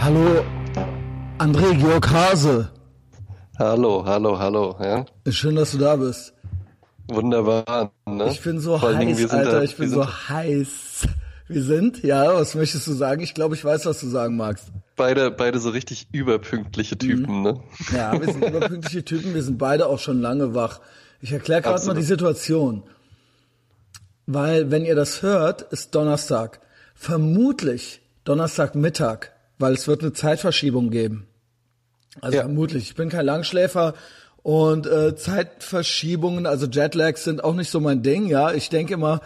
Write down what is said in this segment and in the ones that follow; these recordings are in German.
Hallo, André Georg Hase. Hallo, hallo, hallo. Ja? Schön, dass du da bist. Wunderbar. Ne? Ich bin so Vor heiß, Dingen, Alter. da- ich bin so sind heiß. Wir sind? Ja, was möchtest du sagen? Ich glaube, ich weiß, was du sagen magst. Beide, beide so richtig überpünktliche Mhm. Typen, ne? Ja, wir sind überpünktliche Typen. Wir sind beide auch schon lange wach. Ich erkläre gerade mal die Situation. Weil, wenn ihr das hört, ist Donnerstag. Vermutlich Donnerstagmittag, weil es wird eine Zeitverschiebung geben. Also Ja. vermutlich. Ich bin kein Langschläfer und äh, Zeitverschiebungen, also Jetlags sind auch nicht so mein Ding. Ja, ich denke immer,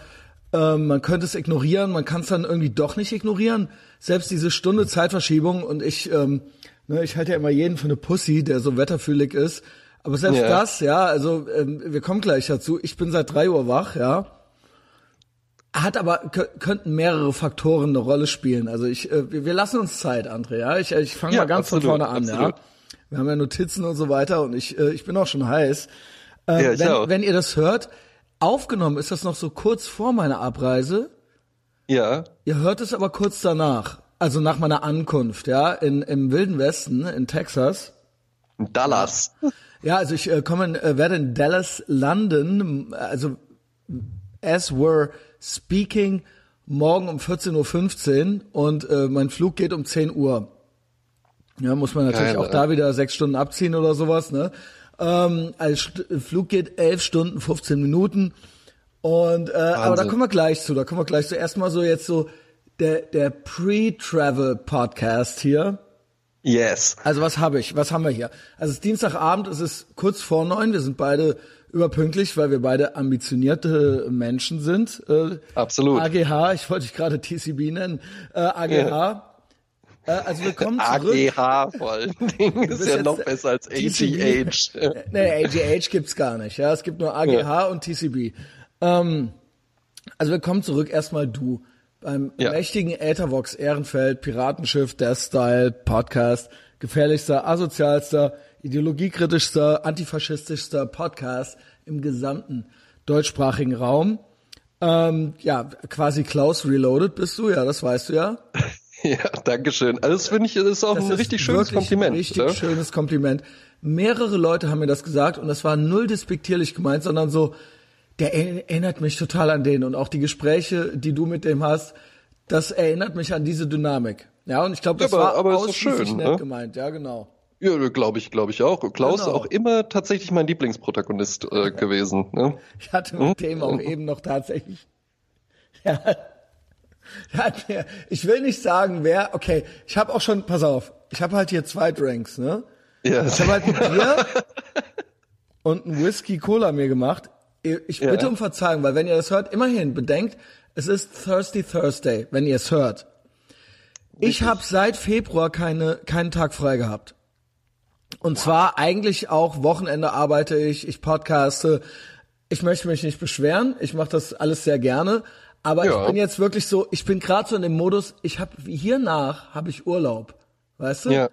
ähm, man könnte es ignorieren, man kann es dann irgendwie doch nicht ignorieren. Selbst diese Stunde Zeitverschiebung und ich, ähm, ne, ich halte ja immer jeden für eine Pussy, der so wetterfühlig ist. Aber selbst Ja. das, ja, also ähm, wir kommen gleich dazu. Ich bin seit drei Uhr wach, ja. Hat aber kö- könnten mehrere Faktoren eine Rolle spielen. Also ich, äh, wir, lassen uns Zeit, André. Ja, ich, ich fange Ja, mal ganz absolut, von vorne an. absolut. Ja, wir haben ja Notizen und so weiter und ich, äh, ich bin auch schon heiß. Äh, Ja, ich wenn, auch. wenn ihr das hört, aufgenommen ist das noch so kurz vor meiner Abreise. Ja, Ihr hört es aber kurz danach, also nach meiner Ankunft, ja, in im wilden Westen in Texas. Dallas. Ja, also ich äh, komme, in, äh, werde in Dallas landen, also as we're speaking, morgen um 14.15 Uhr und äh, mein Flug geht um 10 Uhr. Ja, muss man natürlich Geil, auch da wieder sechs Stunden abziehen oder sowas, ne? Ähm, also St Flug geht elf Stunden, 15 Minuten. Und äh, aber da kommen wir gleich zu, da kommen wir gleich zu. Erstmal so jetzt so der, der Pre-Travel-Podcast hier. Yes. Also was habe ich? Was haben wir hier? Also es ist Dienstagabend, es ist kurz vor neun. Wir sind beide überpünktlich, weil wir beide ambitionierte Menschen sind. Äh, Absolut. AGH, ich wollte dich gerade TCB nennen. Äh, AGH. Äh, also willkommen zurück. AGH vor allen Dingen ist ja noch besser als TCB. AGH. Nee, AGH gibt's gar nicht. Ja, es gibt nur AGH und TCB. Ähm, also willkommen zurück. Erstmal du beim Ja. mächtigen Äthervox Ehrenfeld Piratenschiff Death Style Podcast, gefährlichster, asozialster, ideologiekritischster, antifaschistischster Podcast im gesamten deutschsprachigen Raum. Ähm, ja, quasi Klaus Reloaded bist du, ja, das weißt du ja. Ja, Dankeschön. Also das finde ich, das ist auch Das ein ist richtig schönes Kompliment. Ein richtig ne? schönes Kompliment. Mehrere Leute haben mir das gesagt und das war null despektierlich gemeint, sondern so, der er- erinnert mich total an den und auch die Gespräche, die du mit dem hast, das erinnert mich an diese Dynamik. Ja, und ich glaube, das Ja, aber- war aber ausschließlich schön, nett ne? gemeint. Ja, genau. Ja, glaube ich, glaube ich auch. Klaus Genau. auch immer tatsächlich mein Lieblingsprotagonist äh, gewesen. Ne? Ich hatte mit dem auch eben noch tatsächlich. Ja, mir, ich will nicht sagen, wer. Okay, ich habe auch schon. Pass auf, ich habe halt hier zwei Drinks, ne? Ja, Ich habe halt ein Bier und ein Whisky Cola mir gemacht. Ich Ja. bitte um Verzeihung, weil wenn ihr das hört, immerhin bedenkt, es ist Thirsty Thursday, wenn ihr es hört. Ich habe seit Februar keine keinen Tag frei gehabt. Und zwar eigentlich auch Wochenende arbeite ich, ich podcaste. Ich möchte mich nicht beschweren, ich mache das alles sehr gerne, aber Ja. ich bin jetzt wirklich so, ich bin gerade so in dem Modus, ich habe hiernach habe ich Urlaub, weißt du? Ja.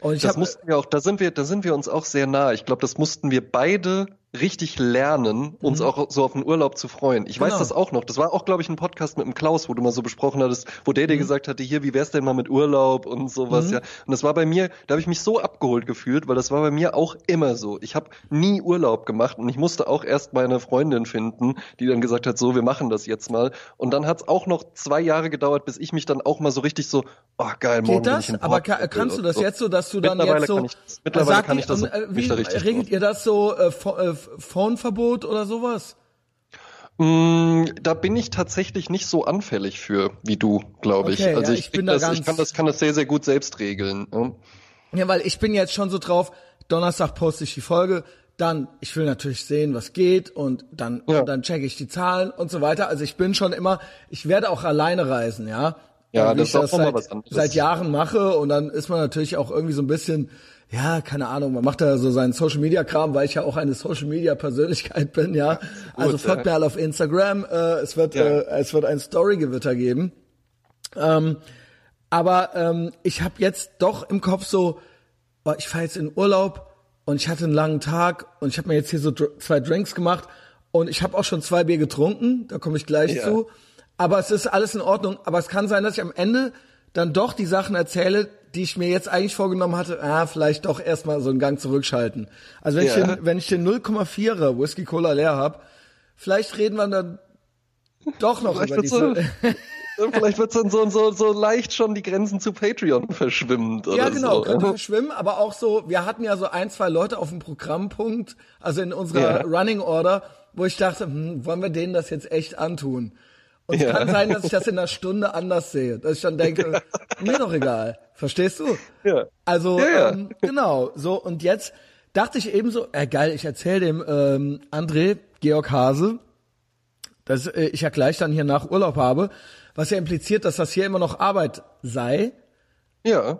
Und ich das habe mussten wir auch, da sind wir, da sind wir uns auch sehr nah. Ich glaube, das mussten wir beide richtig lernen, uns auch so auf den Urlaub zu freuen. Ich weiß Mhm. Genau. das auch noch. Das war auch, glaube ich, ein Podcast mit dem Klaus, wo du mal so besprochen hattest, wo der dir Mhm. gesagt hatte, hier, wie wär's denn mal mit Urlaub und sowas, ja. Und das war bei mir, da habe ich mich so abgeholt gefühlt, weil das war bei mir auch immer so. Ich habe nie Urlaub gemacht und ich musste auch erst meine Freundin finden, die dann gesagt hat, so, wir machen das jetzt mal. Und dann hat's auch noch zwei Jahre gedauert, bis ich mich dann auch mal so richtig so, oh geil, morgen Geht bin das? ich in Aber Portugal ka kannst du das so. jetzt so, dass du dann jetzt so kann ich mittlerweile kann die- ich das und, äh, mich wie da richtig regelt drauf. ihr das so äh, äh, Phoneverbot oder sowas? Mm, Da bin ich tatsächlich nicht so anfällig für wie du, glaube ich. Okay, Also ja, ich, ich bin da das, ganz- ich kann das, kann das sehr, sehr gut selbst regeln. Ja. Ja, weil ich bin jetzt schon so drauf, Donnerstag poste ich die Folge, dann, ich will natürlich sehen, was geht und dann, Ja. und dann checke ich die Zahlen und so weiter. Also ich bin schon immer, ich werde auch alleine reisen, ja. Ja, Wie das ich ist auch das seit, was anderes. seit Jahren mache und dann ist man natürlich auch irgendwie so ein bisschen, ja, keine Ahnung, man macht da so seinen Social Media Kram, weil ich ja auch eine Social Media Persönlichkeit bin, ja. also folgt ja. mir alle auf Instagram, äh, es wird, Ja. äh, es wird ein Story-Gewitter geben. Ähm, aber ähm, ich habe jetzt doch im Kopf so, oh, ich fahre jetzt in Urlaub und ich hatte einen langen Tag und ich habe mir jetzt hier so dr zwei Drinks gemacht und ich habe auch schon zwei Bier getrunken, da komme ich gleich Ja. zu. Aber es ist alles in Ordnung. Aber es kann sein, dass ich am Ende dann doch die Sachen erzähle, die ich mir jetzt eigentlich vorgenommen hatte, ah, vielleicht doch erstmal so einen Gang zurückschalten. Also wenn Ja. ich den, wenn ich den 0,4er Whisky Cola leer hab, vielleicht reden wir dann doch noch Vielleicht über wird's diese. Vielleicht wird's dann so, so, so leicht schon die Grenzen zu Patreon verschwimmt oder Ja, genau, so. könnte verschwimmen, aber auch so, wir hatten ja so ein, zwei Leute auf dem Programmpunkt, also in unserer Ja. Running Order, wo ich dachte, hm, wollen wir denen das jetzt echt antun? Und es Ja. kann sein, dass ich das in einer Stunde anders sehe, dass ich dann denke, mir doch egal. Verstehst du? Ja. Also, Ja, ja. Ähm, genau, so, und jetzt dachte ich ebenso, äh, geil, ich erzähle dem ähm, André, Georg Hase, dass äh, ich ja gleich dann hier nach Urlaub habe, was ja impliziert, dass das hier immer noch Arbeit sei Ja.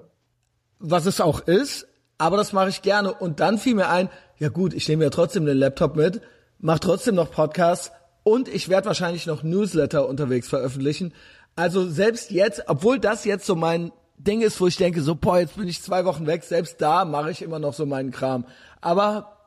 was es auch ist, aber das mache ich gerne. Und dann fiel mir ein, ja gut, ich nehme ja trotzdem den Laptop mit, mache trotzdem noch Podcasts und ich werde wahrscheinlich noch Newsletter unterwegs veröffentlichen. Also selbst jetzt, obwohl das jetzt so mein Ding ist, wo ich denke, so, boah, jetzt bin ich zwei Wochen weg, selbst da mache ich immer noch so meinen Kram. Aber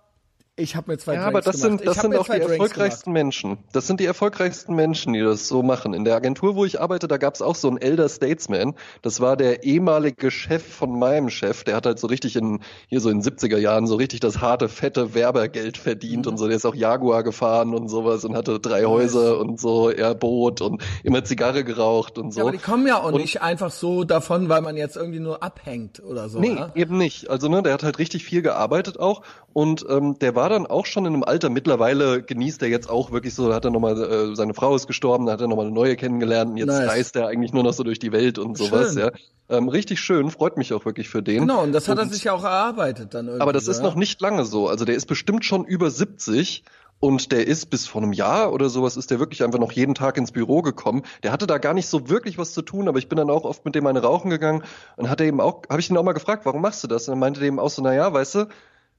ich habe mir zwei Ja, Drinks aber das gemacht. sind, das sind auch die Drinks erfolgreichsten Menschen. Das sind die erfolgreichsten Menschen, die das so machen. In der Agentur, wo ich arbeite, da gab's auch so einen Elder Statesman. Das war der ehemalige Chef von meinem Chef. Der hat halt so richtig in, hier so in den 70er Jahren so richtig das harte, fette Werbergeld verdient und so. Der ist auch Jaguar gefahren und sowas und hatte drei Häuser und so, er Boot und immer Zigarre geraucht und so. Ja, aber die kommen ja auch Und- nicht einfach so davon, weil man jetzt irgendwie nur abhängt oder so. Nee, ja? eben nicht. Also ne, der hat halt richtig viel gearbeitet auch und ähm, der war dann auch schon in einem Alter. Mittlerweile genießt er jetzt auch wirklich so. Da hat er nochmal äh, seine Frau ist gestorben, da hat er nochmal eine neue kennengelernt und jetzt Nice. reist er eigentlich nur noch so durch die Welt und sowas. Schön. Ja, ähm, richtig schön. Freut mich auch wirklich für den. Genau, und das hat er sich ja auch erarbeitet dann irgendwie. Aber das ist ja? noch nicht lange so. Also der ist bestimmt schon über 70 und der ist bis vor einem Jahr oder sowas ist der wirklich einfach noch jeden Tag ins Büro gekommen. Der hatte da gar nicht so wirklich was zu tun, aber ich bin dann auch oft mit dem eine rauchen gegangen und hat er eben auch, habe ich ihn auch mal gefragt, warum machst du das? Und dann meinte der eben auch so, na ja, weißt du,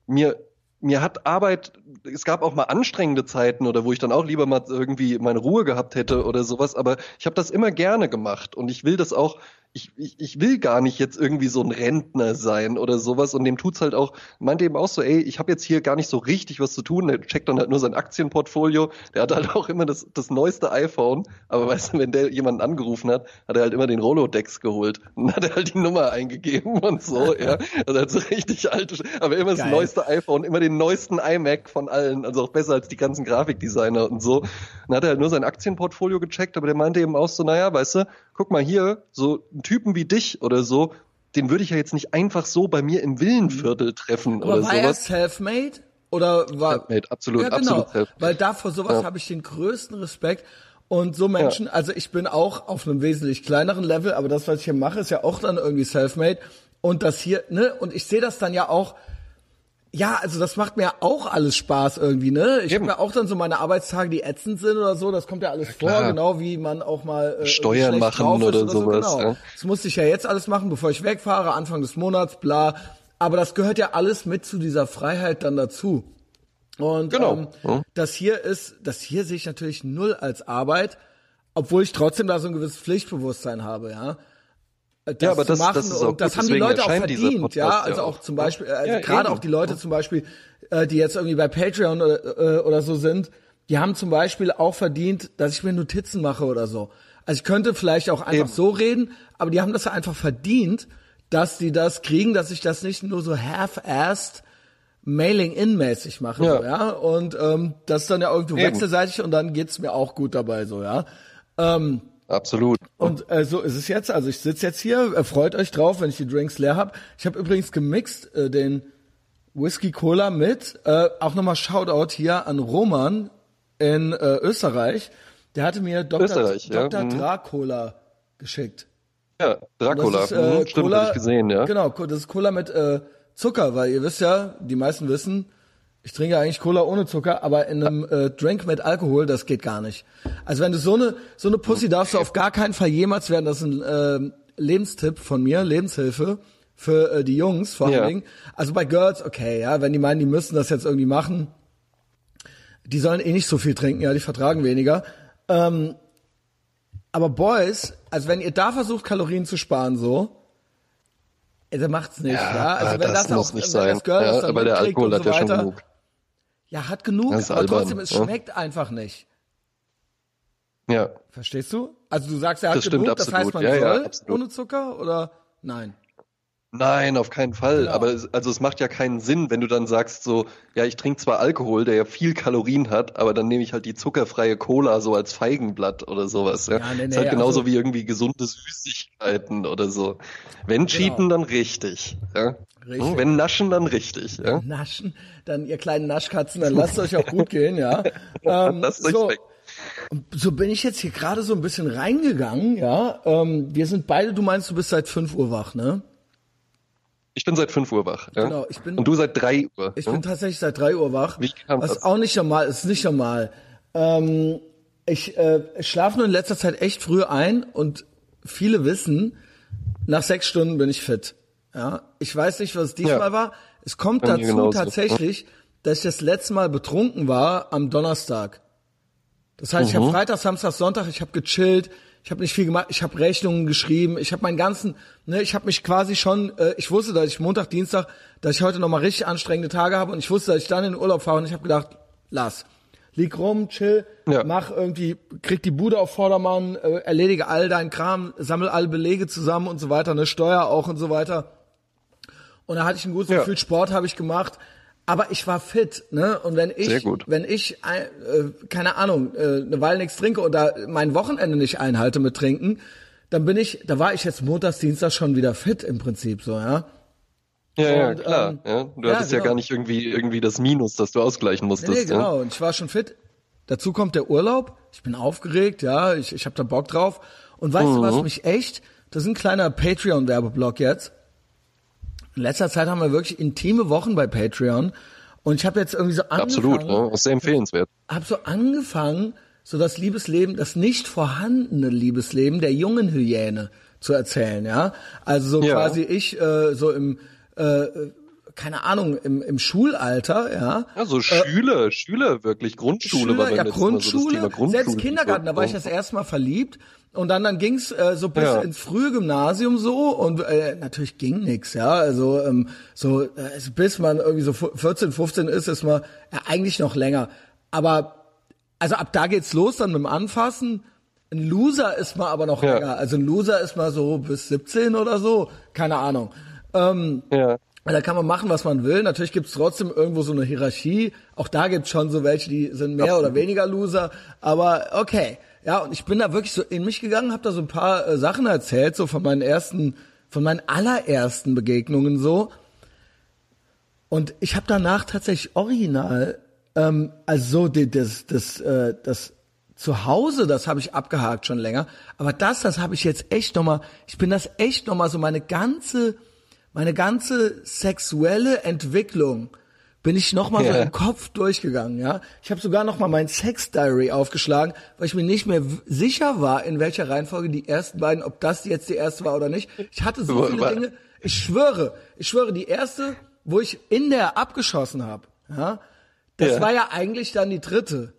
mir mir hat Arbeit, es gab auch mal anstrengende Zeiten oder wo ich dann auch lieber mal irgendwie meine Ruhe gehabt hätte oder sowas, aber ich habe das immer gerne gemacht und ich will das auch, ich, ich, ich will gar nicht jetzt irgendwie so ein Rentner sein oder sowas. Und dem tut's halt auch, meinte eben auch so, ey, ich habe jetzt hier gar nicht so richtig was zu tun, der checkt dann halt nur sein Aktienportfolio, der hat halt auch immer das, das neueste iPhone, aber weißt du, wenn der jemanden angerufen hat, hat er halt immer den Rolodex geholt. Und hat er halt die Nummer eingegeben und so, ja, also halt so richtig alte, aber immer das Geil. neueste iPhone, immer den neuesten iMac von allen, also auch besser als die ganzen Grafikdesigner und so. Dann hat er halt nur sein Aktienportfolio gecheckt, aber der meinte eben auch so, naja, weißt du, guck mal hier, so einen Typen wie dich oder so, den würde ich ja jetzt nicht einfach so bei mir im Villenviertel treffen Aber oder war er sowas. self-made? Oder war. Self-made, absolut, ja, genau. absolut self-made. Weil da vor sowas Ja. habe ich den größten Respekt. Und so Menschen, also ich bin auch auf einem wesentlich kleineren Level, aber das, was ich hier mache, ist ja auch dann irgendwie self-made. Und das hier, ne, und ich sehe das dann ja auch, ja, also das macht mir auch alles Spaß irgendwie, ne? Ich habe ja auch dann so meine Arbeitstage, die ätzend sind oder so, das kommt ja alles vor, klar. genau wie man auch mal äh, Steuern machen oder so, sowas, Genau. ja. Das musste ich ja jetzt alles machen, bevor ich wegfahre, Anfang des Monats, bla. Aber das gehört ja alles mit zu dieser Freiheit dann dazu. Und Genau. ähm, Ja. das hier ist, das hier sehe ich natürlich null als Arbeit, obwohl ich trotzdem da so ein gewisses Pflichtbewusstsein habe, ja. Das Ja, aber zu das- machen das ist auch und das gut, haben die Leute auch verdient, Podcast ja. Also auch auch. zum Beispiel, also Ja, gerade eben. auch die Leute zum Beispiel, äh, die jetzt irgendwie bei Patreon oder, äh, oder so sind, die haben zum Beispiel auch verdient, dass ich mir Notizen mache oder so. Also ich könnte vielleicht auch einfach Eben. so reden, aber die haben das ja einfach verdient, dass die das kriegen, dass ich das nicht nur so half-assed Mailing-in-mäßig mache, Ja. so, ja. Und ähm, das ist dann ja irgendwo Eben. wechselseitig und dann geht's mir auch gut dabei, so, ja. Ähm, Absolut. und äh, so ist es jetzt. Also ich sitze jetzt hier, freut euch drauf, wenn ich die Drinks leer hab. Ich habe übrigens gemixt äh, den Whisky Cola mit. Äh, auch nochmal Shoutout hier an Roman in äh, Österreich. Der hatte mir Dr. Österreich, ja, Dr. mhm. Dracula geschickt. Ja, Dracula, Das ist, äh, mhm, stimmt, Cola, hab ich gesehen, ja. Genau, das ist Cola mit äh, Zucker, weil ihr wisst ja, die meisten wissen, ich trinke eigentlich Cola ohne Zucker, aber in einem äh, Drink mit Alkohol, das geht gar nicht. Also wenn du so eine so eine Pussy darfst du auf gar keinen Fall jemals werden. Das ist ein ähm, Lebenstipp von mir, Lebenshilfe für äh, die Jungs vor allen Ja. Dingen. Also bei Girls, okay, ja, wenn die meinen, die müssen das jetzt irgendwie machen, die sollen eh nicht so viel trinken, ja, die vertragen weniger. Ähm, aber Boys, also wenn ihr da versucht, Kalorien zu sparen, so, dann macht's nicht, ja. Ja, Also wenn das das, muss auch, nicht sein. das Girl Ja, aber der Alkohol hat so ja schon weiter, genug. Ja, hat genug, aber albern, trotzdem, es ja. schmeckt einfach nicht. Ja. Verstehst du? Also du sagst, er hat Das stimmt genug, das heißt, absolut. man Ja, ja, soll absolut. ohne Zucker oder nein? Nein, auf keinen Fall. Genau. Aber es, also es macht ja keinen Sinn, wenn du dann sagst so, ja, ich trinke zwar Alkohol, der ja viel Kalorien hat, aber dann nehme ich halt die zuckerfreie Cola so als Feigenblatt oder sowas. Ja, Ja, nee, ist nee, halt genauso also- wie irgendwie gesunde Süßigkeiten oder so. Wenn cheaten, dann richtig. Ja? Richtig. Hm, Wenn naschen, dann richtig. Ja? Naschen, dann ihr kleinen Naschkatzen, dann lasst euch auch gut gehen, ja. Ähm, Lasst euch so, weg. so bin ich jetzt hier gerade so ein bisschen reingegangen, ja. Ähm, wir sind beide, du meinst, du bist seit 5 Uhr wach, ne? Ich bin seit 5 Uhr wach. Ja? Genau, ich bin- Und du seit 3 Uhr. Ich ja? bin tatsächlich seit 3 Uhr wach. Wie kam was das? auch nicht normal ist, nicht normal. Ähm, ich äh, schlafe nur in letzter Zeit echt früh ein und viele wissen, nach sechs Stunden bin ich fit. Ja, ich weiß nicht, was es diesmal Ja. war. Es kommt mir dazu tatsächlich, dass ich das letzte Mal betrunken war am Donnerstag. Das heißt, ich Mhm. habe Freitag, Samstag, Sonntag, ich habe gechillt, ich habe nicht viel gemacht, ich habe Rechnungen geschrieben, ich habe meinen ganzen, ne, ich habe mich quasi schon, äh, ich wusste, dass ich Montag, Dienstag, dass ich heute nochmal richtig anstrengende Tage habe und ich wusste, dass ich dann in den Urlaub fahre und ich habe gedacht, lass, lieg rum, chill, Ja. mach irgendwie, krieg die Bude auf Vordermann, äh, erledige all deinen Kram, sammel alle Belege zusammen und so weiter, ne, Steuer auch und so weiter. Und da hatte ich ein gutes Ja. Gefühl, Sport habe ich gemacht. Aber ich war fit, ne? Und wenn ich, wenn ich, äh, keine Ahnung, äh, eine Weile nichts trinke oder mein Wochenende nicht einhalte mit Trinken, dann bin ich, da war ich jetzt montags, Dienstag schon wieder fit im Prinzip so, ja. Ja, ja, Und, klar. ähm, ja. Du ja, hattest ja genau. gar nicht irgendwie, irgendwie das Minus, das du ausgleichen Nee, musstest. nee, Ja? genau. Und ich war schon fit. Dazu kommt der Urlaub. Ich bin aufgeregt, ja. Ich, ich habe da Bock drauf. Und weißt du, Mhm. was mich echt, das ist ein kleiner Patreon-Werbeblock jetzt. In letzter Zeit haben wir wirklich intime Wochen bei Patreon. Und ich habe jetzt irgendwie so angefangen, Absolut, ja. ist sehr empfehlenswert. habe so angefangen, so das Liebesleben, das nicht vorhandene Liebesleben der jungen Hyäne zu erzählen, ja. Also so Ja. quasi ich äh, so im äh, keine Ahnung im, im Schulalter, ja. Ja, so Schüler, Schüler wirklich, Grundschule Schüler, war ja, Mal so Grundschule, Grundschule. selbst Kindergarten, da war ich das erste Mal verliebt und dann dann ging's äh, so bis Ja. ins frühe Gymnasium so und äh, natürlich ging nix, ja, also ähm, so äh, also bis man irgendwie so 14, 15 ist, ist man ja, eigentlich noch länger, aber also ab da geht's los dann mit dem Anfassen. Ein Loser ist man aber noch Ja. länger, also ein Loser ist mal so bis 17 oder so, keine Ahnung. Ähm, Ja. Da kann man machen, was man will. Natürlich gibt's trotzdem irgendwo so eine Hierarchie. Auch da gibt's schon so welche, die sind mehr oder weniger Loser. Aber okay. Ja, und ich bin da wirklich so in mich gegangen, habe da so ein paar äh, Sachen erzählt, so von meinen ersten, von meinen allerersten Begegnungen so. Und ich habe danach tatsächlich original, ähm, also so die, das, das, äh, das Zuhause, das habe ich abgehakt schon länger. Aber das, das habe ich jetzt echt nochmal, ich bin das echt nochmal so meine ganze, meine ganze sexuelle Entwicklung bin ich nochmal so Ja. im Kopf durchgegangen, ja. Ich habe sogar nochmal mein Sex Diary aufgeschlagen, weil ich mir nicht mehr sicher war, in welcher Reihenfolge die ersten beiden, ob das jetzt die erste war oder nicht. Ich hatte so viele Dinge. Ich schwöre, ich schwöre, die erste, wo ich in der abgeschossen habe, ja, das Ja. war ja eigentlich dann die dritte.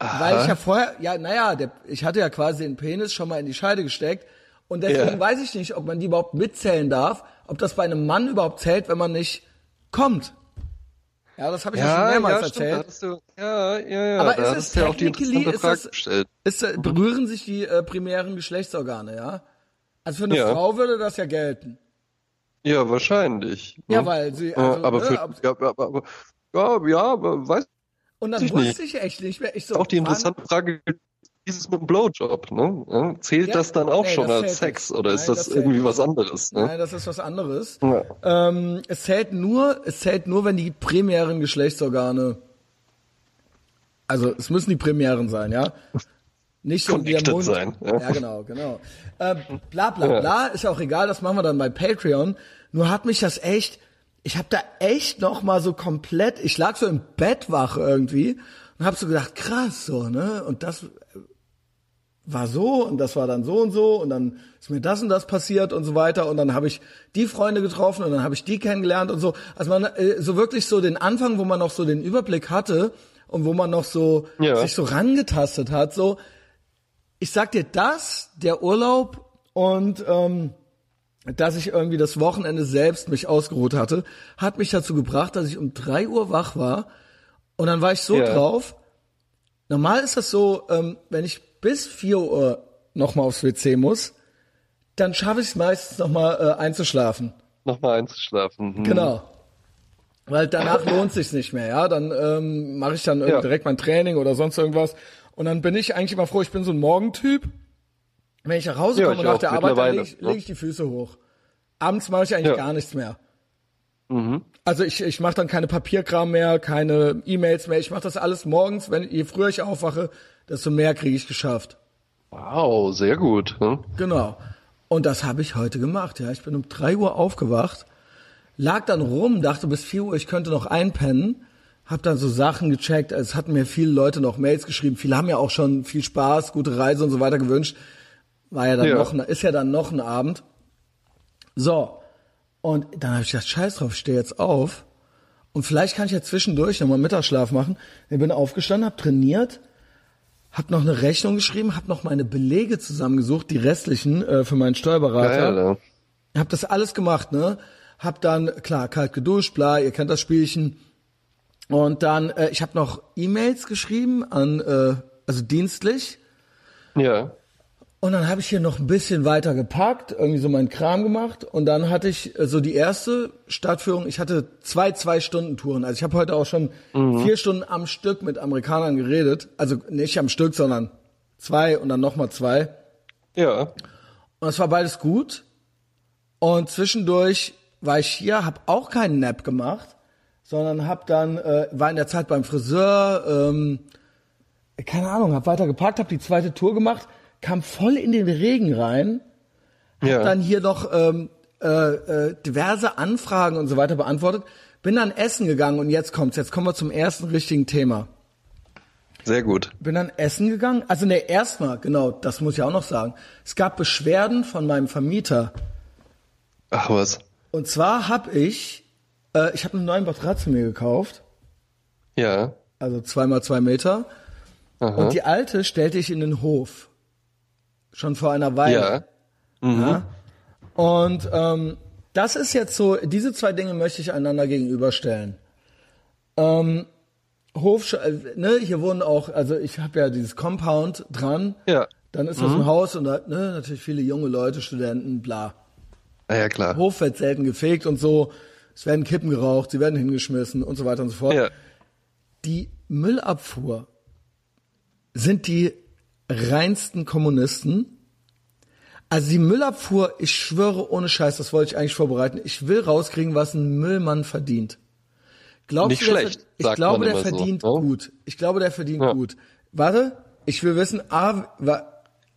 Weil ich ja vorher, ja, naja, der, ich hatte ja quasi den Penis schon mal in die Scheide gesteckt. Und deswegen Ja. weiß ich nicht, ob man die überhaupt mitzählen darf, ob das bei einem Mann überhaupt zählt, wenn man nicht kommt. Ja, das habe ich ja, schon Ja, mehrmals ja, stimmt, erzählt. hattest du, ja, ja, ja, Aber da ist es ja auch die interessante ist Frage das- gestellt. Ist, äh, berühren sich die äh, primären Geschlechtsorgane, ja? Also für eine Ja. Frau würde das ja gelten. Ja, wahrscheinlich. Ja, ne? weil sie, also, aber ne, für, ab- ja, aber, aber, ja, ja, aber weiß und dann ich wusste nicht. ich echt nicht mehr. Ich so, auch die interessante Frage, dieses mit dem Blowjob, ne? Ja, zählt Ja, das dann auch nee, schon als Sex oder Nein, ist das, das irgendwie nicht. was anderes? Ne? Nein, das ist was anderes. Ja. Ähm, es zählt nur, es zählt nur, wenn die primären Geschlechtsorgane, also es müssen die primären sein, ja. Nicht so wie der Mund. sein, Ja. ja. genau, genau. Ähm, bla bla bla, ist ja auch egal, das machen wir dann bei Patreon. Nur hat mich das echt, ich habe da echt noch mal so komplett, ich lag so im Bett wach irgendwie und habe so gedacht, krass so, ne? Und das war so und das war dann so und so und dann ist mir das und das passiert und so weiter und dann habe ich die Freunde getroffen und dann habe ich die kennengelernt und so. Also man äh, so wirklich so den Anfang, wo man noch so den Überblick hatte und wo man noch so Ja. sich so rangetastet hat, so ich sag dir das, der Urlaub und ähm, dass ich irgendwie das Wochenende selbst mich ausgeruht hatte, hat mich dazu gebracht, dass ich um drei Uhr wach war und dann war ich so Ja. drauf. Normal ist das so, ähm, wenn ich bis vier Uhr nochmal aufs WC muss, dann schaffe ich es meistens nochmal äh, einzuschlafen. Nochmal einzuschlafen. Hm. Genau. Weil danach lohnt sich's nicht mehr, ja. Dann ähm, mache ich dann Ja. direkt mein Training oder sonst irgendwas. Und dann bin ich eigentlich immer froh, ich bin so ein Morgentyp. Wenn ich nach Hause Ja, komme nach der Arbeit, dann lege ich, leg ich die Füße hoch. Abends mache ich eigentlich Ja. gar nichts mehr. Mhm. Also ich, ich mache dann keine Papierkram mehr, keine E-Mails mehr. Ich mache das alles morgens. Wenn je früher ich aufwache, desto mehr kriege ich geschafft. Wow, sehr gut. Hm? Genau. Und das habe ich heute gemacht. Ja, ich bin um drei Uhr aufgewacht, lag dann rum, dachte bis vier Uhr, ich könnte noch einpennen, hab dann so Sachen gecheckt. Es hatten mir viele Leute noch Mails geschrieben. Viele haben ja auch schon viel Spaß, gute Reise und so weiter gewünscht. War ja dann Ja. noch, ist ja dann noch ein Abend. So. Und dann habe ich gedacht, scheiß drauf, ich stehe jetzt auf. Und vielleicht kann ich ja zwischendurch nochmal Mittagsschlaf machen. Ich bin aufgestanden, habe trainiert, hab noch eine Rechnung geschrieben, hab noch meine Belege zusammengesucht, die restlichen äh, für meinen Steuerberater. Geil, ja. Hab das alles gemacht, ne? Hab dann, klar, kalt geduscht, bla, ihr kennt das Spielchen. Und dann, äh, ich habe noch E-Mails geschrieben an, äh, also dienstlich. Ja. Und dann habe ich hier noch ein bisschen weiter gepackt, irgendwie so meinen Kram gemacht. Und dann hatte ich äh, so die erste Stadtführung. Ich hatte zwei Zwei-Stunden-Touren. Also ich habe heute auch schon vier Stunden am Stück mit Amerikanern geredet. Also nicht am Stück, sondern zwei und dann nochmal zwei. Ja. Und es war beides gut. Und zwischendurch war ich hier, habe auch keinen Nap gemacht, sondern habe dann äh, war in der Zeit beim Friseur, ähm, keine Ahnung, habe weiter gepackt, habe die zweite Tour gemacht, kam voll in den Regen rein, Ja. dann hier noch ähm, äh, äh, diverse Anfragen und so weiter beantwortet, bin dann essen gegangen und jetzt kommt's, jetzt kommen wir zum ersten richtigen Thema. Sehr gut. Bin dann essen gegangen, also ne, erstmal, genau, das muss ich auch noch sagen. Es gab Beschwerden von meinem Vermieter. Ach was. Und zwar habe ich, äh, ich habe eine neue Matratze mir gekauft, Ja. also zweimal zwei Meter. Aha. Und die alte stellte ich in den Hof. Schon vor einer Weile. Ja. Ja? Und ähm, das ist jetzt so, diese zwei Dinge möchte ich einander gegenüberstellen. Ähm, Hof, äh, ne, hier wohnen auch, also ich habe ja dieses Compound dran. Ja. Dann ist das ein Haus und da, ne, natürlich viele junge Leute, Studenten, bla. Na ja, klar. Hof wird selten gefegt und so. Es werden Kippen geraucht, sie werden hingeschmissen und so weiter und so fort. Ja. Die Müllabfuhr sind die reinsten Kommunisten. Also die Müllabfuhr, ich schwöre ohne Scheiß, das wollte ich eigentlich vorbereiten. Ich will rauskriegen, was ein Müllmann verdient. Glaubst Nicht du, schlecht, ver- Ich glaube, der so, verdient ne? gut. Ich glaube, der verdient Ja. gut. Warte, ich will wissen, A, wa-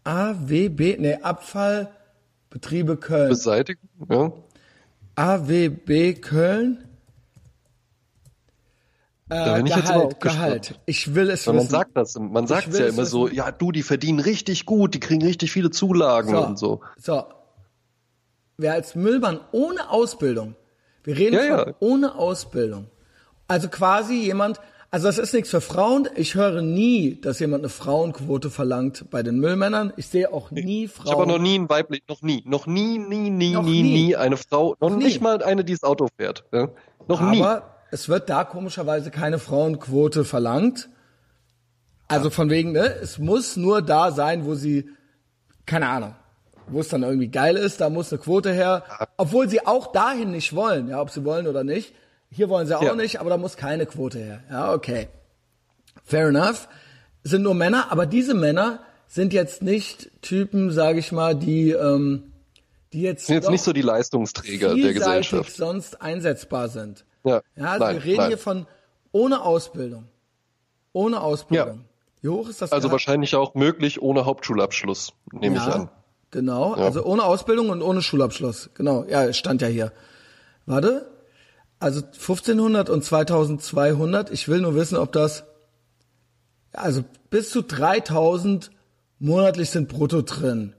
AWB, nee, Abfallbetriebe Köln. Beseitigen. Ja. AWB Köln. Da Äh, bin ich jetzt Gehalt, auch gespannt. Gehalt. Ich will es Weil man wissen. sagt das, man sagt will ja es immer so, wissen. ja, du, die verdienen richtig gut, die kriegen richtig viele Zulagen und so. So. Wer als Müllmann ohne Ausbildung, wir reden Ja, von ja. ohne Ausbildung, also quasi jemand, also das ist nichts für Frauen. Ich höre nie, dass jemand eine Frauenquote verlangt bei den Müllmännern. Ich sehe auch nie Frauen. Ich habe noch nie ein weiblich, noch nie, noch nie, nie, nie, Noch nie, nie. nie eine Frau, noch, Noch nie. nicht mal eine, die das Auto fährt. Ja? Noch nie. Aber es wird da komischerweise keine Frauenquote verlangt. Also von wegen, ne, es muss nur da sein, wo sie, keine Ahnung, wo es dann irgendwie geil ist, da muss eine Quote her. Obwohl sie auch dahin nicht wollen, ja, ob sie wollen oder nicht. Hier wollen sie auch Ja. nicht, aber da muss keine Quote her. Ja, okay. Fair enough. Sind nur Männer, aber diese Männer sind jetzt nicht Typen, sage ich mal, die, ähm, die jetzt, sind jetzt nicht so die Leistungsträger der Gesellschaft. sonst einsetzbar sind. Ja, Ja, also nein, wir reden nein. hier von ohne Ausbildung. Ohne Ausbildung. Wie hoch ist das Also Gehalt? wahrscheinlich auch möglich ohne Hauptschulabschluss, nehme ich ja, an. Genau, Ja. also ohne Ausbildung und ohne Schulabschluss. Genau, ja, es stand ja hier. Warte, also 1500 und 2200. Ich will nur wissen, ob das, ja, also bis zu 3000 monatlich sind brutto drin.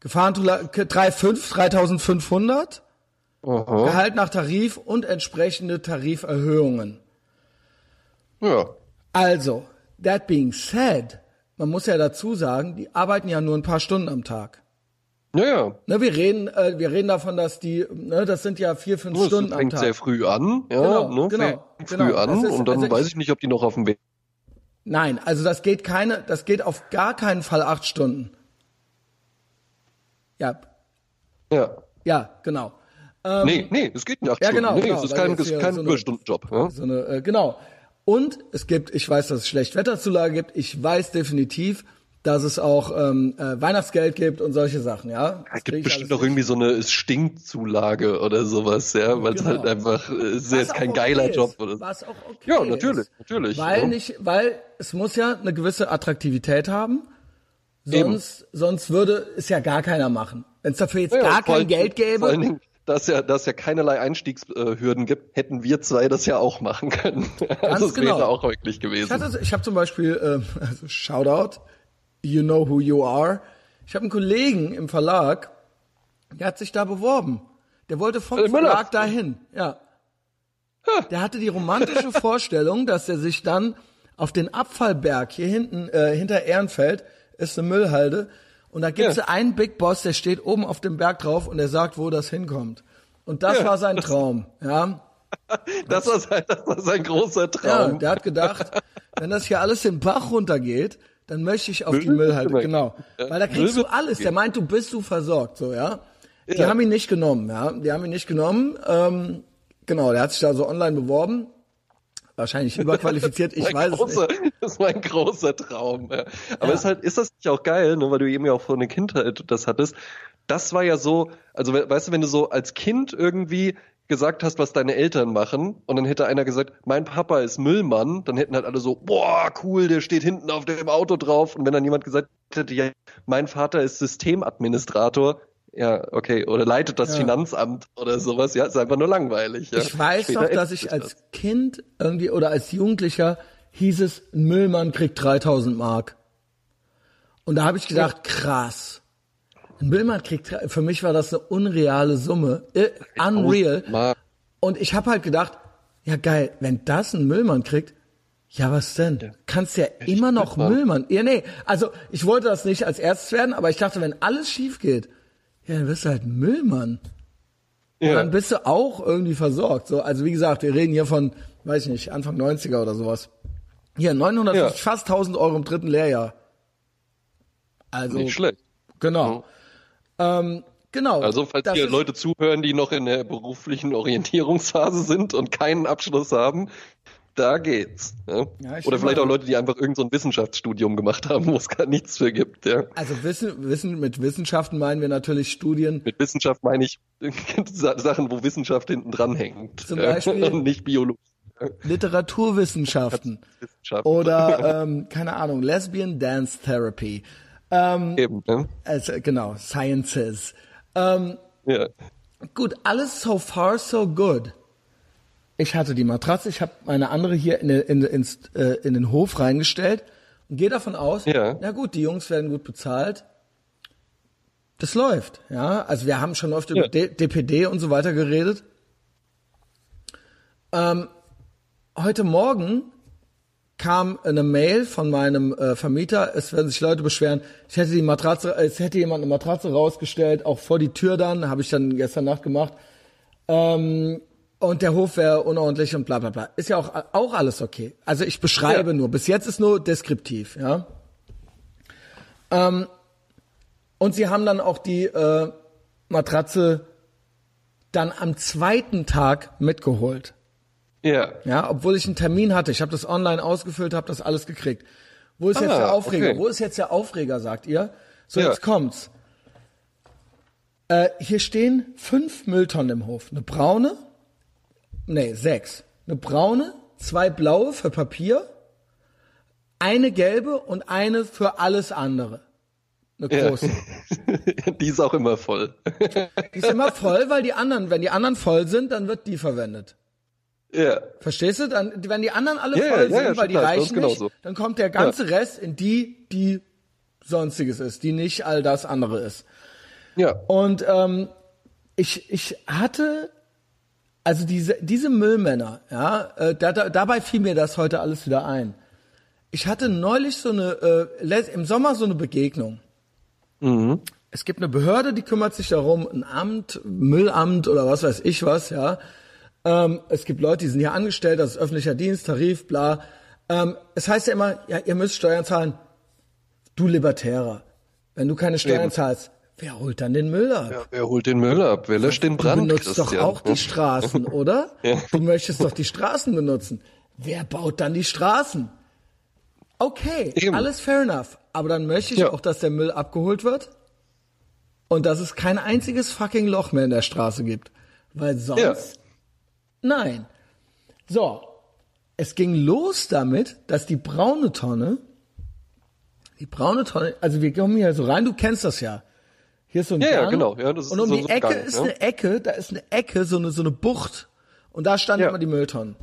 Gefahrentula 3,5, 3500. Aha. Gehalt nach Tarif und entsprechende Tariferhöhungen. Ja. Also, that being said, man muss ja dazu sagen, die arbeiten ja nur ein paar Stunden am Tag. Ja, ja. Ne, wir reden, äh, wir reden davon, dass die, ne, das sind ja vier, fünf Das Stunden am fängt Tag. sehr früh an, ja, Genau, ne, genau, fängt früh genau. an ist- und dann also weiß ich nicht, ob die noch auf dem Weg. Nein, also das geht keine, das geht auf gar keinen Fall acht Stunden. Ja, Ja. Ja, genau. Nee, nee, es geht nicht acht ja, Stunden. genau, nee, genau, es ist kein, ist kein so Überstundenjob. Ja? So eine, äh, genau. Und es gibt, ich weiß, dass es Schlechtwetterzulage gibt. Ich weiß definitiv, dass es auch ähm, äh, Weihnachtsgeld gibt und solche Sachen, ja. Es gibt bestimmt auch irgendwie so eine es Stinkt-Zulage oder sowas, ja, weil es Genau. halt einfach, äh, es ist Was jetzt kein auch geiler okay Job ist, oder so. Was auch okay Ja, natürlich, ist. natürlich. Weil ja. nicht, weil es muss ja eine gewisse Attraktivität haben. Eben. Sonst, sonst würde es ja gar keiner machen. Wenn es dafür jetzt Ja, gar kein Geld Vor allen gäbe. Dass ja, dass ja keinerlei Einstiegshürden gibt, hätten wir zwei das ja auch machen können. also es genau. wäre auch möglich Ich gewesen. hatte, ich habe zum Beispiel, ähm, also Shoutout, you know who you are. Ich habe einen Kollegen im Verlag, der hat sich da beworben. Der wollte vom Äh. Verlag dahin, ja. Der hatte die romantische Vorstellung, dass er sich dann auf den Abfallberg hier hinten, äh, hinter Ehrenfeld, ist eine Müllhalde, und da gibt's Ja. einen Big Boss, der steht oben auf dem Berg drauf und der sagt, wo das hinkommt. Und das Ja, war sein Traum, ja. Das war sein, das war sein großer Ja, Traum. der hat gedacht, wenn das hier alles den Bach runtergeht, dann möchte ich auf die Müll- Müllhalde. Müll- Genau. Ja, Weil da kriegst Müll- du alles. Der meint, du bist du versorgt, so, ja. Die Ja. haben ihn nicht genommen, ja. Die haben ihn nicht genommen. Ähm, genau, der hat sich da so online beworben. Wahrscheinlich überqualifiziert, ich weiß es großer, nicht. Das ist mein großer Traum. Ja. Aber Ja. ist halt, ist das nicht auch geil, ne, weil du eben ja auch von der Kindheit das hattest? Das war ja so, also we- weißt du, wenn du so als Kind irgendwie gesagt hast, was deine Eltern machen, und dann hätte einer gesagt, mein Papa ist Müllmann, dann hätten halt alle so, boah, cool, der steht hinten auf dem Auto drauf. Und wenn dann jemand gesagt hätte, ja, mein Vater ist Systemadministrator, ja, okay, oder leitet das Ja. Finanzamt oder sowas, ja, ist einfach nur langweilig. Ja. Ich weiß Später noch, dass ich als Kind irgendwie oder als Jugendlicher hieß es, ein Müllmann kriegt 3000 Mark. Und da habe ich gedacht, krass. Ein Müllmann kriegt, für mich war das eine unreale Summe. Äh, unreal. Und ich habe halt gedacht, ja geil, wenn das ein Müllmann kriegt, ja was denn? Kannst ja immer noch Müllmann. Müllmann. Ja, nee, also ich wollte das nicht als erstes werden, aber ich dachte, wenn alles schief geht, ja, dann wirst du halt Müllmann. Und Ja. dann bist du auch irgendwie versorgt. So, also wie gesagt, wir reden hier von, weiß ich nicht, Anfang 90er oder sowas. Hier, 950, Ja. fast 1000 Euro im dritten Lehrjahr. Also, Nicht schlecht. genau. Ähm, genau. Also, falls hier Leute zuhören, die noch in der beruflichen Orientierungsphase sind und keinen Abschluss haben, da geht's. Ja? Ja, Oder vielleicht auch Leute, die einfach irgendein so ein Wissenschaftsstudium gemacht haben, wo es gar nichts für gibt. Ja? Also Wissen, Wissen, mit Wissenschaften meinen wir natürlich Studien, Mit Wissenschaft meine ich Sa- Sachen, wo Wissenschaft hinten dran hängt. Zum? Beispiel- Und nicht Biologie. Literaturwissenschaften Wissenschaft. oder, ähm, keine Ahnung, Lesbian Dance Therapy. Ähm, Eben, ne? also, genau, Sciences. Ähm, Ja. Gut, alles so far so good. Ich hatte die Matratze, ich habe meine andere hier in, den- in, ins, äh, in den Hof reingestellt und gehe davon aus, Ja. na gut, die Jungs werden gut bezahlt. Das läuft, ja. Also wir haben schon oft über Ja. D DPD und so weiter geredet. Ähm, heute Morgen kam eine Mail von meinem äh, Vermieter, es werden sich Leute beschweren, ich hätte die Matratze, es hätte jemand eine Matratze rausgestellt, auch vor die Tür dann, habe ich dann gestern Nacht gemacht. Ähm, und der Hof wäre unordentlich und bla bla bla. Ist ja auch, auch alles okay. Also ich beschreibe Ja. nur. Bis jetzt ist nur deskriptiv, ja. Ähm, und sie haben dann auch die äh, Matratze dann am zweiten Tag mitgeholt. Ja. Ja, obwohl ich einen Termin hatte. Ich habe das online ausgefüllt, habe das alles gekriegt. Wo ist jetzt Ah, der Aufreger? okay. Wo ist jetzt der Aufreger, sagt ihr? So, Ja. jetzt kommt's. Äh, hier stehen fünf Mülltonnen im Hof. Eine braune, nee, sechs. Eine braune, zwei blaue für Papier, eine gelbe und eine für alles andere. Eine Ja. große. die ist auch immer voll. Die ist immer voll, weil die anderen, wenn die anderen voll sind, dann wird die verwendet. ja. Verstehst du? Dann, wenn die anderen alle Ja, voll ja, sind, ja, weil die klar, reichen nicht, dann kommt der ganze Rest in die, die sonstiges ist, die nicht all das andere ist. Ja. Und ähm, ich, ich hatte, also diese, diese Müllmänner, ja, äh, da, da, dabei fiel mir das heute alles wieder ein. Ich hatte neulich so eine, äh, im Sommer so eine Begegnung. Mhm. Es gibt eine Behörde, die kümmert sich darum, ein Amt, Müllamt oder was weiß ich was, ja. Ähm, es gibt Leute, die sind hier angestellt, das ist öffentlicher Dienst, Tarif, bla. Ähm, es heißt ja immer, ja, ihr müsst Steuern zahlen. Du Libertärer, wenn du keine Steuern Eben. zahlst, Wer holt dann den Müll ab? Ja, wer holt den Müll ab? Wer löscht den Brand? Du benutzt doch Christian? auch die Straßen, oder? Ja. Du möchtest doch die Straßen benutzen. Wer baut dann die Straßen? Okay, Eben. alles fair enough. Aber dann möchte ich Ja. auch, dass der Müll abgeholt wird und dass es kein einziges fucking Loch mehr in der Straße gibt. Weil sonst, nein. So, es ging los damit, dass die braune Tonne, die braune Tonne, also wir kommen hier so rein, du kennst das ja. Hier ist so ein Ja, ja, Gang. genau. Ja, das ist und um so- die so Ecke Gang, ist ja. eine Ecke, da ist eine Ecke, so eine, so eine Bucht. Und da standen Ja. immer die Mülltonnen.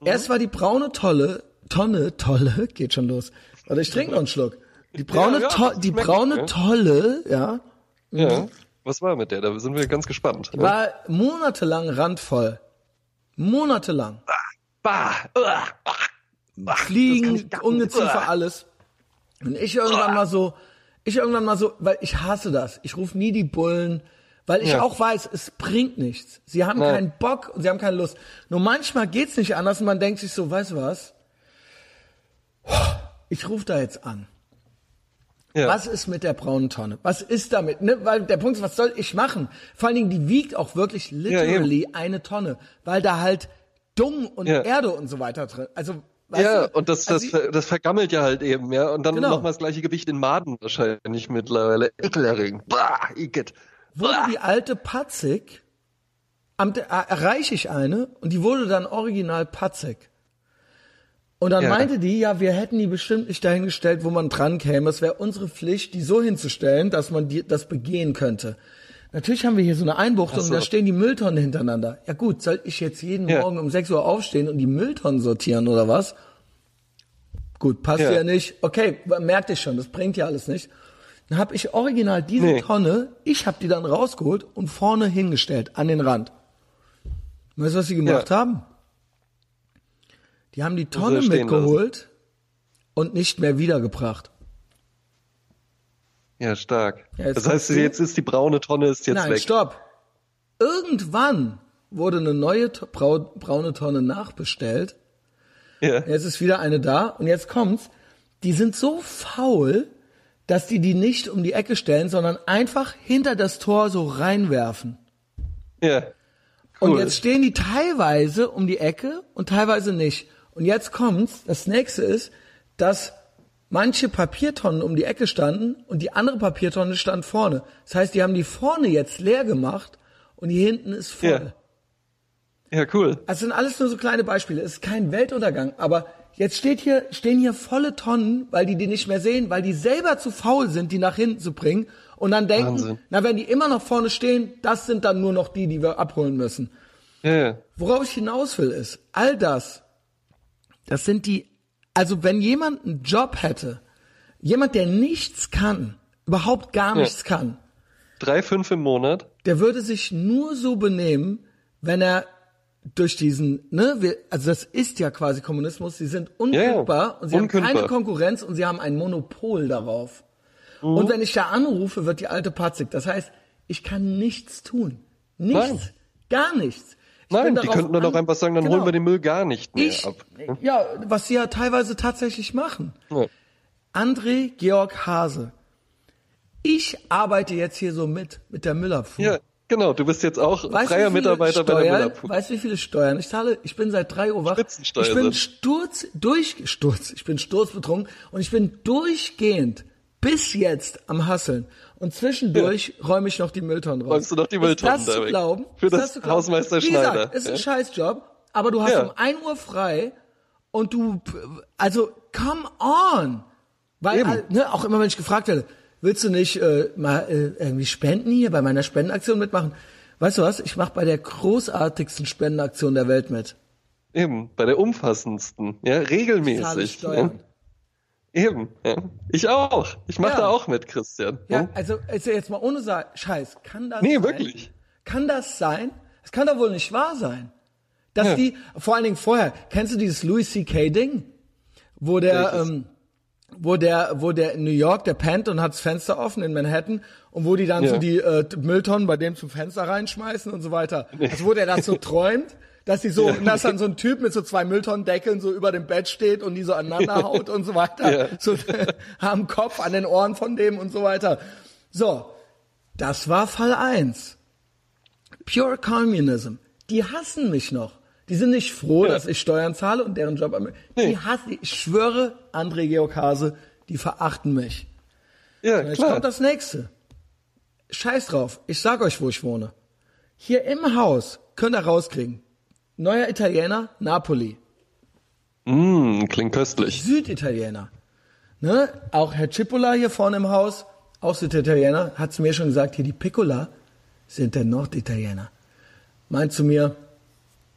Mhm. Erst war die braune Tolle, Tonne, Tolle, geht schon los. Warte, ich trinke noch einen Schluck. Die braune, Ja, ja, to die braune ja. Tolle, ja, Ja. Was war mit der? Da sind wir ganz gespannt. Ja. war monatelang randvoll. Monatelang. Bah. Uah. Fliegen, Ungeziefer, alles. Und ich irgendwann mal so, ich irgendwann mal so, weil ich hasse das. Ich rufe nie die Bullen, weil ich Ja. auch weiß, es bringt nichts. Sie haben Nein. keinen Bock und sie haben keine Lust. Nur manchmal geht's nicht anders und man denkt sich so, weißt du was? Ich rufe da jetzt an. Ja. Was ist mit der braunen Tonne? Was ist damit? Ne? Weil der Punkt ist, was soll ich machen? Vor allen Dingen, die wiegt auch wirklich literally eine Tonne, weil da halt Dung und Ja. Erde und so weiter drin. Also, Ja, du, und das, also das, vergammelt ja halt eben, ja. Und dann Genau. nochmal das gleiche Gewicht in Maden wahrscheinlich mittlerweile. Ekelerregend. Bah, Igitt. wurde die alte Patzig, am, äh, erreiche ich eine und die wurde dann original Patzig. Und dann Ja. meinte die, ja, wir hätten die bestimmt nicht dahingestellt, wo man dran käme. Es wäre unsere Pflicht, die so hinzustellen, dass man die, das begehen könnte. Natürlich haben wir hier so eine Einbuchtung, so. da stehen die Mülltonnen hintereinander. Ja gut, soll ich jetzt jeden Ja. Morgen um 6 Uhr aufstehen und die Mülltonnen sortieren oder was? Gut, passt ja, Ja. nicht. Okay, merkte ich schon, das bringt ja alles nicht. Dann habe ich original diese Nee. Tonne, ich habe die dann rausgeholt und vorne hingestellt, an den Rand. Weißt du, was sie gemacht Ja. haben? Die haben die Tonne mitgeholt und nicht mehr wiedergebracht. Ja, stark. Ja, das heißt, du. jetzt ist die braune Tonne ist jetzt Nein, weg. stopp. Irgendwann wurde eine neue brau braune Tonne nachbestellt. Ja. Jetzt ist wieder eine da und jetzt kommt's. Die sind so faul, dass die die nicht um die Ecke stellen, sondern einfach hinter das Tor so reinwerfen. Ja. Und Cool. jetzt stehen die teilweise um die Ecke und teilweise nicht. Und jetzt kommt's, das nächste ist, dass manche Papiertonnen um die Ecke standen und die andere Papiertonne stand vorne. Das heißt, die haben die vorne jetzt leer gemacht und die hinten ist voll. Ja. Ja, cool. Das sind alles nur so kleine Beispiele. Es ist kein Weltuntergang, aber jetzt steht hier, stehen hier volle Tonnen, weil die die nicht mehr sehen, weil die selber zu faul sind, die nach hinten zu bringen und dann denken, Wahnsinn. na, wenn die immer noch vorne stehen, das sind dann nur noch die, die wir abholen müssen. Ja, ja. Worauf ich hinaus will, ist, all das, das sind die, also wenn jemand einen Job hätte, jemand, der nichts kann, überhaupt gar nichts kann, Drei, fünf im Monat. der würde sich nur so benehmen, wenn er durch diesen, ne, wir, also das ist ja quasi Kommunismus, sie sind unkündbar ja. und sie haben Unkündbar. keine Konkurrenz und sie haben ein Monopol darauf. Und wenn ich da anrufe, wird die alte patzig. Das heißt, ich kann nichts tun. Nichts. Nein. Gar nichts. Nein, die könnten dann auch einfach sagen, dann Genau. holen wir den Müll gar nicht mehr Ich, ab. ja, was sie ja teilweise tatsächlich machen. Ja. André Georg Hase. Ich arbeite jetzt hier so mit, mit der Müllabfuhr. ja, genau. Du bist jetzt auch Weißt freier Mitarbeiter bei der Steuern, Müllabfuhr. Weißt du, wie viele Steuern ich zahle? Ich bin seit drei Uhr wach. Ich bin sturz, durch, sturz, ich bin sturzbetrunken und ich bin durchgehend bis jetzt am Hasseln. Und zwischendurch räume ich noch die Mülltonnen raus. Räumst du noch die Mülltonnen ist das da zu glauben? Für Ist das zu glauben? Hausmeister Wie gesagt, Schneider, ist ein ja? Scheißjob, aber du hast Ja. um 1 Uhr frei und du, also, come on! Weil, halt, ne, auch immer wenn ich gefragt werde, willst du nicht äh, mal äh, irgendwie spenden hier, bei meiner Spendenaktion mitmachen? Weißt du was? Ich mache bei der großartigsten Spendenaktion der Welt mit. Eben, bei der umfassendsten, ja, regelmäßig. Steuern. Ja. Eben, ja. Ich auch. Ich mache Ja. da auch mit, Christian. Ja, Hm? also, also jetzt mal ohne Sa Scheiß, kann das Nee, sein? wirklich. Kann das sein? Es kann doch wohl nicht wahr sein. Dass Ja. die, vor allen Dingen vorher, kennst du dieses Louis C.K. Ding? Wo der, Welches? ähm, wo der, wo der in New York, der pennt und hat das Fenster offen in Manhattan und wo die dann so die äh, Mülltonnen bei dem zum Fenster reinschmeißen und so weiter. Also wo der das so träumt, dass die so, dass dann so ein Typ mit so zwei Mülltonnendeckeln so über dem Bett steht und die so aneinander haut und so weiter. Ja. So am Kopf, an den Ohren von dem und so weiter. So, Das war Fall 1. Pure Communism. Die hassen mich noch. Die sind nicht froh, Ja. dass ich Steuern zahle und deren Job. am- Die Nee. hassen, ich schwöre, André Georgase, die verachten mich. Ja, Jetzt klar. kommt das nächste. Scheiß drauf. Ich sag euch, wo ich wohne. Hier im Haus könnt ihr rauskriegen. Neuer Italiener, Napoli. Mm, klingt köstlich. Süditaliener. Ne? Auch Herr Cipolla hier vorne im Haus, auch Süditaliener, hat zu mir schon gesagt, hier die Piccola sind der Norditaliener. Meint zu mir,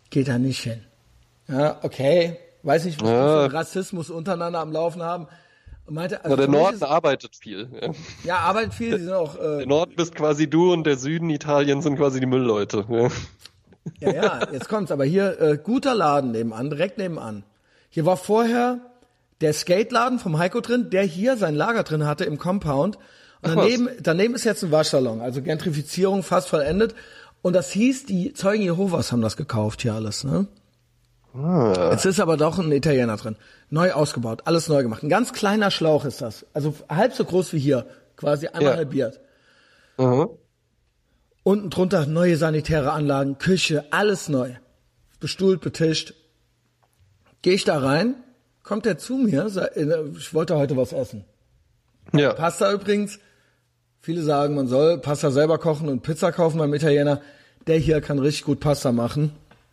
geht da nicht hin. Ja, okay. Weiß nicht, was Ja. für Rassismus untereinander am Laufen haben. Meinte, also Na, der Norden ist- arbeitet viel. Ja. ja, arbeitet viel, die sind auch, äh, Der Norden bist quasi du und der Süden Italien sind quasi die Müllleute. Ja. Ja, ja, jetzt kommt's. Aber hier äh, guter Laden nebenan, direkt nebenan. Hier war vorher der Skateladen vom Heiko drin, der hier sein Lager drin hatte im Compound. Und daneben, daneben ist jetzt ein Waschsalon, also Gentrifizierung fast vollendet. Und das hieß, die Zeugen Jehovas haben das gekauft hier alles. Ne? Ah. Jetzt ist aber doch ein Italiener drin. Neu ausgebaut, alles neu gemacht. Ein ganz kleiner Schlauch ist das. Also halb so groß wie hier, quasi einmal Ja. halbiert. Aha. Unten drunter neue sanitäre Anlagen, Küche, alles neu. Bestuhlt, betischt. Gehe ich da rein, kommt er zu mir, ich wollte heute was essen. Ja. Pasta übrigens, viele sagen, man soll Pasta selber kochen und Pizza kaufen beim Italiener. Der hier kann richtig gut Pasta machen.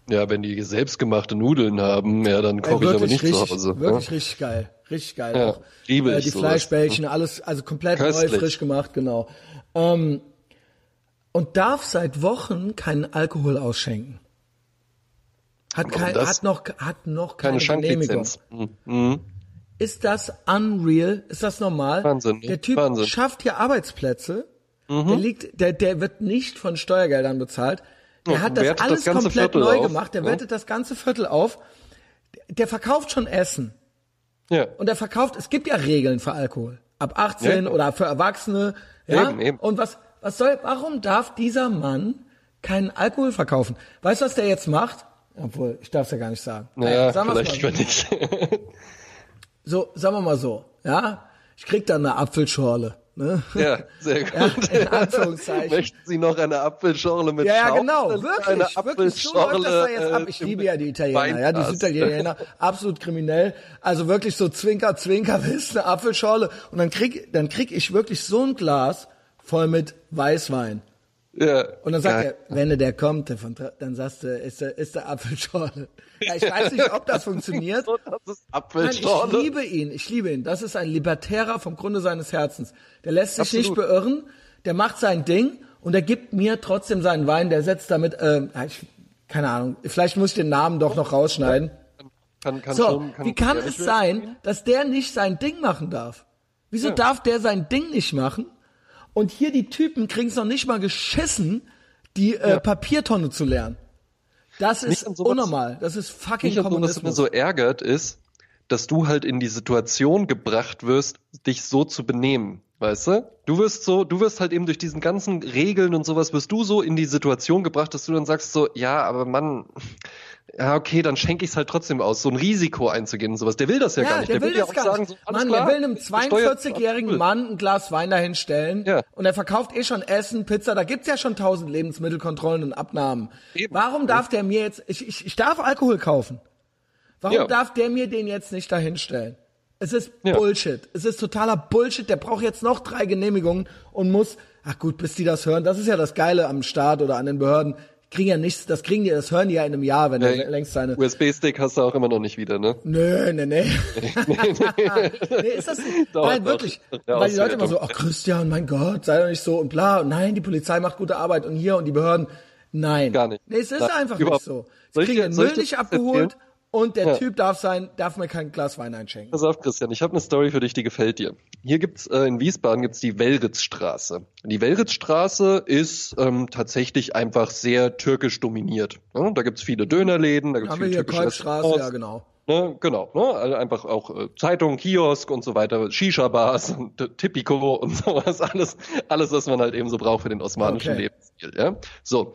ja, wenn die selbstgemachte Nudeln haben, ja, dann koche ich aber nicht richtig, zu Hause. Wirklich ja. richtig geil. Richtig geil Ja, auch. liebe äh, Die sowas. Fleischbällchen, alles, also komplett neu, Köstlich. frisch gemacht, genau. Ähm, und darf seit Wochen keinen Alkohol ausschenken. Hat, Warum kein, das? hat noch, hat noch keine, Keine Genehmigung. Mhm. Mhm. Ist das unreal? Ist das normal? Wahnsinn, Der Typ Wahnsinn. Mhm. schafft hier Arbeitsplätze. Der liegt, der, der wird nicht von Steuergeldern bezahlt. Der Ja, hat das das alles ganze komplett Viertel neu auf, gemacht. Der ne? wertet das ganze Viertel auf. Der verkauft schon Essen. Ja. Und er verkauft, es gibt ja Regeln für Alkohol. Ab 18 Ja. oder für Erwachsene. Ja. Eben, eben. Und was, was soll, warum darf dieser Mann keinen Alkohol verkaufen? Weißt du, was der jetzt macht? Obwohl, ich darf es ja gar nicht sagen. Naja, sagen vielleicht mal. nicht. So, sagen wir mal so, ja. Ich krieg dann eine Apfelschorle. Ne? ja, sehr gut. Ja, in Anführungszeichen. Möchten Sie noch eine Apfelschorle mit Ja, ja, Schaum? genau, Eine wirklich, wirklich, so läuft das da jetzt ab. äh, Ich liebe ja die Italiener, ja, die. Süditaliener, absolut kriminell. Also wirklich so Zwinker, Zwinker, willst eine Apfelschorle? Und dann krieg, dann krieg ich wirklich so ein Glas voll mit Weißwein. Ja. Und dann sagt Geil. er, wenn der kommt, der von, dann sagst du, ist der, ist der Apfelschorle. Ja, ich weiß nicht, ob das funktioniert. So, das ist Nein, ich Apfelschorle. liebe ihn, ich liebe ihn. Das ist ein Libertärer vom Grunde seines Herzens. Der lässt sich Absolut. nicht beirren, der macht sein Ding und er gibt mir trotzdem seinen Wein, der setzt damit, ähm, ja, ich, keine Ahnung, vielleicht muss ich den Namen doch noch rausschneiden. Kann, kann So, schon, wie kann es sein, dass der nicht sein Ding machen darf? Wieso Ja. darf der sein Ding nicht machen? Und hier die Typen kriegen es noch nicht mal geschissen, die äh, Ja. Papiertonne zu lernen. Das ist Nicht sowas- unnormal. Das ist fucking Nicht, was mir Kommunismus. so ärgert, ist, dass du halt in die Situation gebracht wirst, dich so zu benehmen. Weißt du? Du wirst so, du wirst halt eben durch diesen ganzen Regeln und sowas, wirst du so in die Situation gebracht, dass du dann sagst so, ja, aber Mann, ja, okay, dann schenke ich es halt trotzdem aus, so ein Risiko einzugehen und sowas. Der will das ja, gar nicht. der, will ja das auch gar sagen, nicht. so, Mann, klar, der will einem besteuert- 42-jährigen Mann ein Glas Wein dahinstellen Ja. und er verkauft eh schon Essen, Pizza, da gibt's ja schon tausend Lebensmittelkontrollen und Abnahmen. Eben. Warum darf der mir jetzt, ich, ich, ich darf Alkohol kaufen. Warum Ja. darf der mir den jetzt nicht dahinstellen? Es ist Ja. Bullshit. Es ist totaler Bullshit. Der braucht jetzt noch drei Genehmigungen und muss, ach gut, bis die das hören. Das ist ja das Geile am Staat oder an den Behörden. Kriegen ja nichts, das kriegen die, das hören die ja in einem Jahr, wenn er längst seine, USB-Stick hast du auch immer noch nicht wieder, ne? Nö, nee, nee. nee, ist das? Doch, Nein, doch. wirklich. Ja, Weil die Leute immer so, ach Christian, mein Gott, sei doch nicht so und bla. Und nein, die Polizei macht gute Arbeit und hier und die Behörden. Nein. Gar nicht. Nee, es ist Nein, einfach überhaupt nicht so. Soll Ich ich kriege dir- den soll Müll nicht abgeholt erzählen? Und der Ja. Typ darf sein, darf mir kein Glas Wein einschenken. Pass auf, Christian, ich habe eine Story für dich, die gefällt dir. Hier gibt's äh, in Wiesbaden gibt's die Wellritzstraße. Die Wellritzstraße ist ähm, tatsächlich einfach sehr türkisch dominiert. Ja, da gibt's viele Dönerläden, da gibt's Haben wir viele hier türkische Restaurants. ja genau. Ne, genau, ne? Also einfach auch äh, Zeitung, Kiosk und so weiter, Shisha-Bars und äh, Tipico und sowas, alles, alles, was man halt eben so braucht für den osmanischen Okay. Lebensstil. Ja? So,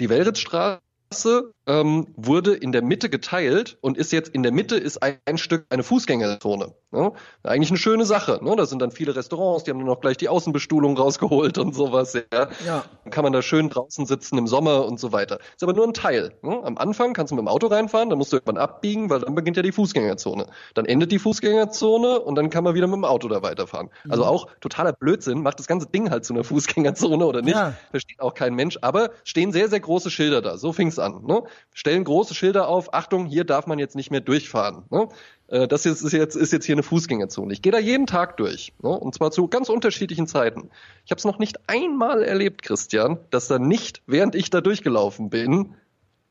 die Wellritzstraße ähm, wurde in der Mitte geteilt und ist jetzt in der Mitte ist ein, ein Stück eine Fußgängerzone. Ne? Eigentlich eine schöne Sache. Ne? Da sind dann viele Restaurants, die haben dann auch gleich die Außenbestuhlung rausgeholt und sowas. Ja. ja. Dann kann man da schön draußen sitzen im Sommer und so weiter. Ist aber nur ein Teil. Ne? Am Anfang kannst du mit dem Auto reinfahren, dann musst du irgendwann abbiegen, weil dann beginnt ja die Fußgängerzone. Dann endet die Fußgängerzone und dann kann man wieder mit dem Auto da weiterfahren. Mhm. Also auch totaler Blödsinn, macht das ganze Ding halt zu einer Fußgängerzone oder nicht. Ja. Versteht auch kein Mensch. Aber stehen sehr, sehr große Schilder da. So fing's an. Ne? Stellen große Schilder auf, Achtung, hier darf man jetzt nicht mehr durchfahren. Ne? Äh, das ist jetzt, ist jetzt hier eine Fußgängerzone. Ich gehe da jeden Tag durch. Ne? Und zwar zu ganz unterschiedlichen Zeiten. Ich habe es noch nicht einmal erlebt, Christian, dass da nicht, während ich da durchgelaufen bin,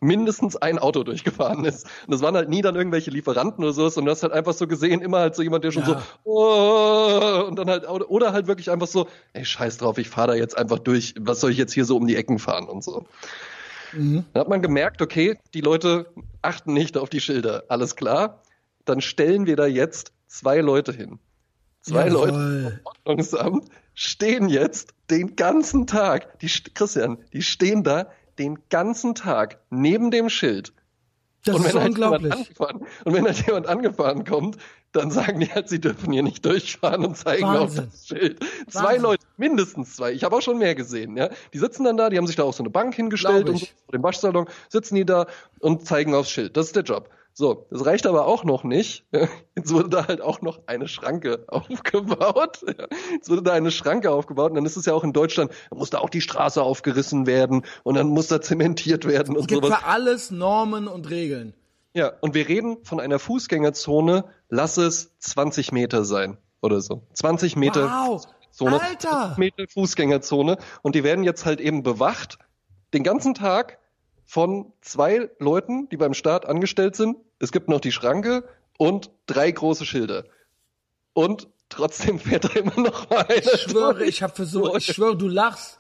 mindestens ein Auto durchgefahren ist. Und das waren halt nie dann irgendwelche Lieferanten oder sowas, und du hast halt einfach so gesehen, immer halt so jemand, der schon ja. so, oh, und dann halt, oder halt wirklich einfach so, ey, scheiß drauf, ich fahre da jetzt einfach durch, was soll ich jetzt hier so um die Ecken fahren und so. Mhm. Dann hat man gemerkt, okay, die Leute achten nicht auf die Schilder, alles klar dann stellen wir da jetzt zwei Leute hin. Zwei Jawohl. Leute vom Ordnungsamt stehen jetzt den ganzen Tag, die, Christian, die stehen da den ganzen Tag neben dem Schild. Das und ist halt unglaublich. und wenn halt jemand angefahren kommt, dann sagen die halt, sie dürfen hier nicht durchfahren und zeigen Wahnsinn. auf das Schild. Zwei Wahnsinn. Leute, mindestens zwei. Ich habe auch schon mehr gesehen. Ja, die sitzen dann da, die haben sich da auch so eine Bank hingestellt und vor dem Waschsalon sitzen die da und zeigen aufs Schild. Das ist der Job. So, das reicht aber auch noch nicht. Jetzt wurde da halt auch noch eine Schranke aufgebaut. Jetzt wurde da eine Schranke aufgebaut und dann ist es ja auch in Deutschland, da muss da auch die Straße aufgerissen werden und dann muss da zementiert werden und es gibt sowas. für alles Normen und Regeln. Ja, und wir reden von einer Fußgängerzone, lass es 20 Meter sein oder so. 20 Meter wow. Zone, Alter! Meter Fußgängerzone und die werden jetzt halt eben bewacht den ganzen Tag von zwei Leuten, die beim Staat angestellt sind es gibt noch die Schranke und drei große Schilder. Und trotzdem fährt da immer noch mal einer Ich schwöre, durch. ich habe versucht, ich schwöre, du lachst.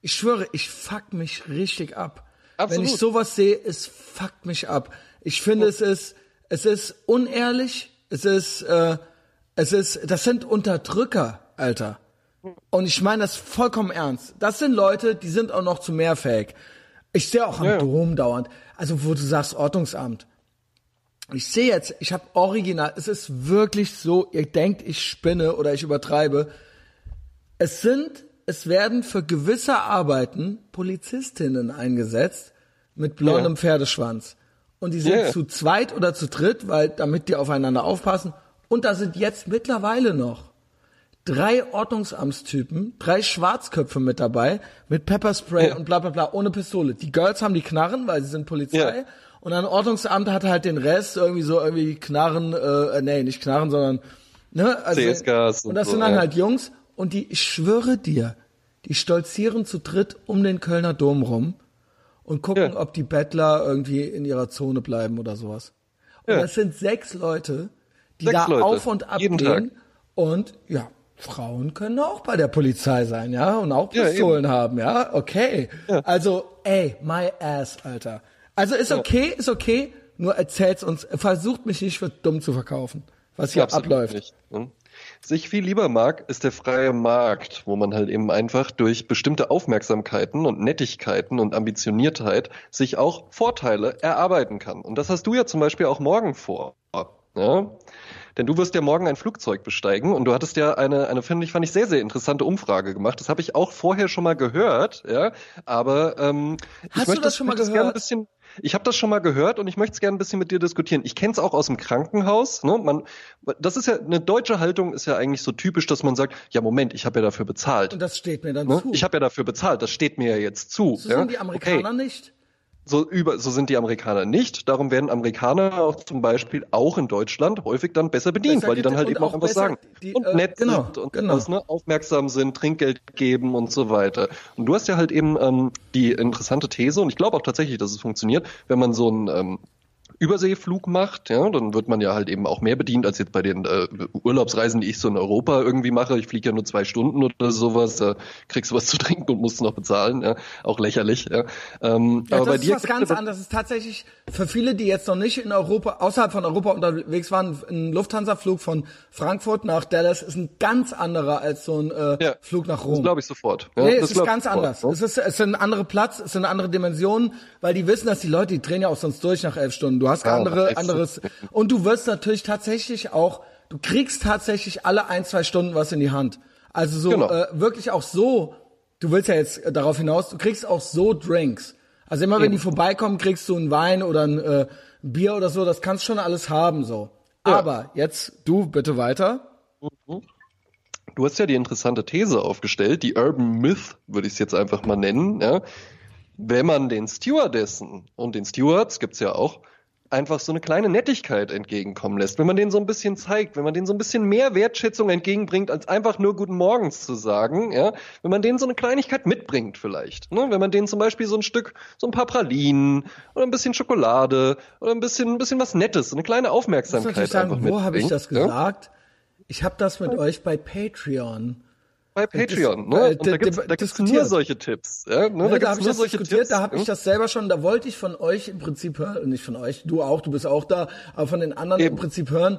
Ich schwöre, ich fuck mich richtig ab. Absolut. Wenn ich sowas sehe, es fuckt mich ab. Ich finde, es ist, es ist unehrlich. Es ist, äh, es ist, das sind Unterdrücker, Alter. Und ich meine das vollkommen ernst. Das sind Leute, die sind auch noch zu mehr fähig. Ich sehe auch am ja. Dom dauernd. Also, wo du sagst Ordnungsamt ich sehe jetzt, ich habe original, es ist wirklich so, ihr denkt, ich spinne oder ich übertreibe. Es sind, es werden für gewisse Arbeiten Polizistinnen eingesetzt mit blondem ja. Pferdeschwanz. Und die sind ja. zu zweit oder zu dritt, weil, damit die aufeinander aufpassen. Und da sind jetzt mittlerweile noch drei Ordnungsamtstypen, drei Schwarzköpfe mit dabei, mit Pepperspray ja. und bla bla bla, ohne Pistole. Die Girls haben die Knarren, weil sie sind Polizei. Und ein Ordnungsamt hat halt den Rest irgendwie so irgendwie Knarren, äh, nee, nicht Knarren, sondern ne, also, CS-Gas und, und das so, sind dann ja. halt Jungs und die, ich schwöre dir, die stolzieren zu dritt um den Kölner Dom rum und gucken, ja. ob die Bettler irgendwie in ihrer Zone bleiben oder sowas. Und ja. das sind sechs Leute, die sechs da Leute. auf und ab Jeden gehen Tag. und ja, Frauen können auch bei der Polizei sein, ja, und auch Pistolen ja, haben, ja, okay. Ja. Also, ey, my ass, Alter. Also ist okay, ist okay, nur erzählt's uns, versucht mich nicht für dumm zu verkaufen, was hier Absolut abläuft. Nicht, ne? Was ich viel lieber mag, ist der freie Markt, wo man halt eben einfach durch bestimmte Aufmerksamkeiten und Nettigkeiten und Ambitioniertheit sich auch Vorteile erarbeiten kann. Und das hast du ja zum Beispiel auch morgen vor. Ja? Denn du wirst ja morgen ein Flugzeug besteigen und du hattest ja eine, eine finde ich, fand ich sehr, sehr interessante Umfrage gemacht. Das habe ich auch vorher schon mal gehört, ja. Aber ähm, Hast ich möchte das schon mal gehört? Ein bisschen, ich habe das schon mal gehört und ich möchte es gerne ein bisschen mit dir diskutieren. Ich kenne es auch aus dem Krankenhaus. Ne? Man, das ist ja eine deutsche Haltung, ist ja eigentlich so typisch, dass man sagt: Ja, Moment, ich habe ja dafür bezahlt. Und das steht mir dann ne? zu. Ich habe ja dafür bezahlt. Das steht mir ja jetzt zu. So ja? sind die Amerikaner okay. nicht so über, so sind die Amerikaner nicht. Darum werden Amerikaner auch zum Beispiel auch in Deutschland häufig dann besser bedient, besser weil die dann halt eben auch, auch was sagen. Die, und äh, nett genau, sind und genau. was, ne, aufmerksam sind, Trinkgeld geben und so weiter. Und du hast ja halt eben ähm, die interessante These, und ich glaube auch tatsächlich, dass es funktioniert, wenn man so ein ähm, Überseeflug macht, ja, dann wird man ja halt eben auch mehr bedient als jetzt bei den äh, Urlaubsreisen, die ich so in Europa irgendwie mache. Ich fliege ja nur zwei Stunden oder sowas, da kriegst du was zu trinken und musst noch bezahlen, ja, auch lächerlich. Ja. Ähm, Ja, aber das bei ist dir was ganz anderes. Das ist tatsächlich für viele, die jetzt noch nicht in Europa, außerhalb von Europa unterwegs waren, ein Lufthansa-Flug von Frankfurt nach Dallas ist ein ganz anderer als so ein äh, Ja, Flug nach Das Rom. glaube ich sofort. Ja, nee, das es ist ganz sofort, anders. ne? Es ist, es sind andere Platz, es sind andere Dimensionen, weil die wissen, dass die Leute, die drehen ja auch sonst durch nach elf Stunden. Du hast Ja, andere, anderes. Und du wirst natürlich tatsächlich auch, du kriegst tatsächlich alle ein, zwei Stunden was in die Hand. Also so, Genau. äh, wirklich auch so, du willst ja jetzt äh, darauf hinaus, du kriegst auch so Drinks. Also immer wenn Eben. die vorbeikommen, kriegst du einen Wein oder ein äh, Bier oder so, das kannst schon alles haben, so. Aber jetzt, du bitte weiter. Du hast ja die interessante These aufgestellt, die Urban Myth, würde ich es jetzt einfach mal nennen, ja. Wenn man den Stewardessen und den Stewards gibt's ja auch, einfach so eine kleine Nettigkeit entgegenkommen lässt, wenn man denen so ein bisschen zeigt, wenn man denen so ein bisschen mehr Wertschätzung entgegenbringt, als einfach nur Guten Morgens zu sagen, ja, wenn man denen so eine Kleinigkeit mitbringt vielleicht, ne? wenn man denen zum Beispiel so ein Stück, so ein paar Pralinen oder ein bisschen Schokolade oder ein bisschen, ein bisschen was Nettes, so eine kleine Ich Aufmerksamkeit natürlich sagen, einfach wo habe ich das ja? gesagt? Ich habe das mit euch bei Patreon. Bei Patreon, äh, ne? Und da da gibt's diskutiert. nur solche Tipps, ja? Ne? Ne, Da da habe ich das diskutiert, Tipps. da habe ich ja? das selber schon, da wollte ich von euch im Prinzip hören, nicht von euch, du auch, du bist auch da, aber von den anderen Eben. im Prinzip hören,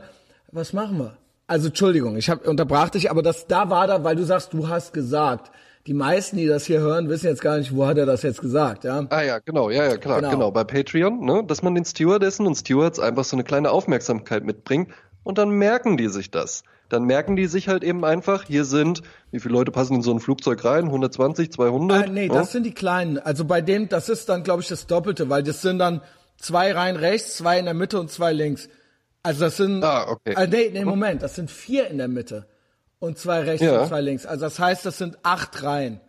was machen wir? Also Entschuldigung, ich hab, unterbrach dich, aber das da war da, weil du sagst, du hast gesagt. Die meisten, die das hier hören, wissen jetzt gar nicht, wo hat er das jetzt gesagt, ja? Ah ja, genau, ja, ja, klar, Genau. genau. Bei Patreon, ne, dass man den Stewardessen und Stewards einfach so eine kleine Aufmerksamkeit mitbringt und dann merken die sich das. Dann merken die sich halt eben einfach, hier sind, wie viele Leute passen in so ein Flugzeug rein? 120, 200? Äh, nee, ja? das sind die kleinen. Also bei dem, das ist dann, glaube ich, das Doppelte, weil das sind dann zwei Reihen rechts, zwei in der Mitte und zwei links. Also das sind. Ah, okay. Äh, nee, nee, Moment, das sind vier in der Mitte und zwei rechts Ja. und zwei links. Also das heißt, das sind acht Reihen.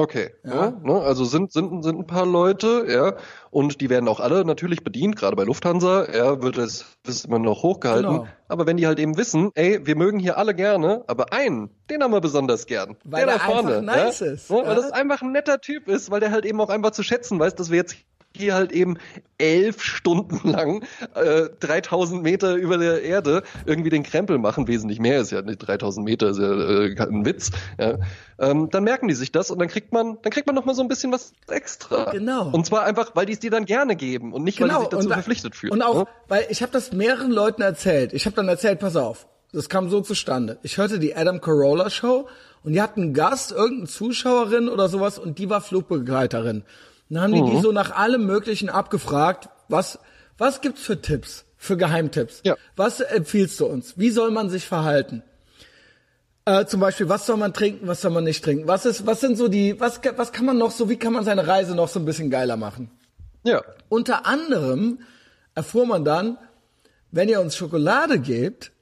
Okay, ja. ne, also sind, sind, sind ein paar Leute, ja, und die werden auch alle natürlich bedient, gerade bei Lufthansa, ja, wird es ist immer noch hochgehalten. Genau. Aber wenn die halt eben wissen, ey, wir mögen hier alle gerne, aber einen, den haben wir besonders gern. Weil der der da vorne, einfach nice ja, ist, ne. Weil das einfach ein netter Typ ist, weil der halt eben auch einfach zu schätzen weiß, dass wir jetzt hier halt eben elf Stunden lang äh, 3000 Meter über der Erde irgendwie den Krempel machen, wesentlich mehr ist ja nicht 3000 Meter, ist ja äh, ein Witz. Ja. Ähm, dann merken die sich das und dann kriegt man, dann kriegt man noch mal so ein bisschen was extra. Genau. Und zwar einfach, weil die es dir dann gerne geben und nicht, weil die sich dazu da- verpflichtet fühlen. Und auch, ne? weil ich habe das mehreren Leuten erzählt. Ich habe dann erzählt, pass auf, das kam so zustande. Ich hörte die Adam Carolla Show und die hatten einen Gast, irgendeine Zuschauerin oder sowas und die war Flugbegleiterin. Dann haben die Mhm. die so nach allem Möglichen abgefragt, was, was gibt's für Tipps, für Geheimtipps? Ja. Was empfiehlst du uns? Wie soll man sich verhalten? Äh, zum Beispiel, was soll man trinken, was soll man nicht trinken? Was ist, was sind so die, was, was kann man noch so, wie kann man seine Reise noch so ein bisschen geiler machen? Ja. Unter anderem erfuhr man dann, wenn ihr uns Schokolade gebt,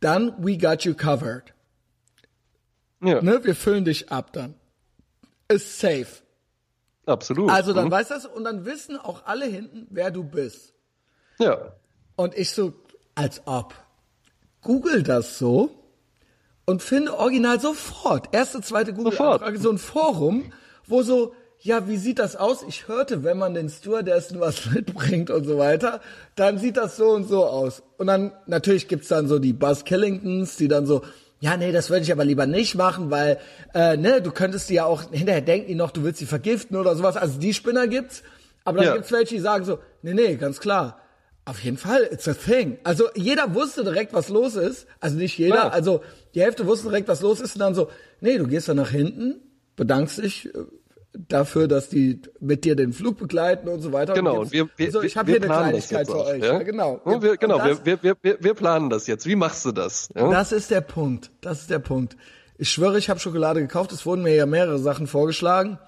dann we got you covered. Ja. Ne? Wir füllen dich ab dann. Ist safe. Absolut. Also dann Mhm. weiß das und dann wissen auch alle hinten, wer du bist. Ja. Und ich so, als ob. Google das so und finde original sofort, erste, zweite Google-Anfrage, so ein Forum, wo so, ja, wie sieht das aus? Ich hörte, wenn man den Stewardessen was mitbringt und so weiter, dann sieht das so und so aus. Und dann, natürlich gibt's dann so die Buzz Killingtons, die dann so, ja, nee, das würde ich aber lieber nicht machen, weil, äh, ne, du könntest die ja auch, hinterher denken die noch, du willst sie vergiften oder sowas. Also die Spinner gibt's. Aber dann Ja. gibt's welche, die sagen so, nee, nee, ganz klar. Auf jeden Fall, it's a thing. Also jeder wusste direkt, was los ist. Also nicht jeder, Klar. also die Hälfte wusste direkt, was los ist. Und dann so, nee, du gehst dann nach hinten, bedankst dich äh, dafür, dass die mit dir den Flug begleiten und so weiter. Genau, Und wir, wir, so, ich habe wir hier eine planen das Kleinigkeit jetzt für auch, euch. Ja? Ja, genau. Wir, Und genau, das, wir, wir, wir, wir planen das jetzt. Wie machst du das? Ja? das ist der Punkt. Das ist der Punkt. Ich schwöre, ich habe Schokolade gekauft. Es wurden mir ja mehrere Sachen vorgeschlagen.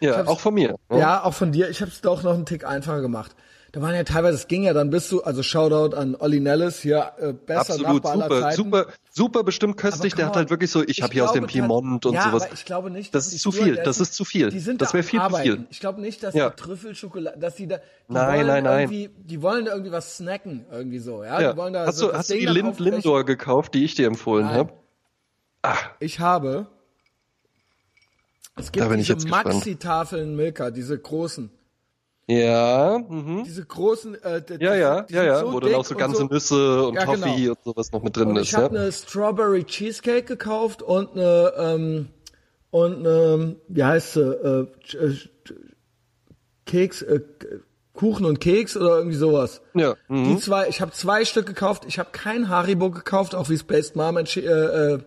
ja auch von mir. Ja, auch von dir. Ich habe es doch noch einen Tick einfacher gemacht. Da waren ja teilweise, es ging ja dann bis zu, also Shoutout an Olli Nellis, hier äh, besser Absolut, Nachbar aller super, Zeiten. super, super bestimmt köstlich. Der hat halt wirklich so, ich, habe hier aus dem Piemont und ja, sowas. Aber ich glaube nicht, Das ist die zu viel, das ist zu viel. Die sind Das da wäre viel zu Arbeiten. viel. Ich glaube nicht, dass Ja. die Trüffelschokolade, dass die da, die Nein, nein, nein. irgendwie, die wollen da irgendwie was snacken, irgendwie so, ja. Ja. Die wollen da Hast so du, hast du Ding die dann Lind. Lindor gekauft, die ich dir empfohlen habe? Ich habe, es gibt ich diese. Maxi-Tafeln Milka, diese großen. Ja, mhm. Diese großen, äh, die, Ja, ja, die ja, ja, so wo dann auch so und ganze Nüsse und Ja, Toffee genau. und sowas noch mit drin Und ist, ich ja. habe eine Strawberry Cheesecake gekauft und eine ähm, und eine, wie heißt sie, äh, äh, Keks, äh, Kuchen und Keks oder irgendwie sowas. Ja, Die mhm. zwei, ich habe zwei Stück gekauft. Ich habe kein Haribo gekauft, auch wie Spaced Mom. Äh, äh,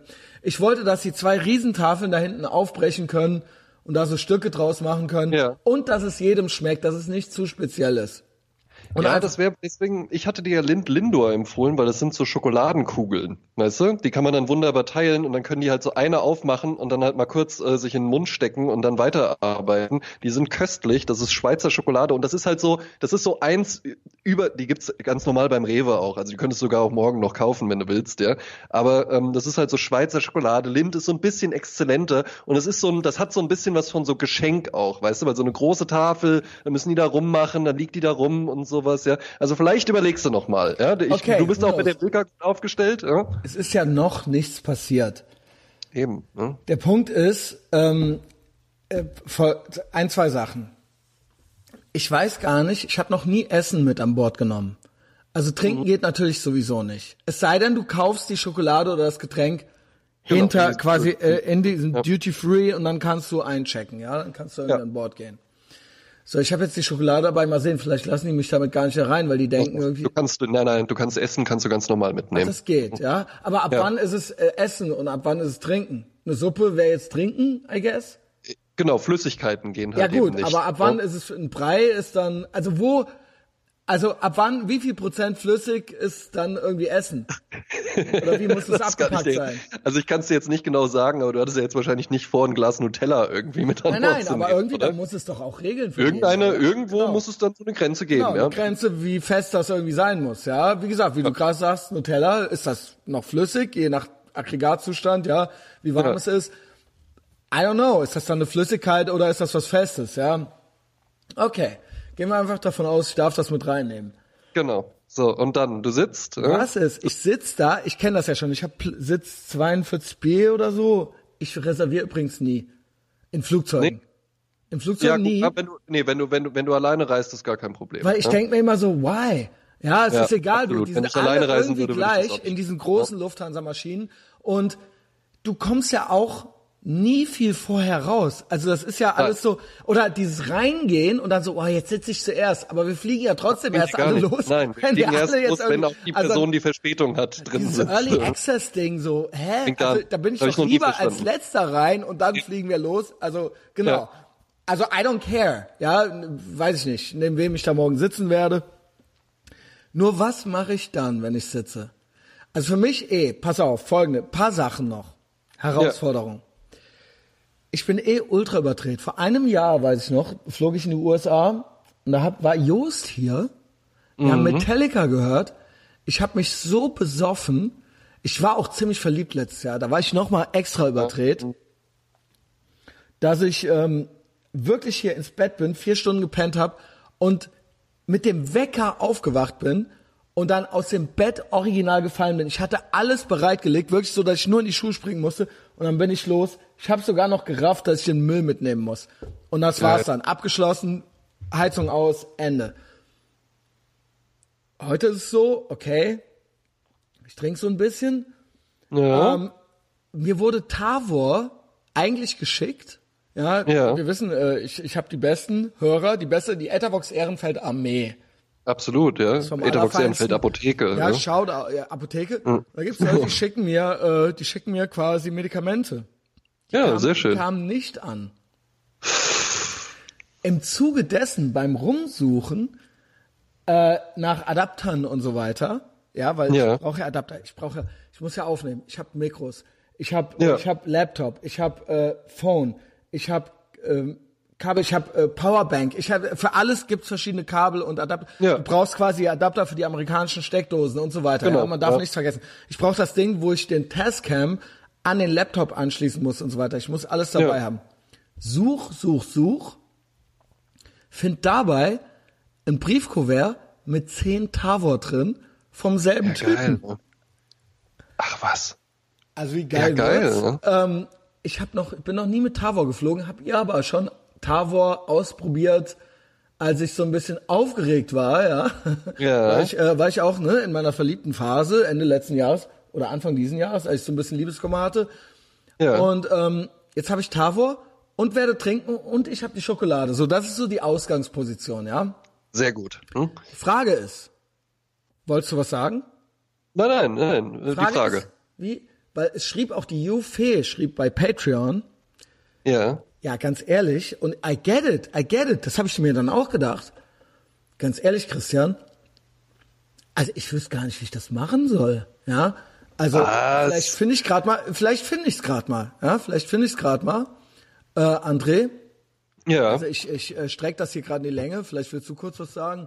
ich wollte, dass die zwei Riesentafeln da hinten aufbrechen können und da so Stücke draus machen können. Ja. Und dass es jedem schmeckt, dass es nicht zu speziell ist. Und ja, das wäre deswegen, ich hatte dir ja Lind Lindor empfohlen, weil das sind so Schokoladenkugeln, weißt du? Die kann man dann wunderbar teilen und dann können die halt so eine aufmachen und dann halt mal kurz äh, sich in den Mund stecken und dann weiterarbeiten. Die sind köstlich, das ist Schweizer Schokolade und das ist halt so, das ist so eins über, die gibt's ganz normal beim Rewe auch, also die könntest du sogar auch morgen noch kaufen, wenn du willst, ja. Aber ähm, das ist halt so Schweizer Schokolade. Lind ist so ein bisschen exzellenter und es ist so ein, das hat so ein bisschen was von so Geschenk auch, weißt du, weil so eine große Tafel, dann müssen die da rummachen, dann liegt die da rum und sowas, ja. Also vielleicht überlegst du noch mal, ja. Ich, Okay, du bist auch mit der Wilka gut aufgestellt, ja. es ist ja noch nichts passiert. Eben, ne? Der Punkt ist, ähm, äh, ein, zwei Sachen. Ich weiß gar nicht, ich habe noch nie Essen mit an Bord genommen. Also trinken geht natürlich sowieso nicht. Es sei denn, du kaufst die Schokolade oder das Getränk Genau, hinter quasi äh, in diesem Duty Free und dann kannst du einchecken, ja, dann kannst du irgendwie Ja. an Bord gehen. So, ich habe jetzt die Schokolade dabei, mal sehen, vielleicht lassen die mich damit gar nicht rein, weil die denken irgendwie, Du kannst, nein, nein, du kannst essen, kannst du ganz normal mitnehmen. das geht, ja. Aber ab Ja. wann ist es äh, Essen und ab wann ist es Trinken? Eine Suppe wäre jetzt Trinken, I guess. Genau, Flüssigkeiten gehen Ja halt gut, eben nicht. aber ab wann ne? ist es ein Brei ist dann, also wo, also ab wann, wie viel Prozent flüssig ist dann irgendwie Essen? Oder wie muss Das ich abgepackt sein? Also ich kann es dir jetzt nicht genau sagen, aber du hattest ja jetzt wahrscheinlich nicht vor, ein Glas Nutella irgendwie mit an Nein, nein, aber nehmen, irgendwie, oder? da muss es doch auch Regeln für Irgendeine, oder? irgendwo Genau. muss es dann so eine Grenze geben, Genau, ja. eine Grenze, wie fest das irgendwie sein muss, ja. Wie gesagt, wie du gerade sagst, Nutella, ist das noch flüssig, je nach Aggregatzustand, ja, wie warm Ja. es ist. I don't know, ist das dann eine Flüssigkeit oder ist das was Festes, ja? Okay, gehen wir einfach davon aus, ich darf das mit reinnehmen. Genau. So, und dann, du sitzt, ja? Was ist? Ich sitz da, ich kenne das ja schon, ich habe Sitz 42b oder so. Ich reserviere übrigens nie. In Flugzeugen. Nee. Im Flugzeug Ja, gut, nie. wenn du, nee, wenn du, wenn du, wenn du alleine reist, ist gar kein Problem. Weil ich ja? denk mir immer so, why? Ja, es Ja, ist egal, absolut. du, die Wenn sind alle reisen irgendwie würde, gleich in diesen großen Lufthansa-Maschinen und du kommst ja auch nie viel vorher raus. Also das ist ja alles so, oder dieses Reingehen und dann so, oh, jetzt sitze ich zuerst, aber wir fliegen ja trotzdem erst alle nicht. los. Nein, wir wenn fliegen erst los, wenn auch die also Person, die Verspätung hat, drin sitzt. Early Access Ding so, hä? Also, da bin ich doch ich lieber als letzter rein und dann fliegen wir los. Also, genau. Ja. Also, I don't care. Ja, weiß ich nicht, neben wem ich da morgen sitzen werde. Nur was mache ich dann, wenn ich sitze? Also für mich eh, pass auf, folgende, paar Sachen noch. Herausforderung. Ich bin eh ultra überdreht. Vor einem Jahr, weiß ich noch, flog ich in die USA und da hab, war Joost hier. Wir haben Metallica gehört. Ich habe mich so besoffen. Ich war auch ziemlich verliebt letztes Jahr. Da war ich noch mal extra überdreht, dass ich ähm, wirklich hier ins Bett bin, vier Stunden gepennt habe und mit dem Wecker aufgewacht bin und dann aus dem Bett original gefallen bin. Ich hatte alles bereitgelegt, wirklich so, dass ich nur in die Schuhe springen musste und dann bin ich los. Ich habe sogar noch gerafft, dass ich den Müll mitnehmen muss. Und das Geil. war's dann. Abgeschlossen, Heizung aus, Ende. Heute ist es so, okay, ich trinke so ein bisschen. Ja. Ähm, mir wurde Tavor eigentlich geschickt. Ja, Ja. wir wissen, äh, ich, ich habe die besten Hörer, die beste, die Etavox Ehrenfeld Armee. Absolut, ja. Etavox. Ehrenfeld Apotheke. Ja, ne? schaut, ja, Apotheke. Da gibt's Leute, die schicken mir, äh, die schicken mir quasi Medikamente. Ja Kam- sehr schön. Kam nicht an. Im Zuge dessen beim Rumsuchen äh, nach Adaptern und so weiter, ja, weil Ja. ich brauche ja Adapter, ich brauche, ja- ich muss ja aufnehmen, ich habe Mikros, ich habe, Ja. ich habe Laptop, ich habe äh, Phone, ich habe ähm, Kabel, ich habe äh, Powerbank, ich habe für alles gibt's verschiedene Kabel und Adapter. Ja. Du brauchst quasi Adapter für die amerikanischen Steckdosen und so weiter. Genau, ja, man darf ja. nichts vergessen. Ich brauche das Ding, wo ich den Tascam an den Laptop anschließen muss und so weiter. Ich muss alles dabei Ja. haben. Such, such, such. Find dabei ein Briefkuvert mit 10 Tavor drin vom selben Ja, Typen. geil. ne? Ach was. Also wie geil, Ja, geil, wird's? ne? Ähm, ich hab noch, bin noch nie mit Tavor geflogen, hab ihr aber schon Tavor ausprobiert. als ich so ein bisschen aufgeregt war, ja, Ja. war, ich, äh, war ich auch ne, in meiner verliebten Phase Ende letzten Jahres oder Anfang diesen Jahres, als ich so ein bisschen Liebeskummer hatte. Ja. Und ähm, jetzt habe ich Tavor und werde trinken und ich habe die Schokolade. So, das ist so die Ausgangsposition, ja. Sehr gut. Hm? Die Frage ist, wolltest du was sagen? Nein, nein, nein. äh, die Frage. Ist, wie? Weil es schrieb auch die Jufe, schrieb bei Patreon, Ja. ja, ganz ehrlich, und I get it, I get it, das habe ich mir dann auch gedacht. Ganz ehrlich, Christian, also ich wüsste gar nicht, wie ich das machen soll, ja. Also Was? vielleicht finde ich gerade mal, vielleicht finde ich es gerade mal, ja, vielleicht finde ich es gerade mal. Äh, André, Ja. also ich, ich äh, strecke das hier gerade in die Länge, vielleicht willst du kurz was sagen.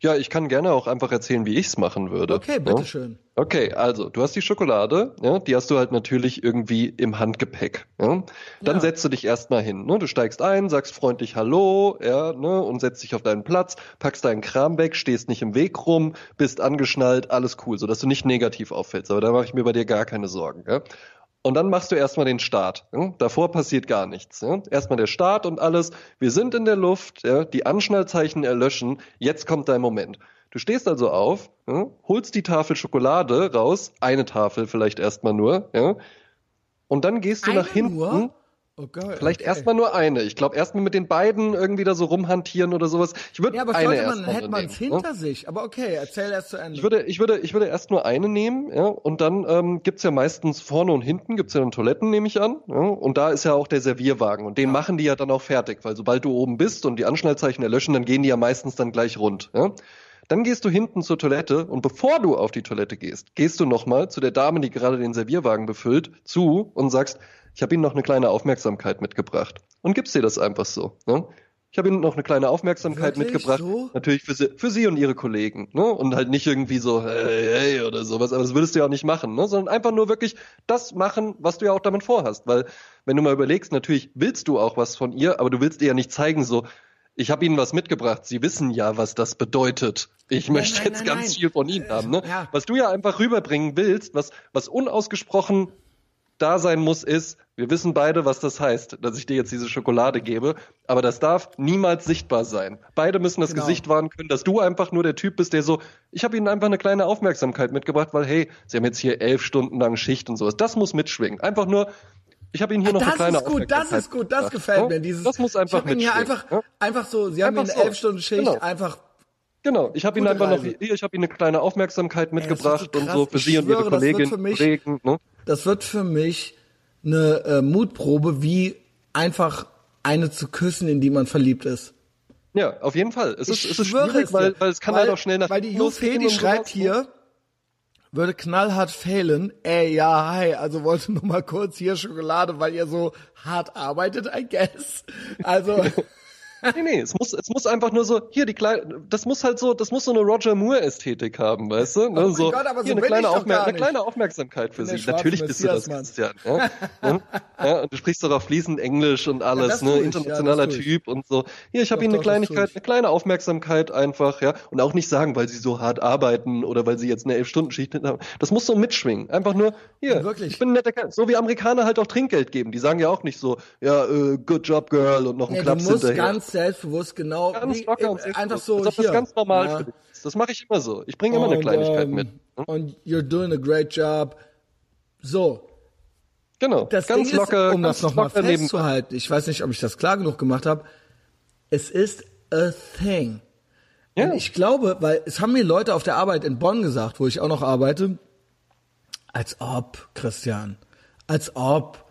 Ja, ich kann gerne auch einfach erzählen, wie ich's machen würde. Okay, Ja? bitteschön. Okay, also du hast die Schokolade, ja, die hast du halt natürlich irgendwie im Handgepäck. Ja? Dann Ja. setzt du dich erstmal hin. Ne? Du steigst ein, sagst freundlich Hallo, ja, ne, und setzt dich auf deinen Platz, packst deinen Kram weg, stehst nicht im Weg rum, bist angeschnallt, alles cool, sodass du nicht negativ auffällst. Aber da mache ich mir bei dir gar keine Sorgen. Ja? Und dann machst du erstmal den Start. Ja? Davor passiert gar nichts. Ja? Erstmal der Start und alles. Wir sind in der Luft, ja? die Anschnallzeichen erlöschen. Jetzt kommt dein Moment. Du stehst also auf, holst die Tafel Schokolade raus, eine Tafel vielleicht erstmal nur, ja? und dann gehst du Eine nach hinten. nur? Oh geil. Vielleicht okay. erstmal nur eine. Ich glaube, erstmal mit den beiden irgendwie da so rumhantieren oder sowas. Ich würde Ja, aber eine man, hätte man es nehmen, ne? hinter sich. Aber okay, erzähl erst zu Ende. Ich würde, ich würde, ich würde erst nur eine nehmen, ja, und dann ähm, gibt's ja meistens vorne und hinten gibt's ja dann Toiletten, nehme ich an, ja, und da ist ja auch der Servierwagen und den machen die ja dann auch fertig, weil sobald du oben bist und die Anschnallzeichen erlöschen, dann gehen die ja meistens dann gleich rund, ja. Dann gehst du hinten zur Toilette und bevor du auf die Toilette gehst, gehst du nochmal zu der Dame, die gerade den Servierwagen befüllt, zu und sagst, ich habe Ihnen noch eine kleine Aufmerksamkeit mitgebracht und gibst dir das einfach so. Ne? Ich habe Ihnen noch eine kleine Aufmerksamkeit Wirklich? mitgebracht. So? Natürlich für sie, für sie und ihre Kollegen. Ne? Und halt nicht irgendwie so, hey, hey oder sowas, aber das würdest du ja auch nicht machen, ne? sondern einfach nur wirklich das machen, was du ja auch damit vorhast. Weil, wenn du mal überlegst, natürlich willst du auch was von ihr, aber du willst ihr ja nicht zeigen, so, ich habe ihnen was mitgebracht, sie wissen ja, was das bedeutet. Ich möchte nein, jetzt nein, ganz nein. viel von ihnen haben. Ne? Ja. Was du ja einfach rüberbringen willst, was, was unausgesprochen da sein muss, ist, wir wissen beide, was das heißt, dass ich dir jetzt diese Schokolade gebe, aber das darf niemals sichtbar sein. Beide müssen das Genau. Gesicht wahren können, dass du einfach nur der Typ bist, der so, ich habe ihnen einfach eine kleine Aufmerksamkeit mitgebracht, weil hey, sie haben jetzt hier elf Stunden lang Schicht und sowas. Das muss mitschwingen. Einfach nur, ich habe ihnen hier noch das eine ist gut, das ist gut, das mitgebracht, gefällt mir. Dieses, das muss einfach ich hab ihn hier einfach, ja? einfach so, sie haben Einfach eine so. elf Stunden Schicht, Genau. einfach Genau, ich habe ihnen Gute einfach noch, Reise. hier, ich habe ihnen eine kleine Aufmerksamkeit das wird so mitgebracht und so für Ich sie und ihre schwöre, das wird Kolleginnen für und mich- Kollegen. Ne? das wird für mich eine äh, Mutprobe, wie einfach eine zu küssen, in die man verliebt ist. Ja, auf jeden Fall. Es ist, es ist schwierig, es weil, weil es kann weil, halt auch schnell nach Weil die hinten Jufe, losgehen die und schreibt ne? hier, würde knallhart fehlen. Ey, ja, hi, also wollte nur mal kurz hier Schokolade, weil ihr so hart arbeitet, I guess. Also, Nee, nee, es muss, es muss einfach nur so, hier die kleine, das muss halt so, das muss so eine Roger Moore-Ästhetik haben, weißt du? Ne? Oh so, Gott, aber so hier eine bin kleine, Aufmer- eine kleine Aufmerksamkeit für sie. Natürlich bist du das, Christian. Ja? ja? ja? Und du sprichst doch auch fließend Englisch und alles, ne? tue ich, Internationaler ja. Typ und so. Hier, ich habe ihnen eine Kleinigkeit, eine kleine Aufmerksamkeit einfach, ja. Und auch nicht sagen, weil sie so hart arbeiten oder weil sie jetzt eine Elf-Stunden-Schicht haben. Das muss so mitschwingen. Einfach nur, hier, Wirklich. ich bin ein netter Kerl. So wie Amerikaner halt auch Trinkgeld geben. Die sagen ja auch nicht so, ja, äh, good job, girl und noch nee, du Klaps hinterher. Selbstbewusst genau, Ganz locker und selbstbewusst. einfach so ob hier. das ganz normal ja. für dich ist. Das mache ich immer so. Ich bringe immer eine Und, Kleinigkeit ähm, mit. Hm? Und you're doing a great job. So, Genau. das ganz Ding locker, ist, um ganz das nochmal festzuhalten, ich weiß nicht, ob ich das klar genug gemacht habe, es ist a thing. Ja. Und ich glaube, weil es haben mir Leute auf der Arbeit in Bonn gesagt, wo ich auch noch arbeite, als ob, Christian, als ob,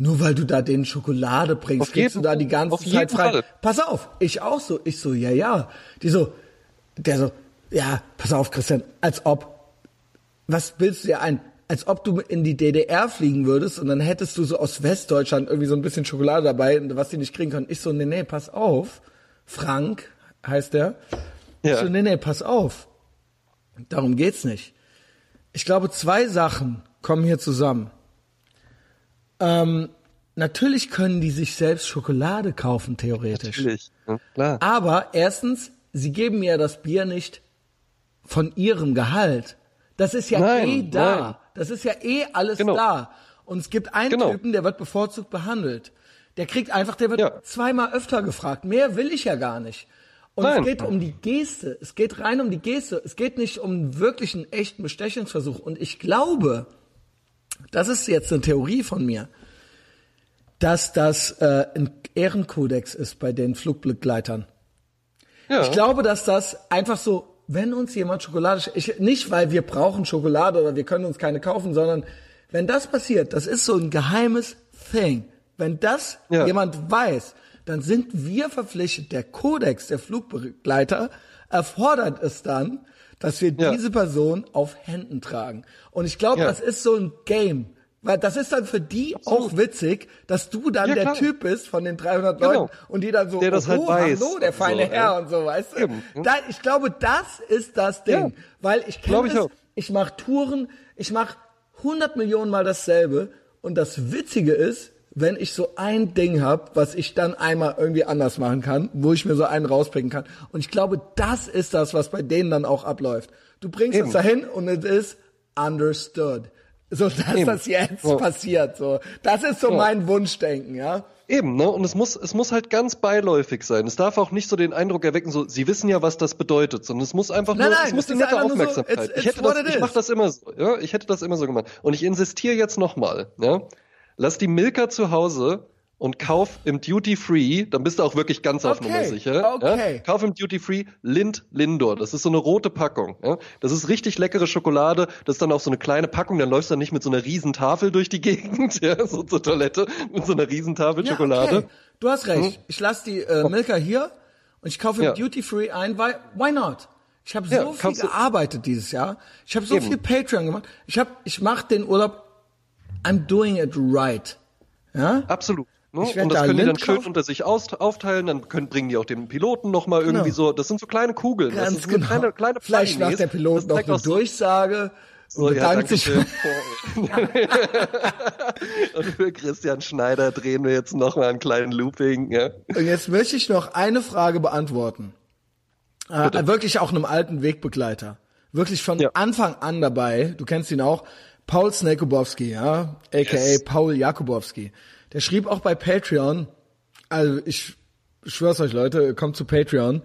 nur weil du da den Schokolade bringst, Auf kriegst du da die ganze Zeit frei. Fall. Pass auf, ich auch so, ich so, ja, ja. Die so, der so, ja, pass auf, Christian, als ob, was bildest du dir ein? Als ob du in die DDR fliegen würdest und dann hättest du so aus Westdeutschland irgendwie so ein bisschen Schokolade dabei, was die nicht kriegen können. Ich so, nee, nee, pass auf. Frank heißt der. Ich Ja. so, nee, nee, pass auf. Darum geht's nicht. Ich glaube, zwei Sachen kommen hier zusammen. Ähm, natürlich können die sich selbst Schokolade kaufen, theoretisch. Natürlich. Ja, klar. Aber erstens, sie geben mir das Bier nicht von ihrem Gehalt. Das ist ja Nein, eh da. nein. Das ist ja eh alles Genau. da. Und es gibt einen Genau. Typen, der wird bevorzugt behandelt. Der kriegt einfach, der wird Ja. zweimal öfter gefragt. Mehr will ich ja gar nicht. Und Nein. es geht um die Geste. Es geht rein um die Geste. Es geht nicht um einen wirklichen, echten Bestechungsversuch. Und ich glaube, das ist jetzt eine Theorie von mir, dass das äh, ein Ehrenkodex ist bei den Flugbegleitern. Ja. Ich glaube, dass das einfach so, wenn uns jemand Schokolade, sch- ich, nicht weil wir brauchen Schokolade oder wir können uns keine kaufen, sondern wenn das passiert, das ist so ein geheimes Thing. Wenn das Ja. jemand weiß, dann sind wir verpflichtet, der Kodex der Flugbegleiter erfordert es dann, dass wir Ja. diese Person auf Händen tragen. Und ich glaube, Ja. das ist so ein Game. Weil das ist dann für die auch witzig, dass du dann Ja, der. Typ bist von den 300 Genau. Leuten und die dann so, Der das halt oh, weiß hallo, der feine so, Herr ja. und so, weißt du? Eben, hm. Da, ich glaube, das ist das Ding. Weil ich kenne ich ich mache Touren, ich mache 100 Millionen Mal dasselbe und das Witzige ist, wenn ich so ein Ding hab, was ich dann einmal irgendwie anders machen kann, wo ich mir so einen rauspicken kann. Und ich glaube, das ist das, was bei denen dann auch abläuft. Du bringst Eben. es dahin und es ist understood. So, dass Eben. das jetzt Ja. passiert. So, das ist so Ja. mein Wunschdenken, ja. Eben, ne? Und es muss, es muss halt ganz beiläufig sein. Es darf auch nicht so den Eindruck erwecken, so, sie wissen ja, was das bedeutet, sondern es muss einfach Nein, nur, nein, es muss ist nette nur so, Aufmerksamkeit. it's- ich hätte it's das, ich mach das immer so, ja? Ich hätte das immer so gemacht. Und ich insistiere jetzt nochmal, ja? Lass die Milka zu Hause und kauf im Duty Free, dann bist du auch wirklich ganz auf Okay, Nummer sicher. okay. Ja? Kauf im Duty Free Lind Lindor. Das ist so eine rote Packung. Ja? Das ist richtig leckere Schokolade. Das ist dann auch so eine kleine Packung. Dann läufst du dann nicht mit so einer riesen Tafel durch die Gegend, ja, so zur Toilette mit so einer riesen Tafel Ja, Schokolade. Okay. Du hast recht. Ich lasse die äh, Milka hier und ich kaufe im Ja. Duty Free ein, weil why not? Ich habe so viel gearbeitet dieses Jahr. Ich habe so Eben. viel Patreon gemacht. Ich habe ich mache den Urlaub I'm doing it right. Ja? Absolut. Ne? Und das da können die dann schön kaufen. unter sich aus, aufteilen, dann können, bringen die auch den Piloten nochmal irgendwie Genau. so, das sind so kleine Kugeln. das Ganz ist genau. kleine, kleine Vielleicht macht der Pilot Das noch eine Durchsage So, und ja, bedankt danke sich. Und für Christian Schneider drehen wir jetzt nochmal einen kleinen Looping. Ja. Und jetzt möchte ich noch eine Frage beantworten. Äh, wirklich auch einem alten Wegbegleiter. Wirklich von Ja. Anfang an dabei. Du kennst ihn auch. Paul Snekobowski, ja, aka Yes. Paul Jakubowski. Der schrieb auch bei Patreon, also ich schwör's euch Leute, kommt zu Patreon.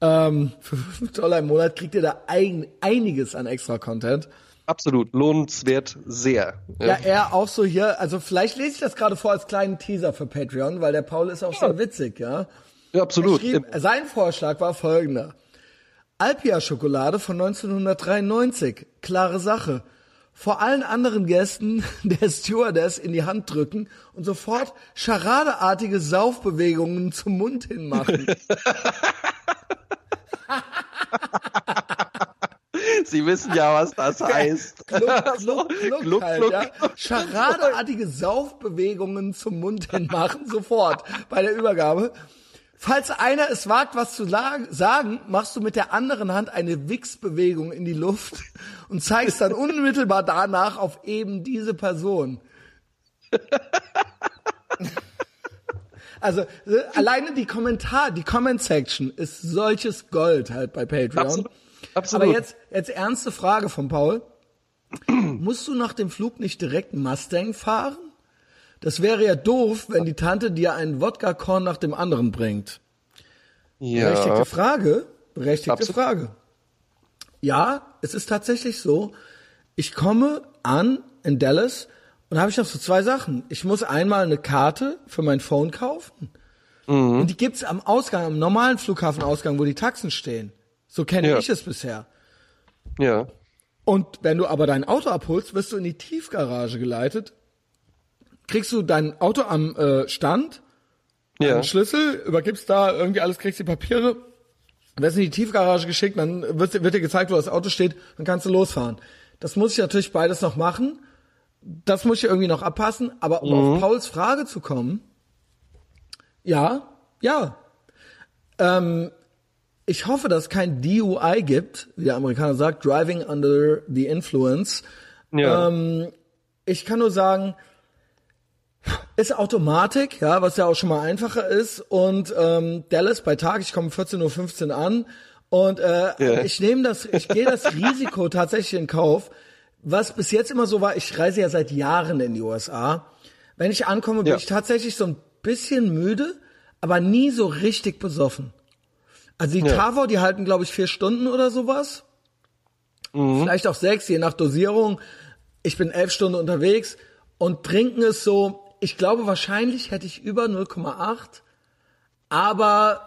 Ähm, für 5 Dollar im Monat kriegt ihr da ein, einiges an extra Content. Absolut, lohnenswert sehr. Ja, er auch so hier, also vielleicht lese ich das gerade vor als kleinen Teaser für Patreon, weil der Paul ist auch sehr witzig, ja. Ja, absolut. Schrieb, sein Vorschlag war folgender. Alpia-Schokolade von 1993. Klare Sache. Vor allen anderen Gästen der Stewardess in die Hand drücken und sofort charadeartige Saufbewegungen zum Mund hin machen. Sie wissen ja, was das heißt. Kluck, kluck, Gluck, halt, gluck. ja. Charadeartige Saufbewegungen zum Mund hin machen, sofort bei der Übergabe. Falls einer es wagt, was zu sagen, machst du mit der anderen Hand eine Wichsbewegung in die Luft und zeigst dann unmittelbar danach auf eben diese Person. Also äh, alleine die Kommentar, die Comment Section ist solches Gold halt bei Patreon. Absolut. Absolut. Aber jetzt jetzt ernste Frage von Paul. Musst du nach dem Flug nicht direkt Mustang fahren? Das wäre ja doof, wenn die Tante dir einen Wodka-Korn nach dem anderen bringt. Berechtigte Ja. Frage. Berechtigte Absolut. Frage. Ja, es ist tatsächlich so. Ich komme an in Dallas und habe ich noch so zwei Sachen. Ich muss einmal eine Karte für mein Phone kaufen. Mhm. Und die gibt's am Ausgang, am normalen Flughafenausgang, wo die Taxen stehen. So kenne Ja. ich es bisher. Ja. Und wenn du aber dein Auto abholst, wirst du in die Tiefgarage geleitet. Kriegst du dein Auto am äh, Stand, Ja. einen Schlüssel, übergibst da irgendwie alles, kriegst die Papiere, wirst in die Tiefgarage geschickt, dann wird, wird dir gezeigt, wo das Auto steht, dann kannst du losfahren. Das muss ich natürlich beides noch machen. Das muss ich irgendwie noch abpassen. Aber um auf Pauls Frage zu kommen, ja, ja. Ähm, ich hoffe, dass es kein DUI gibt, wie der Amerikaner sagt, Driving Under the Influence. Ja. Ähm, ich kann nur sagen, ist Automatik, ja, was ja auch schon mal einfacher ist. Und ähm, Dallas bei Tag, ich komme 14.15 Uhr an und äh, Ja. ich nehme das, ich gehe das Risiko tatsächlich in Kauf. Was bis jetzt immer so war, ich reise ja seit Jahren in die USA. Wenn ich ankomme, bin Ja. ich tatsächlich so ein bisschen müde, aber nie so richtig besoffen. Also die Ja. Tavor, die halten, glaube ich, vier Stunden oder sowas. Mhm. Vielleicht auch sechs, je nach Dosierung. Ich bin elf Stunden unterwegs und trinken ist so, ich glaube, wahrscheinlich hätte ich über 0,8, aber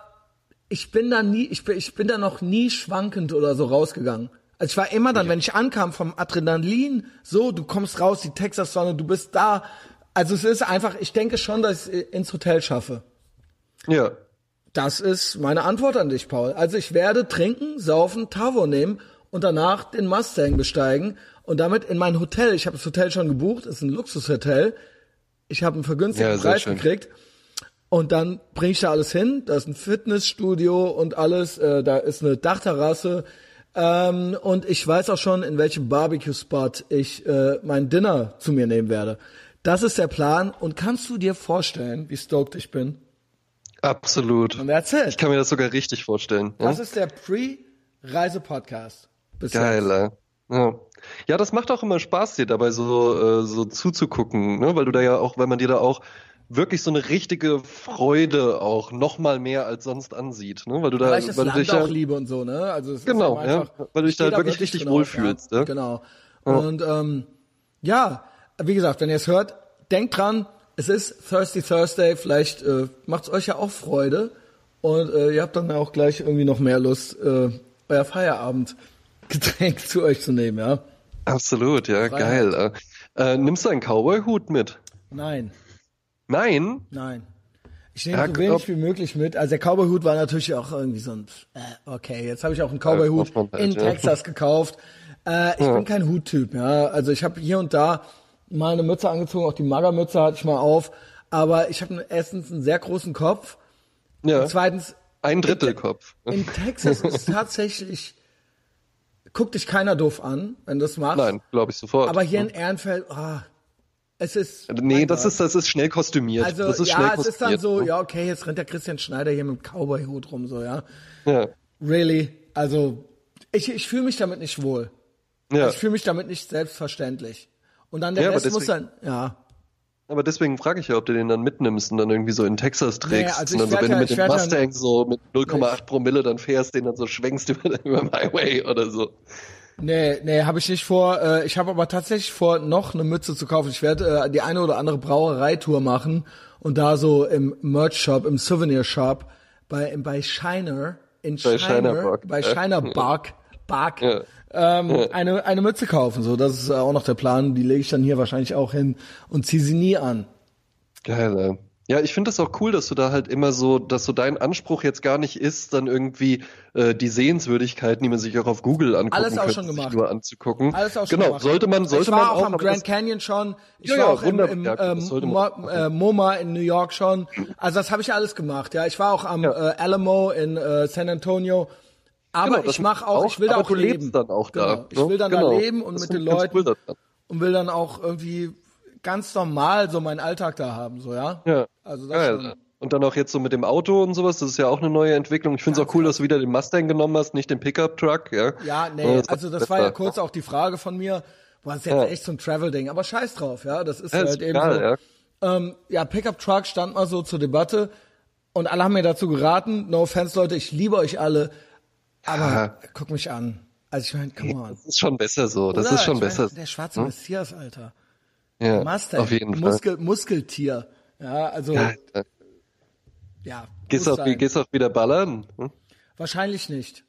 ich bin da nie, ich bin, ich bin da noch nie schwankend oder so rausgegangen. Also ich war immer dann, wenn ich ankam vom Adrenalin, so, du kommst raus, die Texas-Sonne, du bist da. Also es ist einfach, ich denke schon, dass ich es ins Hotel schaffe. Ja. Das ist meine Antwort an dich, Paul. Also ich werde trinken, saufen, Tavo nehmen und danach den Mustang besteigen und damit in mein Hotel. Ich habe das Hotel schon gebucht, ist ein Luxushotel. Ich habe einen vergünstigten Ja, Preis schön. gekriegt. Und dann bringe ich da alles hin. Da ist ein Fitnessstudio und alles. Äh, da ist eine Dachterrasse. Ähm, und ich weiß auch schon, in welchem Barbecue-Spot ich äh, mein Dinner zu mir nehmen werde. Das ist der Plan. Und kannst du dir vorstellen, wie stoked ich bin? Absolut. Und that's it. Ich kann mir das sogar richtig vorstellen. Ja? Das ist der Pre-Reise-Podcast. Bis Geil, jetzt. ey. Ja. Ja, das macht auch immer Spaß, dir dabei so, äh, so zuzugucken, ne? weil du da ja auch, weil man dir da auch wirklich so eine richtige Freude auch noch mal mehr als sonst ansieht, ne? weil du da, Weil ich das weil du Land dich ja, auch liebe und so, ne? Also es Genau, ist einfach, ja. Weil du dich ich steh da wirklich richtig auf, wohlfühlst, Ja. ja. Genau. Und ähm, ja, wie gesagt, wenn ihr es hört, denkt dran, es ist Thirsty Thursday, vielleicht äh, macht es euch ja auch Freude und äh, ihr habt dann auch gleich irgendwie noch mehr Lust, äh, euer Feierabendgetränk zu euch zu nehmen, ja? Absolut, ja, Freiheit. geil. Äh, äh, nimmst du einen Cowboy-Hut mit? Nein. Nein? Nein. Ich nehme Ja, so wenig wie möglich mit. Also der Cowboy-Hut war natürlich auch irgendwie so ein, äh, okay, jetzt habe ich auch einen Cowboy-Hut halt, in ja. Texas gekauft. Äh, ich bin kein Huttyp, ja. Also ich habe hier und da mal eine Mütze angezogen, auch die Magermütze hatte ich mal auf. Aber ich habe erstens einen sehr großen Kopf. Ja. Und zweitens, Ein Drittelkopf. in Texas ist tatsächlich, guckt dich keiner doof an, wenn du das machst. Nein, glaube ich sofort. Aber hier in Ehrenfeld, ah, es ist. nee, das Gott. ist, das ist schnell kostümiert. Also das ist schnell ja, es ist dann kostümiert, so, ne? ja okay, jetzt rennt der Christian Schneider hier mit dem Cowboy-Hut rum, so ja. Ja. Really? Also ich, ich fühle mich damit nicht wohl. Ja. Ich fühle mich damit nicht selbstverständlich. Und dann der Ja, Rest muss dann, ja. Aber deswegen frage ich ja, ob du den dann mitnimmst und dann irgendwie so in Texas trägst. also und dann so, wenn ja- du mit dem Mustang so mit 0,8 Promille dann fährst, den dann so schwenkst über, über dem Highway oder so. Nee, nee, habe ich nicht vor. Äh, ich habe aber tatsächlich vor, noch eine Mütze zu kaufen. Ich werde äh, die eine oder andere Brauereitour machen und da so im Merch-Shop, im Souvenir-Shop bei, bei Shiner, in Bei Shiner, Shiner Bark. bei. Shiner Bark, Bark Ja. Ähm, eine, eine Mütze kaufen. So, das ist äh, auch noch der Plan. Die lege ich dann hier wahrscheinlich auch hin und ziehe sie nie an. Geil, ey. Ja, ich finde das auch cool, dass du da halt immer so, dass so dein Anspruch jetzt gar nicht ist, dann irgendwie äh, die Sehenswürdigkeiten, die man sich auch auf Google angucken Alles auch könnte, schon gemacht. nur anzugucken. Alles auch schon genau, gemacht. sollte man, sollte ich war man auch, auch. am Grand Canyon schon. Ich Ja, war ja, auch im, im das ähm, äh, MoMA in New York schon. Also das habe ich alles gemacht. Ja, ich war auch am Ja. äh, Alamo in äh, San Antonio. Aber Genau, das ich mache auch, ich will da auch leben. dann auch da, Genau. Ich ne? will dann Genau. da leben und Das mit den cool Leuten daran. und will dann auch irgendwie ganz normal so meinen Alltag da haben, so ja. Ja. Also das Geil. schon. Und dann auch jetzt so mit dem Auto und sowas, das ist ja auch eine neue Entwicklung. Ich finde es auch cool, dass du wieder den Mustang genommen hast, nicht den Pickup-Truck, ja. Ja, nee, ist also das war ja kurz auch die Frage von mir. Das ist jetzt Ja. echt so ein Travel-Ding, aber scheiß drauf, ja. Das ist Ja, halt ist eben egal, so. ja. Ähm, ja, Pickup Truck stand mal so zur Debatte und alle haben mir dazu geraten. No offense, Leute, ich liebe euch alle, aber Ja. guck mich an. Also ich meine, come on. Das ist schon besser so. Das Oder? ist schon ich mein, besser. Der schwarze Messias, Alter. ja, Mustang, auf jeden Fall. Muskel, Muskeltier. Ja, also Ja, ja. ja. Gehst auch, gehst auch wieder ballern? Hm? Wahrscheinlich nicht.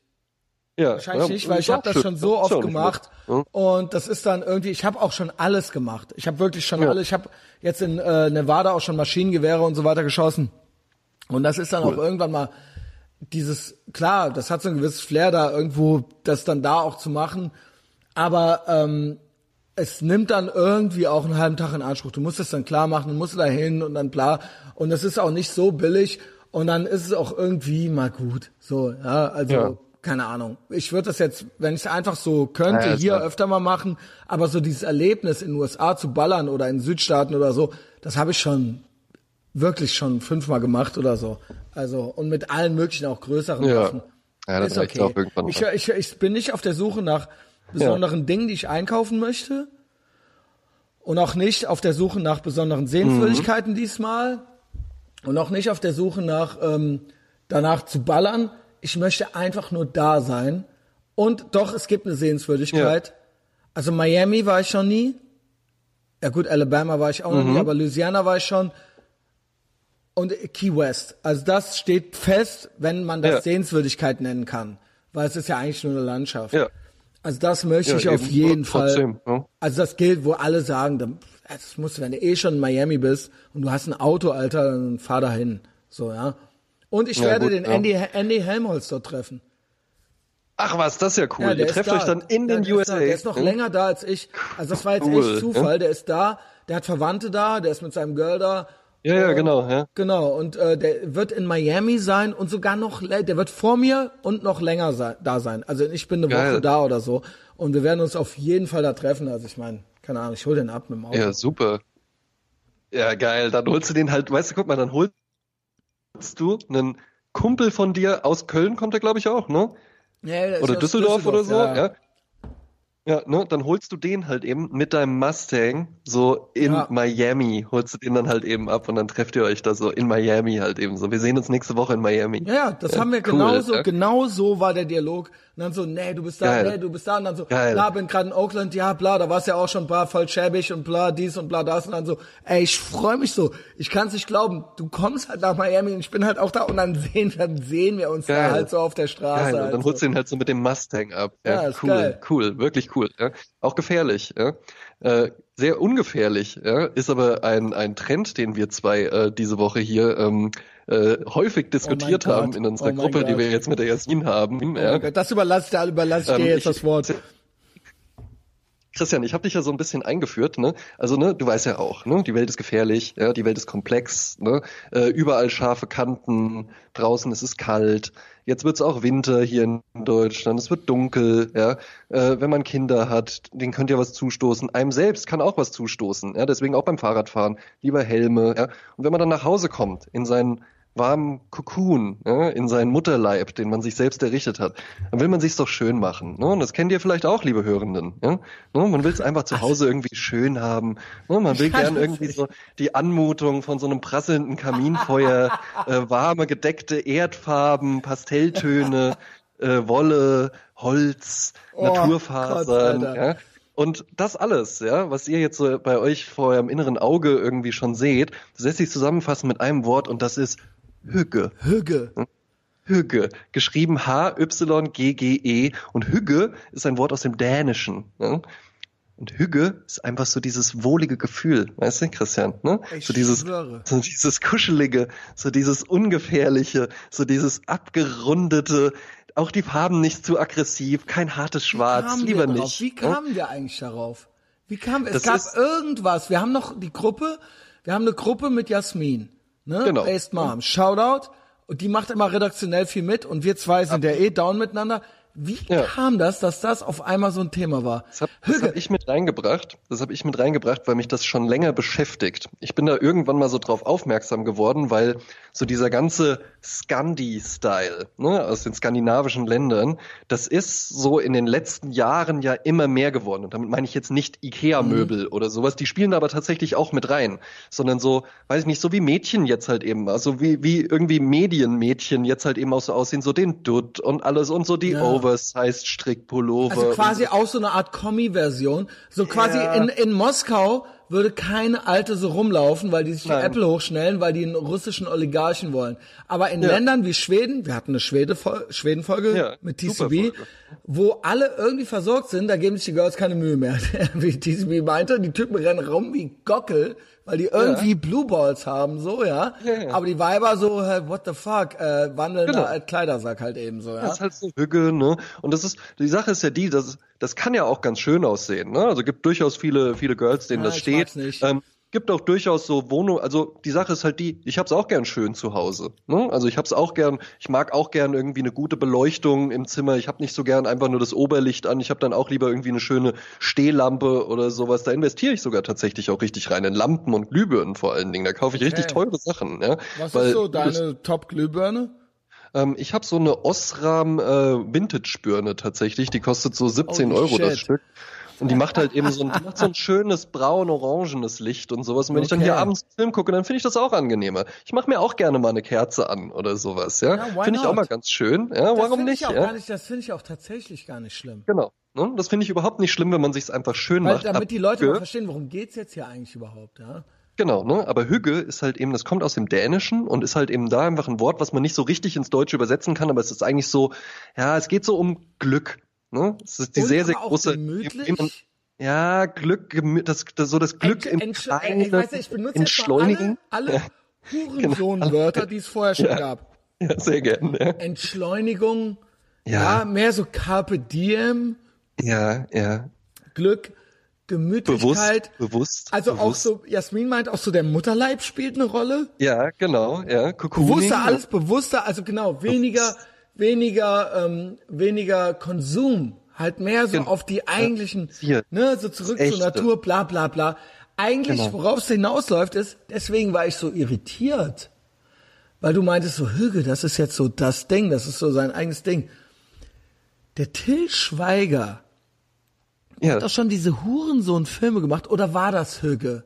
Ja, Wahrscheinlich ja, nicht, weil ich habe das schon so oft gemacht schlecht. Hm? und das ist dann irgendwie, ich habe auch schon alles gemacht. Ich habe wirklich schon Ja. alles, ich habe jetzt in äh, Nevada auch schon Maschinengewehre und so weiter geschossen. Und das ist dann Cool. auch irgendwann mal dieses, klar, das hat so ein gewisses Flair da irgendwo, das dann da auch zu machen, aber ähm, es nimmt dann irgendwie auch einen halben Tag in Anspruch. Du musst es dann klar machen, du musst da hin und dann bla. Und es ist auch nicht so billig und dann ist es auch irgendwie mal gut. So, ja, also Ja. keine Ahnung. Ich würde das jetzt, wenn ich es einfach so könnte, Ja, hier öfter mal machen, aber so dieses Erlebnis in den USA zu ballern oder in Südstaaten oder so, das habe ich schon wirklich schon fünfmal gemacht oder so. Also und mit allen möglichen auch größeren Ja. Sachen. Ja, das ist okay. auch irgendwann Ich, ich, ich bin nicht auf der Suche nach besonderen Dingen, die ich einkaufen möchte. Und auch nicht auf der Suche nach besonderen Sehenswürdigkeiten diesmal. Und auch nicht auf der Suche nach ähm, danach zu ballern. ich möchte einfach nur da sein. Und doch, es gibt eine Sehenswürdigkeit. Also Miami war ich schon nie. Ja gut, Alabama war ich auch noch nie, aber Louisiana war ich schon. Und Key West. Also das steht fest, wenn man das Ja. Sehenswürdigkeit nennen kann. Weil es ist ja eigentlich nur eine Landschaft. Ja. Also das möchte Ja, ich auf jeden Trotzdem, Fall. ja. Also das gilt, wo alle sagen, das musst du, wenn du eh schon in Miami bist und du hast ein Auto, Alter, dann fahr dahin. So, ja. Und ich werde gut, den. Andy, Andy Helmholtz dort treffen. Ach was, das ist ja cool. Ihr trefft da. euch dann in den USA. Da. Der ist noch Hm? länger da als ich. Also das war jetzt Cool, echt Zufall. Der ist da, der hat Verwandte da, der ist mit seinem Girl da. Ja, ja, genau. Ja. Genau, und äh, der wird in Miami sein und sogar noch, der wird vor mir und noch länger sein, da sein. Also ich bin eine Geil. Woche da oder so und wir werden uns auf jeden Fall da treffen. Also ich meine, keine Ahnung, ich hol den ab mit dem Auto. ja, super. Ja, geil. Dann holst du den halt, weißt du, guck mal, dann holst du einen Kumpel von dir aus Köln, kommt er, glaube ich, auch, ne? Ja, Oder aus Düsseldorf, oder so, ja. ja. Ja, ne, dann holst du den halt eben mit deinem Mustang so in Ja. Miami, holst du den dann halt eben ab und dann trefft ihr euch da so in Miami halt eben so. Wir sehen uns nächste Woche in Miami. Ja, ja, das haben wir cool, genauso, ja. genau so war der Dialog. Und dann so, nee, du bist da, Geil. nee, du bist da. Und dann so, Geil. bla, bin gerade in Oakland, ja, bla, da war's ja auch schon bla, voll schäbig und bla, dies und bla, das. Und dann so, ey, ich freue mich so. Ich kann's nicht glauben. Du kommst halt nach Miami und ich bin halt auch da und dann sehen, dann sehen wir uns da halt so auf der Straße. Geil, und dann so. holst du ihn halt so mit dem Mustang ab. Ja, Ja, cool, cool, wirklich cool. Ja. Auch gefährlich. Ja. Äh, sehr ungefährlich, ja, ist aber ein, ein Trend, den wir zwei äh, diese Woche hier ähm, äh, häufig diskutiert Gott. haben in unserer Oh Gruppe, die Gott. wir jetzt mit der Jasmin haben. Oh Gott, Das überlasse ich dir, überlasse ich Ähm, dir jetzt ich- das Wort. Christian, ich habe dich ja so ein bisschen eingeführt, ne? Also ne, du weißt ja auch, ne? Die Welt ist gefährlich, ja, die Welt ist komplex, ne? Äh, überall scharfe Kanten, draußen ist es kalt. Jetzt wird's auch Winter hier in Deutschland, es wird dunkel, ja. Äh, wenn man Kinder hat, denen könnt ihr was zustoßen. Einem selbst kann auch was zustoßen, ja. Deswegen auch beim Fahrradfahren lieber Helme, ja. Und wenn man dann nach Hause kommt in seinen warmen Kokon, ja, in seinen Mutterleib, den man sich selbst errichtet hat, dann will man sich's doch schön machen. Ne? Und das kennt ihr vielleicht auch, liebe Hörenden. Ja? Ne? Man will's einfach zu Hause irgendwie schön haben. Ne? Man will gern irgendwie so die Anmutung von so einem prasselnden Kaminfeuer, äh, warme, gedeckte Erdfarben, Pastelltöne, äh, Wolle, Holz, Oh, Naturfasern. Gott, ja? Und das alles, ja, was ihr jetzt so bei euch vor eurem inneren Auge irgendwie schon seht, das lässt sich zusammenfassen mit einem Wort und das ist Hügge. Hügge. Hügge, geschrieben H-Y-G-G-E und Hügge ist ein Wort aus dem Dänischen. Ne? Und Hügge ist einfach so dieses wohlige Gefühl, weißt du, Christian? Ne? Ich so dieses, schwöre. so dieses kuschelige, so dieses ungefährliche, so dieses abgerundete, auch die Farben nicht zu aggressiv, kein hartes Schwarz, lieber nicht. Wie ne? kamen wir eigentlich darauf? Wie kam es? Das gab irgendwas. Wir haben noch die Gruppe, wir haben eine Gruppe mit Jasmin, ne? Genau. Based Mom. Shoutout. Und die macht immer redaktionell viel mit und wir zwei sind ja eh down miteinander. Wie Ja. kam das, dass das auf einmal so ein Thema war? Das habe hab ich mit reingebracht. Das habe ich mit reingebracht, weil mich das schon länger beschäftigt. Ich bin da irgendwann mal so drauf aufmerksam geworden, weil so dieser ganze Scandi-Style ne, aus den skandinavischen Ländern, das ist so in den letzten Jahren ja immer mehr geworden. Und damit meine ich jetzt nicht Ikea-Möbel oder sowas. Die spielen da aber tatsächlich auch mit rein, sondern so, weiß ich nicht, so wie Mädchen jetzt halt eben, also wie wie irgendwie Medienmädchen jetzt halt eben auch so aussehen, so den Dutt und alles und so die Ja. Oversized Strickpullover. Also quasi auch so eine Art Kommi-Version. So quasi Ja. in, in Moskau würde keine Alte so rumlaufen, weil die sich die Nein. Apple hochschnellen, weil die einen russischen Oligarchen wollen. Aber in Ja. Ländern wie Schweden, wir hatten eine Schwede Schweden-Folge Ja, mit TCB, wo alle irgendwie versorgt sind, da geben sich die Girls keine Mühe mehr. wie TCB meinte, die Typen rennen rum wie Gockel, weil die irgendwie Blue Balls haben, so, ja. Ja, ja. Aber die Weiber so, hey, what the fuck, äh, wandelnder Genau. als Kleidersack halt eben so, ja. Das ist halt so Hügge, ne? Und das ist, die Sache ist ja die, das, das kann ja auch ganz schön aussehen, ne? Also gibt durchaus viele, viele Girls, denen Ja, das steht. Mag's nicht. Ähm, gibt auch durchaus so Wohnung, also die Sache ist halt die, ich hab's auch gern schön zu Hause, ne? Also ich hab's auch gern, ich mag auch gern irgendwie eine gute Beleuchtung im Zimmer. Ich hab nicht so gern einfach nur das Oberlicht an. Ich hab dann auch lieber irgendwie eine schöne Stehlampe oder sowas. Da investiere ich sogar tatsächlich auch richtig rein in Lampen und Glühbirnen vor allen Dingen. Da kaufe ich richtig teure Sachen, ja? Was Weil ist so das- deine Top-Glühbirne? ähm, ich habe so eine Osram äh, Vintage-Birne tatsächlich. Die kostet so 17 Holy Euro das shit. Stück. Und die macht halt eben so ein, so ein schönes braun-orangenes Licht und sowas. Und wenn ich dann Okay. hier abends einen Film gucke, dann finde ich das auch angenehmer. Ich mache mir auch gerne mal eine Kerze an oder sowas, ja. Ja, finde ich auch mal ganz schön. Ja, Das warum nicht? Ja? nicht das finde ich auch tatsächlich gar nicht schlimm. Genau. Ne? Das finde ich überhaupt nicht schlimm, wenn man sich's einfach schön Weil, macht. damit die Leute mal verstehen, worum geht's jetzt hier eigentlich überhaupt, ja? Genau, ne? Aber Hügge ist halt eben, das kommt aus dem Dänischen und ist halt eben da einfach ein Wort, was man nicht so richtig ins Deutsche übersetzen kann, aber es ist eigentlich so, ja, es geht so um Glück. Ne? Es ist die Und sehr, sehr auch große. ja, Glück, das, das, so das Glück Entsch- im entsch- Kleinen ich weiß ich benutze entschleunigen. alle, alle Hurensohn-Wörter, die es vorher schon Ja. gab. Ja, sehr gerne. Ja, Entschleunigung, ja. ja, mehr so Carpe Diem, ja. ja. Glück, Bewusst, Gemütlichkeit. bewusst. Also auch bewusst. so, Jasmin meint auch so, der Mutterleib spielt eine Rolle. Ja, genau, ja. Cocooning. Bewusster, alles bewusster, also genau, weniger, weniger, ähm, weniger Konsum, halt mehr so Genau. auf die eigentlichen, Hier. ne, so zurück zur. Natur, bla bla bla. Eigentlich, Genau. worauf es hinausläuft, ist, deswegen war ich so irritiert. Weil du meintest so, Hüge, das ist jetzt so das Ding, das ist so sein eigenes Ding. Der Till Schweiger Ja, hat doch schon diese Hurensohn-Filme gemacht, oder war das Hüge?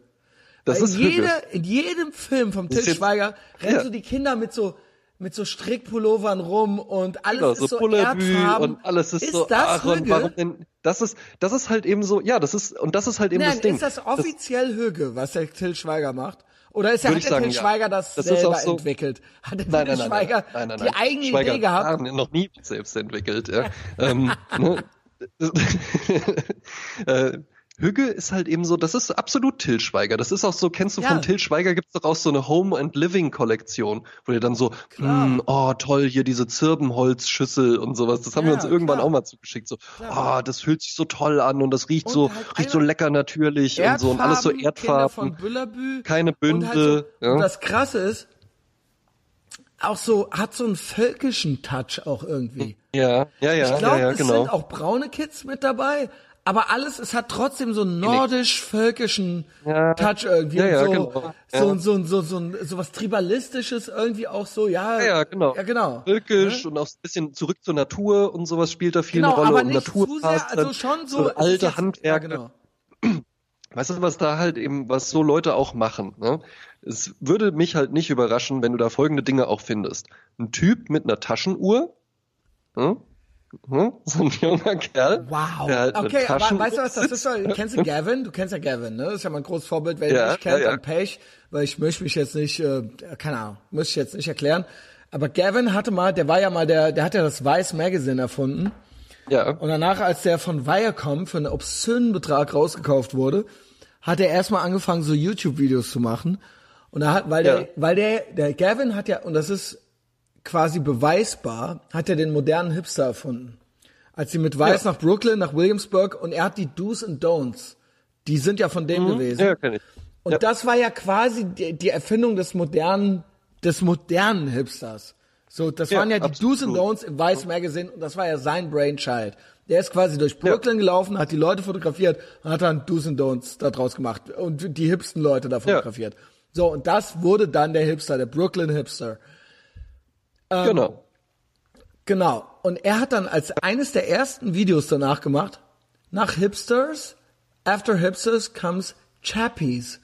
das Weil ist in, jede, in jedem Film vom Till Schweiger rennen ja. so die Kinder mit so mit so Strickpullovern rum und alles Genau, ist so so erdfarben. und alles ist, so, das und Hügge? warum denn, das ist, das ist halt eben so, ja, das ist, und das ist halt eben Nein, das Ding. ist das offiziell Hüge, was der Till Schweiger macht? Oder ist er, hat der sagen, Till. Schweiger das, Das ist selber so- entwickelt? Hat der Nein, Till nein, nein, Schweiger nein, nein, nein, die eigene Schweiger Idee gehabt? hat noch nie selbst entwickelt, ja. ähm, ne? äh, Hügge ist halt eben so, das ist absolut Till Schweiger. Das ist auch so, kennst du Ja. von Till Schweiger gibt's doch auch so eine Home and Living Kollektion, wo ihr dann so, Klar. hm, oh toll, hier diese Zirbenholzschüssel und sowas. Das haben wir Ja, uns irgendwann klar. auch mal zugeschickt. So, Klar. oh, das fühlt sich so toll an und das riecht Und so, halt riecht so lecker natürlich und so und alles so Erdfarben, Erdfarben. Keine halt Bünde, so, ja. und das Krasse ist, auch so, hat so einen völkischen Touch auch irgendwie. Ja, ja, ja, Ich glaube, ja, ja, es genau. sind auch braune Kids mit dabei, aber alles, es hat trotzdem so einen nordisch-völkischen Ja. Touch irgendwie. Ja, ja, so, genau. so, Ja. so, so, so, so, so was Tribalistisches irgendwie auch so, ja. Ja, ja, genau. Ja, genau. Völkisch und auch ein bisschen zurück zur Natur und sowas spielt da viel Genau, eine Rolle aber und nicht zu Naturparks, sehr, also dann schon so. so alte jetzt- Handwerke. Ja, genau. Weißt du, was da halt eben, was so Leute auch machen? Ne? Es würde mich halt nicht überraschen, wenn du da folgende Dinge auch findest. Ein Typ mit einer Taschenuhr, hm? Hm? so ein junger Kerl, Wow. halt okay, aber weißt du was, das ist so, kennst du Gavin? Du kennst ja Gavin, ne? Das ist ja mein großes Vorbild. Wer ihn Ja, nicht kennt, ja, ja. Pech, weil ich möchte mich jetzt nicht, äh, keine Ahnung, muss ich jetzt nicht erklären. Aber Gavin hatte mal, der war ja mal der, der hat ja das Vice Magazine erfunden. ja, Und danach, als der von Viacom für einen obszönen Betrag rausgekauft wurde, hat er erstmal angefangen, so YouTube-Videos zu machen. Und er hat, weil der, Ja. weil der, der Gavin hat ja, und das ist quasi beweisbar, hat er den modernen Hipster erfunden. Als sie mit Weiß Ja. nach Brooklyn, nach Williamsburg, und er hat die Do's and Don'ts. Die sind ja von dem gewesen. Mhm. ja, kenn ich. Und ja. das war ja quasi die, die Erfindung des modernen, des modernen Hipsters. So, das Ja, waren ja die absolut. Do's and Don'ts im Vice Magazine und das war ja sein Brainchild. Der ist quasi durch Brooklyn gelaufen, hat die Leute fotografiert und hat dann Do's and Don'ts da draus gemacht und die hipsten Leute da fotografiert. So, und das wurde dann der Hipster, der Brooklyn Hipster. Ähm, genau. Genau. Und er hat dann als eines der ersten Videos danach gemacht, nach Hipsters, after Hipsters comes Chappies.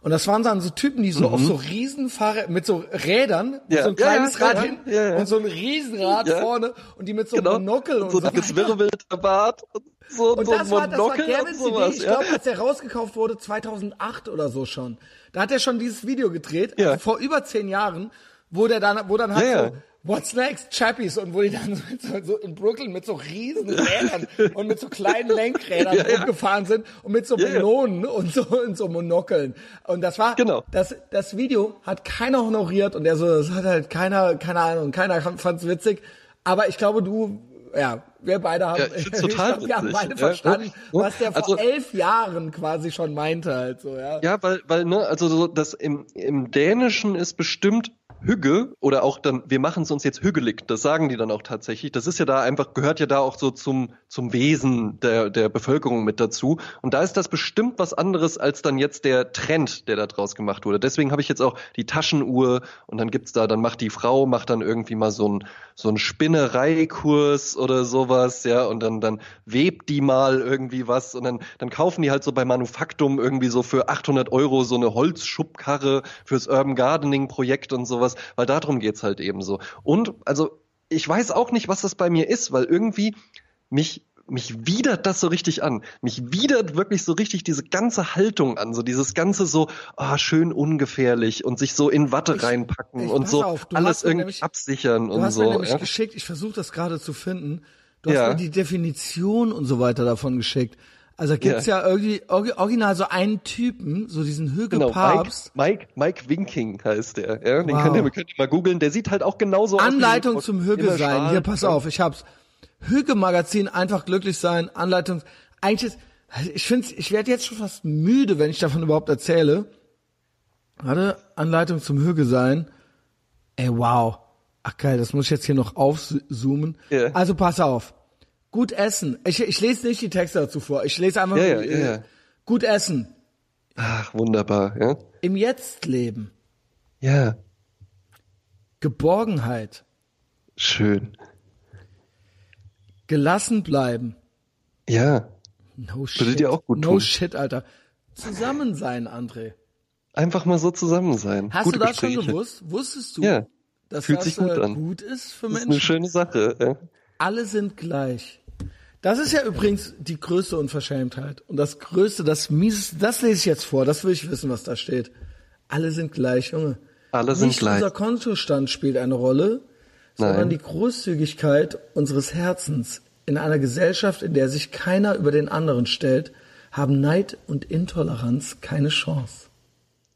Und das waren dann so Typen, die so auf so Riesenfahrrad, mit so Rädern, Mhm. Ja. so ein kleines ja, Rad ja, hinten ja, ja. und so ein Riesenrad vorne und die mit so Genau. einem Monokel und so so. ein gezwirbelter Bart und so, Und so das war, das war Monokel Gavins und sowas, Idee. Ich glaube, als der rausgekauft wurde, 2008 oder so schon. Da hat er schon dieses Video gedreht, also vor über zehn Jahren, wo der dann, wo dann halt Ja, ja. so, What's next? Chappies. Und wo die dann so, so, in Brooklyn mit so riesen Rädern und mit so kleinen Lenkrädern Ja, ja. rumgefahren sind und mit so Ja, ja. Melonen und so, und so Monokeln. Und das war, Genau. das, das Video hat keiner honoriert und der so, das hat halt keiner, keine Ahnung, keiner fand's witzig. Aber ich glaube, du, ja, wir beide haben, Ja, ich find's total glaub, wir haben beide Ja, verstanden, ja. was der vor Also- elf Jahren quasi schon meinte halt so, ja. Ja, weil, weil, ne, also so das im, im Dänischen ist bestimmt Hügge oder auch dann, wir machen es uns jetzt hügelig, das sagen die dann auch tatsächlich. Das ist ja da einfach, gehört ja da auch so zum, zum Wesen der, der Bevölkerung mit dazu. Und da ist das bestimmt was anderes als dann jetzt der Trend, der da draus gemacht wurde. Deswegen habe ich jetzt auch die Taschenuhr und dann gibt's da, dann macht die Frau, macht dann irgendwie mal so ein so ein Spinnereikurs oder sowas, ja, und dann, dann webt die mal irgendwie was und dann, dann kaufen die halt so bei Manufaktum irgendwie so für 800 Euro so eine Holzschubkarre fürs Urban Gardening Projekt und sowas, weil darum geht's halt eben so. Und, also, ich weiß auch nicht, was das bei mir ist, weil irgendwie mich mich widert das so richtig an. Mich widert wirklich so richtig diese ganze Haltung an, so dieses ganze so ah, schön ungefährlich und sich so in Watte ich, reinpacken ich, und so auf, alles irgendwie nämlich, absichern und so. Du hast mir nämlich ja? geschickt, ich versuche das gerade zu finden. Du hast ja. mir die Definition und so weiter davon geschickt. Also gibt's ja, ja irgendwie original so einen Typen, so diesen Hügelpapst. Genau, Mike, Mike, Mike Winking heißt der. Ja, den wow. könnt, ihr, könnt ihr mal googeln. Der sieht halt auch genauso Anleitung aus. Anleitung zum Hügel sein. Hier, pass auf, ich hab's. Hüge-Magazin einfach glücklich sein, Anleitung. Eigentlich ist, ich finde, ich werde jetzt schon fast müde, wenn ich davon überhaupt erzähle. Warte, Anleitung zum Hüge sein. Ey, wow. Ach geil, das muss ich jetzt hier noch aufzoomen. Yeah. Also pass auf. Gut essen. Ich, ich lese nicht die Texte dazu vor. Ich lese einfach ja, nur, ja, ja. Gut essen. Ach, wunderbar, ja. Im Jetzt leben. Ja. Geborgenheit. Schön. Gelassen bleiben. Ja. No shit. Würde dir auch gut no tun. shit, Alter. Zusammen sein, André. Einfach mal so zusammen sein. Hast Gute du das Gespräche. schon gewusst? Wusstest du, ja. dass Fühlt das sich gut, äh, an. gut ist für das Menschen? ist eine schöne Sache. Ja. Alle sind gleich. Das ist ja übrigens die größte Unverschämtheit. Und das größte, das mieseste, das lese ich jetzt vor, das will ich wissen, was da steht. Alle sind gleich, Junge. Alle sind Nicht gleich. unser Kontostand spielt eine Rolle, sondern Nein. die Großzügigkeit unseres Herzens. In einer Gesellschaft, in der sich keiner über den anderen stellt, haben Neid und Intoleranz keine Chance.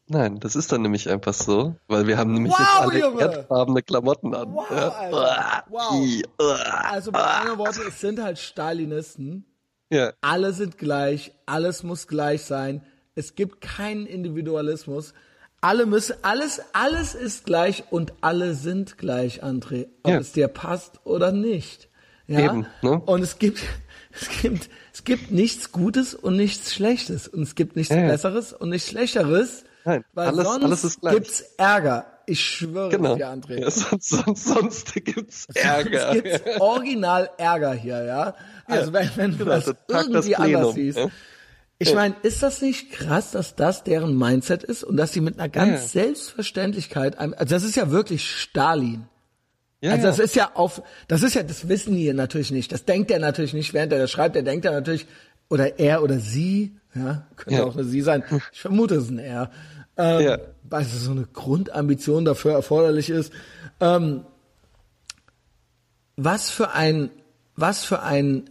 Nein, das ist dann nämlich einfach so, weil wir haben nämlich Wow, jetzt alle Junge! erdfarbene Klamotten an. Wow, ja. Wow. Also mit anderen Worten, es sind halt Stalinisten. Ja, Alle sind gleich, alles muss gleich sein. Es gibt keinen Individualismus. Alle müssen, alles, alles ist gleich und alle sind gleich, André. Ob Ja. es dir passt oder nicht. Ja? Eben, ne? Und es gibt, es gibt, es gibt nichts Gutes und nichts Schlechtes. Und es gibt nichts ja. Besseres und nichts Schlechteres. Nein, weil alles- sonst alles ist gleich. gibt's Ärger. Ich schwöre genau. dir, André. Ja, sonst, sonst, sonst gibt's Ärger. Es gibt original Ärger hier, ja. Also wenn, wenn du genau, das des irgendwie anders Plenum, siehst. ja. Ich meine, ist das nicht krass, dass das deren Mindset ist und dass sie mit einer ganz Ja. Selbstverständlichkeit, einem- also das ist ja wirklich Stalin. Ja, Also ja. das ist ja auf, das ist ja, das wissen die natürlich nicht. Das denkt er natürlich nicht, während er das schreibt. Er denkt er natürlich, oder er oder sie, ja, könnte Ja. auch eine sie sein. Ich vermute, es ist ein er. Ähm, Ja. Weil es so eine Grundambition dafür erforderlich ist. Ähm, was für ein, was für ein,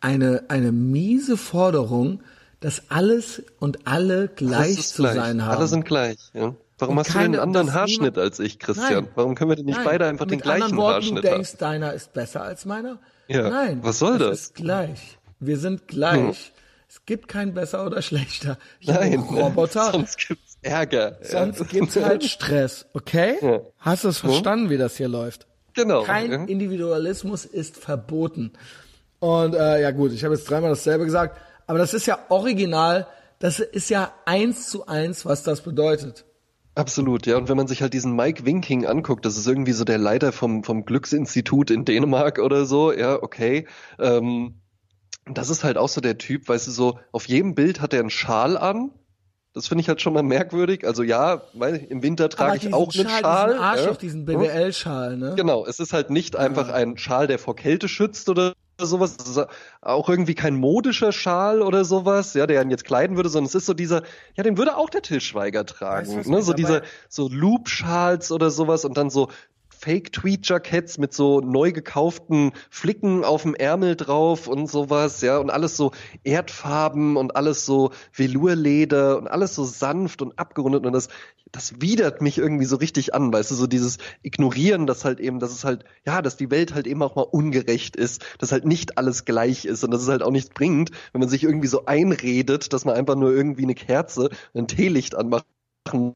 eine, eine miese Forderung, dass alles und alle gleich zu sein haben. Alle sind gleich. Ja. Warum Und hast du denn keine- einen anderen Haarschnitt als ich, Christian? Nein. Warum können wir denn nicht Nein. beide einfach den gleichen Worten, Haarschnitt du haben? denkst, deiner ist besser als meiner? Ja. Nein. Was soll es das? ist gleich. Wir sind gleich. Es gibt kein besser oder schlechter. Ich Nein, Roboter. sonst gibt's Ärger. Sonst gibt's halt Stress, okay? Ja. Hast du es verstanden, wie das hier läuft? Genau. Kein ja. Individualismus ist verboten. Und äh, ja gut, ich habe jetzt dreimal dasselbe gesagt, aber das ist ja original, das ist ja eins zu eins, was das bedeutet. Absolut, ja. Und wenn man sich halt diesen Mike Winking anguckt, das ist irgendwie so der Leiter vom, vom Glücksinstitut in Dänemark oder so, ja, okay. Ähm, das ist halt auch so der Typ, weißt du, so, auf jedem Bild hat er einen Schal an. Das finde ich halt schon mal merkwürdig. Also ja, weil im Winter trage ich auch einen Schal, Schal. diesen Arsch ja. auf diesen BWL-Schal, ne? Genau, es ist halt nicht einfach ein Schal, der vor Kälte schützt oder sowas. Es ist auch irgendwie kein modischer Schal oder sowas, ja, der ihn jetzt kleiden würde, sondern es ist so dieser, ja, den würde auch der Till Schweiger tragen, Weißt du, ne? So dabei- diese, so Loop-Schals oder sowas und dann so Fake-Tweet-Jackets mit so neu gekauften Flicken auf dem Ärmel drauf und sowas, ja, und alles so Erdfarben und alles so Velourleder und alles so sanft und abgerundet und das, das widert mich irgendwie so richtig an, weißt du, so dieses Ignorieren, dass halt eben, dass es halt, ja, dass die Welt halt eben auch mal ungerecht ist, dass halt nicht alles gleich ist und dass es halt auch nichts bringt, wenn man sich irgendwie so einredet, dass man einfach nur irgendwie eine Kerze, ein Teelicht anmacht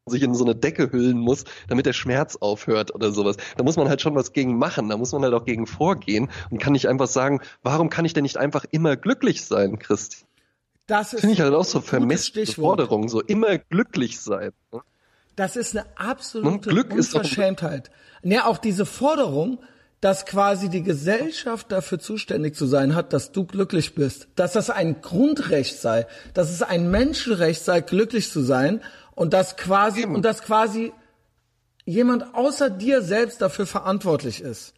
sich in so eine Decke hüllen muss, damit der Schmerz aufhört oder sowas. Da muss man halt schon was gegen machen, da muss man halt auch gegen vorgehen und kann nicht einfach sagen, warum kann ich denn nicht einfach immer glücklich sein, Christi? Das ist Finde ich halt auch so vermisste. Forderung, so immer glücklich sein. ne? Das ist eine absolute Glück Unverschämtheit. Ja, auch diese Forderung, dass quasi die Gesellschaft dafür zuständig zu sein hat, dass du glücklich bist. Dass das ein Grundrecht sei. Dass es ein Menschenrecht sei, glücklich zu sein. Und dass quasi, Eben. und dass quasi jemand außer dir selbst dafür verantwortlich ist.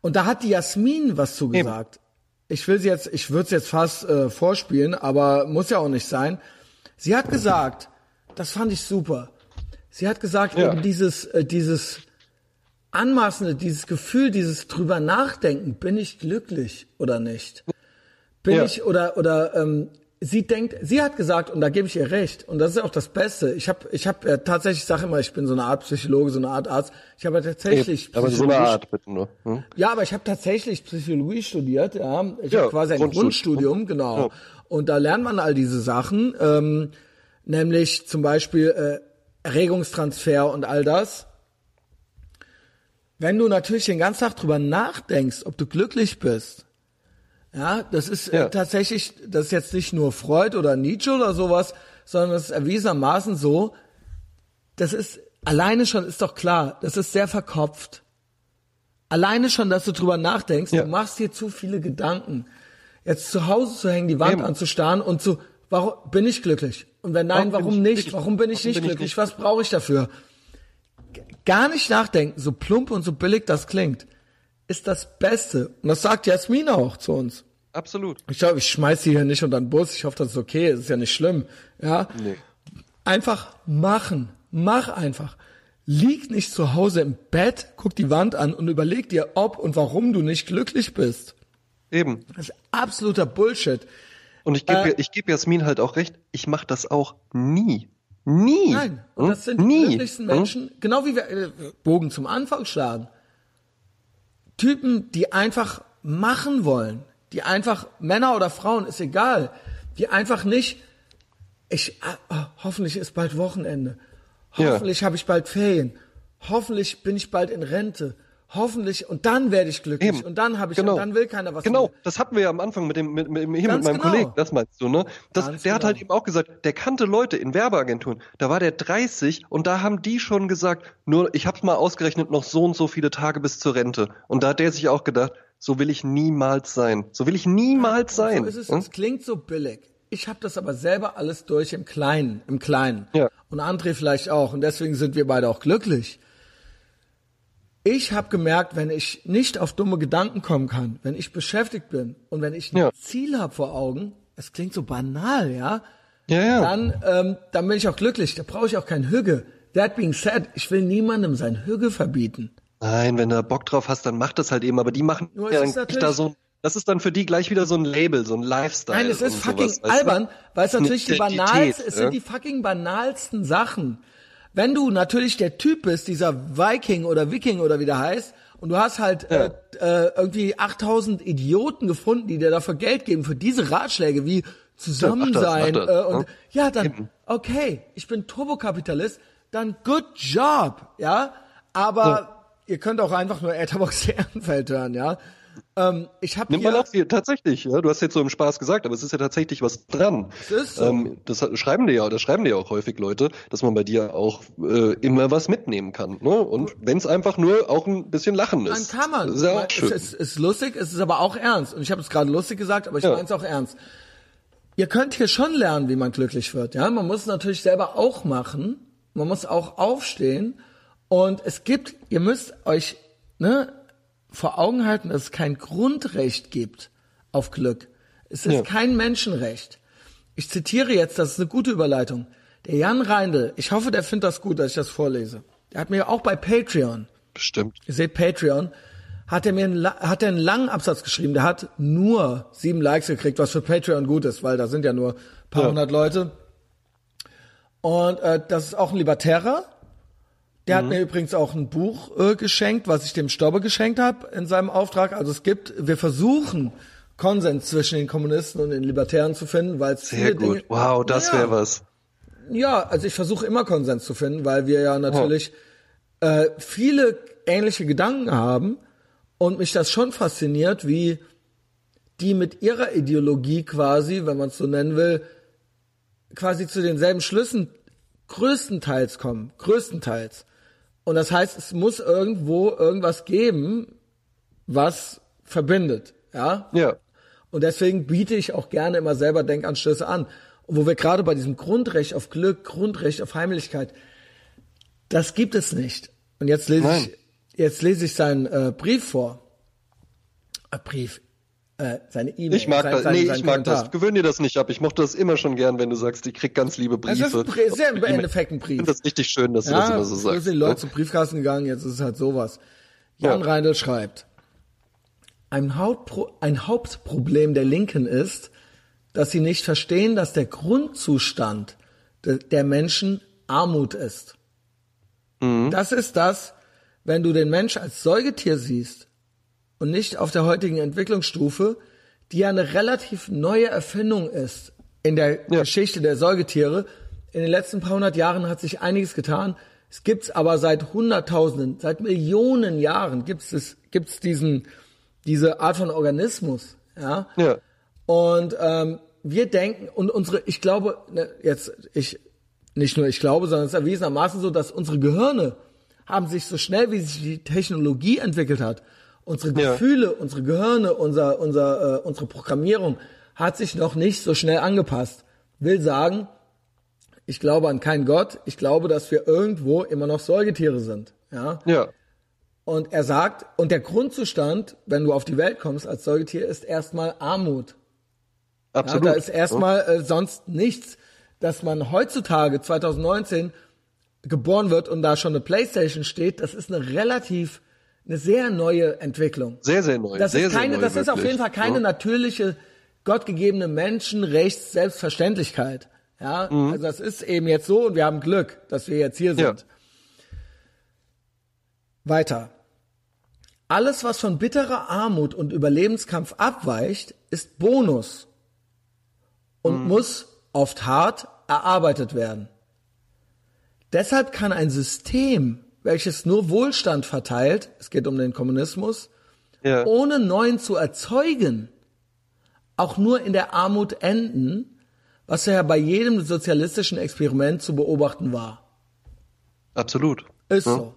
Und da hat die Jasmin was zugesagt. Ich will sie jetzt, ich würde es jetzt fast äh, vorspielen, aber muss ja auch nicht sein. Sie hat gesagt, das fand ich super. Sie hat gesagt, Ja. eben dieses, äh, dieses Anmaßende, dieses Gefühl, dieses drüber nachdenken, bin ich glücklich oder nicht? Bin Ja. ich oder oder ähm, sie denkt, sie hat gesagt und da gebe ich ihr recht und das ist auch das Beste. Ich habe ich habe ja tatsächlich, ich sage immer, ich bin so eine Art Psychologe, so eine Art Arzt. Ich habe ja tatsächlich Aber so eine Psychologie- Art bitte nur. Hm? ja, aber ich habe tatsächlich Psychologie studiert, ja. Ich Ja, habe quasi ein Grundstudium. Grundstudium, genau. Ja. Und da lernt man all diese Sachen, ähm, nämlich zum Beispiel äh, Erregungstransfer und all das. Wenn du natürlich den ganzen Tag drüber nachdenkst, ob du glücklich bist, ja, das ist Ja. äh, tatsächlich, das ist jetzt nicht nur Freud oder Nietzsche oder sowas, sondern das ist erwiesenermaßen so, das ist, alleine schon ist doch klar, das ist sehr verkopft. Alleine schon, dass du drüber nachdenkst, Ja. du machst dir zu viele Gedanken. Jetzt zu Hause zu hängen, die Wand Eben. anzustarren und zu, warum bin ich glücklich? Und wenn nein, Warum warum ich nicht? Warum bin ich Warum nicht bin ich glücklich? nicht? Was brauche ich dafür? Gar nicht nachdenken, so plump und so billig das klingt, ist das Beste. Und das sagt Jasmin auch zu uns. Absolut. Ich glaube, ich schmeiß sie hier nicht unter den Bus. Ich hoffe, das ist okay. Es ist ja nicht schlimm. Ja. Nee. Einfach machen. Mach einfach. Lieg nicht zu Hause im Bett, guck die Wand an und überleg dir, ob und warum du nicht glücklich bist. Eben. Das ist absoluter Bullshit. Und ich gebe Äh, ich geb Jasmin halt auch recht, ich mache das auch nie. Nie. Nein. Hm? das sind die glücklichsten Hm? Menschen, genau wie wir äh, Bogen zum Anfang schlagen. Typen, die einfach machen wollen, die einfach Männer oder Frauen ist egal, die einfach nicht ich ah, ah, hoffentlich ist bald Wochenende. Ja. Hoffentlich habe ich bald Ferien. Hoffentlich bin ich bald in Rente. Hoffentlich und dann werde ich glücklich Eben. und dann habe ich Genau. und dann will keiner was Genau, mir. das hatten wir ja am Anfang mit dem mit, mit, hier mit Ganz meinem genau. Kollegen, das meinst du, ne? Das, Ganz der hat genau. halt eben auch gesagt, der kannte Leute in Werbeagenturen. Da war der 30 und da haben die schon gesagt, nur ich hab's mal ausgerechnet, noch so und so viele Tage bis zur Rente. Und da hat der sich auch gedacht, so will ich niemals sein. So will ich niemals sein. So ist es. Hm? Es klingt so billig. Ich habe das aber selber alles durch im Kleinen, im Kleinen. Ja. Und André vielleicht auch. Und deswegen sind wir beide auch glücklich. Ich habe gemerkt, wenn ich nicht auf dumme Gedanken kommen kann, wenn ich beschäftigt bin und wenn ich ein Ja. Ziel habe vor Augen, es klingt so banal, ja, Ja, ja. dann, ähm, dann bin ich auch glücklich. Da brauche ich auch kein Hüge. That being said, ich will niemandem sein Hüge verbieten. Nein, wenn du da Bock drauf hast, dann mach das halt eben. Aber die machen Nur ja dann da so, das ist dann für die gleich wieder so ein Label, so ein Lifestyle. Nein, es ist fucking sowas, albern, weil es natürlich die banalsten, es sind die fucking banalsten Sachen. Wenn du natürlich der Typ bist, dieser Viking oder Viking oder wie der heißt, und du hast halt Ja. äh, äh, irgendwie 8000 Idioten gefunden, die dir dafür Geld geben für diese Ratschläge wie zusammen sein das, äh, und ne? ja, dann okay, ich bin Turbokapitalist, dann good job, ja, aber ihr könnt auch einfach nur Etherbox Ehrenfeld hören, ja. Ähm, ich habe Nimmt hier man auch viel, tatsächlich, ja. Du hast jetzt so im Spaß gesagt, aber es ist ja tatsächlich was dran. Es ist so. ähm, das schreiben dir ja, das schreiben dir ja auch häufig Leute, dass man bei dir auch äh, immer was mitnehmen kann. Ne? Und wenn es einfach nur auch ein bisschen Lachen Dann ist. kann man. Ist ja schön. Es ist, ist lustig, es ist aber auch ernst. Und ich habe es gerade lustig gesagt, aber ich Ja. meine es auch ernst. Ihr könnt hier schon lernen, wie man glücklich wird. Ja, man muss es natürlich selber auch machen. Man muss auch aufstehen. Und es gibt, ihr müsst euch ne, vor Augen halten, dass es kein Grundrecht gibt auf Glück. Es ist Ja. kein Menschenrecht. Ich zitiere jetzt, das ist eine gute Überleitung. Der Jan Reindl, ich hoffe, der findet das gut, dass ich das vorlese. Der hat mir auch bei Patreon Bestimmt. ihr seht Patreon, hat er mir einen, hat er einen langen Absatz geschrieben. Der hat nur sieben Likes gekriegt, was für Patreon gut ist, weil da sind ja nur ein paar Ja. hundert Leute. Und äh, das ist auch ein Libertärer. Der hat mir übrigens auch ein Buch äh, geschenkt, was ich dem Stobbe geschenkt habe in seinem Auftrag. Also es gibt, wir versuchen Konsens zwischen den Kommunisten und den Libertären zu finden, weil es Sehr gut. Dinge, Wow, das Ja. wäre was. Ja, also ich versuche immer Konsens zu finden, weil wir ja natürlich äh, viele ähnliche Gedanken haben und mich das schon fasziniert, wie die mit ihrer Ideologie quasi, wenn man es so nennen will, quasi zu denselben Schlüssen größtenteils kommen, größtenteils. Und das heißt, es muss irgendwo irgendwas geben, was verbindet, ja? Ja. Und deswegen biete ich auch gerne immer selber Denkanstöße an. Und wo wir gerade bei diesem Grundrecht auf Glück, Grundrecht auf Heimlichkeit, das gibt es nicht. Und jetzt lese Nein. ich, jetzt lese ich seinen äh, Brief vor. Äh, Brief, äh, seine E-Mail. Ich mag sein, das. sein, Nee, sein ich mag Kommentar. das. Gewöhn dir das nicht ab. Ich mochte das immer schon gern, wenn du sagst, ich krieg ganz liebe Es Briefe. ist ein sehr im Ich Endeffekt ein Brief. finde das richtig schön, dass du das Ja, immer so sagst. sind die Leute ne? zum Briefkasten gegangen, jetzt ist es halt sowas. Jan Ja. Reindl schreibt, ein, Hauptpro ein Hauptproblem der Linken ist, dass sie nicht verstehen, dass der Grundzustand de der Menschen Armut ist. Mhm. Das ist das, wenn du den Mensch als Säugetier siehst und nicht auf der heutigen Entwicklungsstufe, die ja eine relativ neue Erfindung ist in der Ja. Geschichte der Säugetiere. In den letzten paar hundert Jahren hat sich einiges getan. Es gibt's aber seit Hunderttausenden, seit Millionen Jahren gibt's es, gibt's diesen, diese Art von Organismus, ja. Ja. Und ähm, wir denken und unsere, ich glaube, ne, jetzt ich nicht nur ich glaube, sondern es ist erwiesenermaßen so, dass unsere Gehirne haben sich so schnell, wie sich die Technologie entwickelt hat, unsere Ja. Gefühle, unsere Gehirne, unser, unser, äh, unsere Programmierung hat sich noch nicht so schnell angepasst. Will sagen, ich glaube an keinen Gott, ich glaube, dass wir irgendwo immer noch Säugetiere sind. Ja. Ja. Und er sagt, und der Grundzustand, wenn du auf die Welt kommst als Säugetier, ist erstmal Armut. Ja, Absolut. da ist erstmal äh, sonst nichts, dass man heutzutage 2019 geboren wird und da schon eine Playstation steht, das ist eine relativ, eine sehr neue Entwicklung. Sehr, sehr neu. Das sehr, ist sehr keine, neu, das ist auf jeden Fall keine Ja. natürliche, gottgegebene Menschenrechts-Selbstverständlichkeit. Ja, also das ist eben jetzt so und wir haben Glück, dass wir jetzt hier Mhm. Ja. sind. Weiter. Alles, was von bitterer Armut und Überlebenskampf abweicht, ist Bonus und muss oft hart erarbeitet werden. Deshalb kann ein System, welches nur Wohlstand verteilt, es geht um den Kommunismus, Ja. ohne neuen zu erzeugen, auch nur in der Armut enden, was ja bei jedem sozialistischen Experiment zu beobachten war. Absolut. Ist Ja. so.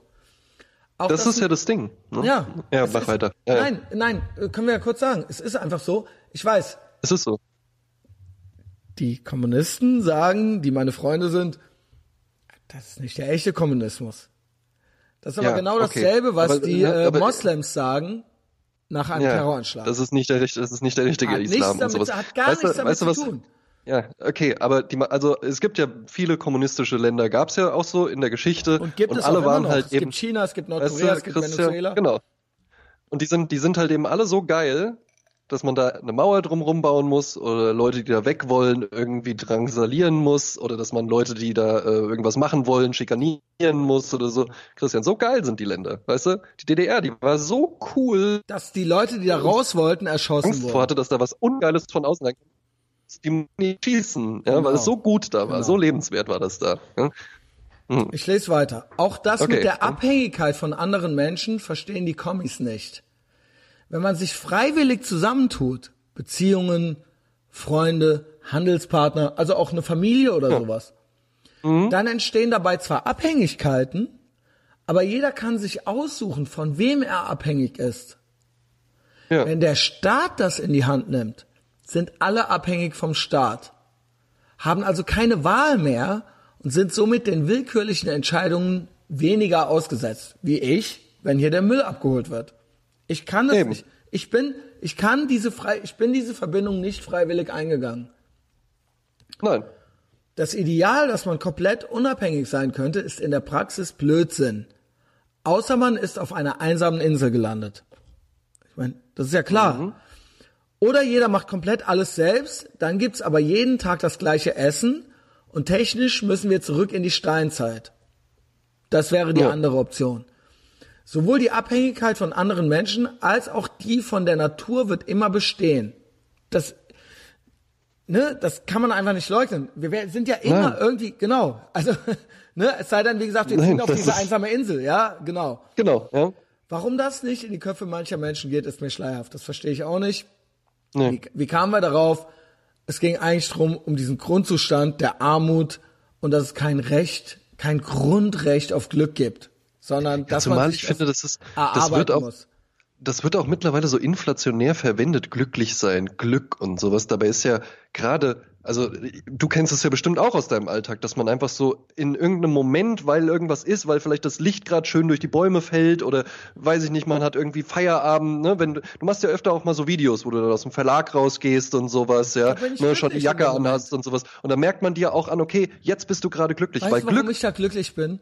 Auch Das ist ja das Ding. Ne? ja. Ja, mach ist, weiter. Ja. Nein, nein, können wir ja kurz sagen. Es ist einfach so. Ich weiß, Es ist so. die Kommunisten sagen, die meine Freunde sind, das ist nicht der echte Kommunismus. Das ist aber Ja, genau okay. dasselbe, was Aber, die ne, äh, aber- Moslems sagen nach einem Ja, Terroranschlag. das ist nicht der, das ist nicht der richtige hat Islam und damit, sowas. hat gar weißt nichts damit weißt du, zu was, tun. Ja, okay, aber die, also es gibt ja viele kommunistische Länder, gab's ja auch so in der Geschichte Und gibt und es alle auch waren noch. halt es eben gibt China, es gibt weißt Nordkorea, du, es gibt Christian, Venezuela. Genau. Und die sind, die sind halt eben alle so geil, dass man da eine Mauer drumrum bauen muss oder Leute, die da weg wollen, irgendwie drangsalieren muss oder dass man Leute, die da äh, irgendwas machen wollen, schikanieren muss oder so. Christian, so geil sind die Länder, weißt du? Die DDR, die war so cool, Dass die Leute, die da raus wollten, erschossen Angst wurden. hatte, dass da was Ungeiles von außen kommt. Die nicht schießen, ja, Genau. weil es so gut da war, Genau. so lebenswert war das da. Ja? Ich lese weiter. Auch das Okay. mit der Abhängigkeit von anderen Menschen verstehen die Kommis nicht. Wenn man sich freiwillig zusammentut, Beziehungen, Freunde, Handelspartner, also auch eine Familie oder sowas, Mhm. dann entstehen dabei zwar Abhängigkeiten, aber jeder kann sich aussuchen, von wem er abhängig ist. Ja. Wenn der Staat das in die Hand nimmt, sind alle abhängig vom Staat, haben also keine Wahl mehr und sind somit den willkürlichen Entscheidungen weniger ausgesetzt, wie ich, wenn hier der Müll abgeholt wird. Ich kann es Eben. nicht. Ich bin, ich kann diese frei, ich bin diese Verbindung nicht freiwillig eingegangen. Nein. Das Ideal, dass man komplett unabhängig sein könnte, ist in der Praxis Blödsinn. Außer man ist auf einer einsamen Insel gelandet. Ich meine, das ist ja klar. Oder jeder macht komplett alles selbst, dann gibt's aber jeden Tag das gleiche Essen und technisch müssen wir zurück in die Steinzeit. Das wäre die Ja. andere Option. Sowohl die Abhängigkeit von anderen Menschen als auch die von der Natur wird immer bestehen. Das, ne, das kann man einfach nicht leugnen. Wir sind ja immer Nein. irgendwie, genau, also, ne, es sei denn, wie gesagt, wir ziehen auf das diese ist- einsame Insel, ja, genau. Genau, ja. Warum das nicht in die Köpfe mancher Menschen geht, ist mir schleierhaft. Das verstehe ich auch nicht. Nee. Wie, wie kamen wir darauf? Es ging eigentlich drum, um diesen Grundzustand der Armut und dass es kein Recht, kein Grundrecht auf Glück gibt, sondern dass Zumal man ich finde, das ist, das wird auch, muss. das wird auch mittlerweile so inflationär verwendet, glücklich sein, Glück und sowas. Dabei ist ja gerade, also du kennst es ja bestimmt auch aus deinem Alltag, dass man einfach so in irgendeinem Moment, weil irgendwas ist, weil vielleicht das Licht gerade schön durch die Bäume fällt oder weiß ich nicht, man hat irgendwie Feierabend, ne? Wenn du, du machst ja öfter auch mal so Videos, wo du dann aus dem Verlag rausgehst und sowas, ja, ne, schon die Jacke anhast und sowas. Und da merkt man dir auch an, okay, jetzt bist du gerade glücklich, Weißt weil du, warum Glück, ich da glücklich bin?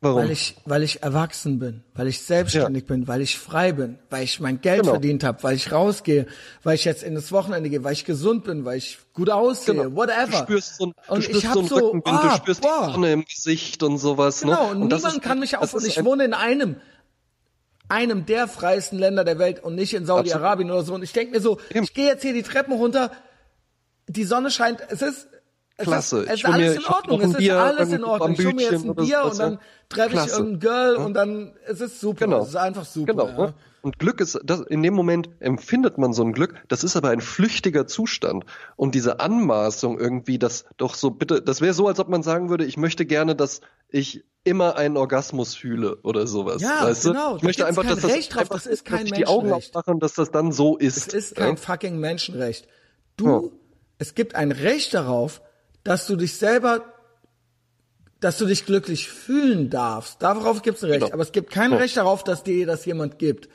Warum? Weil ich, weil ich erwachsen bin, weil ich selbstständig bin, weil ich frei bin, weil ich mein Geld Genau. verdient habe, weil ich rausgehe, weil ich jetzt in das Wochenende gehe, weil ich gesund bin, weil ich gut aussehe, Genau. whatever. Du spürst so, ein- du und spürst ich so einen so, Rückenwind, ah, du spürst boah. die Sonne im Gesicht und sowas. Genau, ne? und, und niemand ist- kann mich auf, und ich wohne in einem, einem der freiesten Länder der Welt und nicht in Saudi-Arabien oder so. Und ich denke mir so, Eben. ich gehe jetzt hier die Treppen runter, die Sonne scheint, es ist, es Klasse. ist, es ist hol mir- alles in Ordnung, es ist alles in Ordnung. Ich hole mir jetzt ein Bier und dann treffe ich Klasse. irgendein Girl und dann, es ist super, Genau. es ist einfach super. Genau. ja. Ne? Und Glück ist, das, in dem Moment empfindet man so ein Glück, das ist aber ein flüchtiger Zustand. Und diese Anmaßung irgendwie, das doch so bitte, das wäre so, als ob man sagen würde, ich möchte gerne, dass ich immer einen Orgasmus fühle oder sowas. Ja, weißt genau. Du? Ich möchte einfach, dass das, Recht drauf, einfach, das ist kein dass ich die Augen Menschenrecht. aufmache und dass das dann so ist. Es ist kein ja? fucking Menschenrecht. Du, Ja. es gibt ein Recht darauf, dass du dich selber, dass du dich glücklich fühlen darfst. Darauf gibt es ein Recht. Genau. Aber es gibt kein Ja. Recht darauf, dass dir das jemand gibt.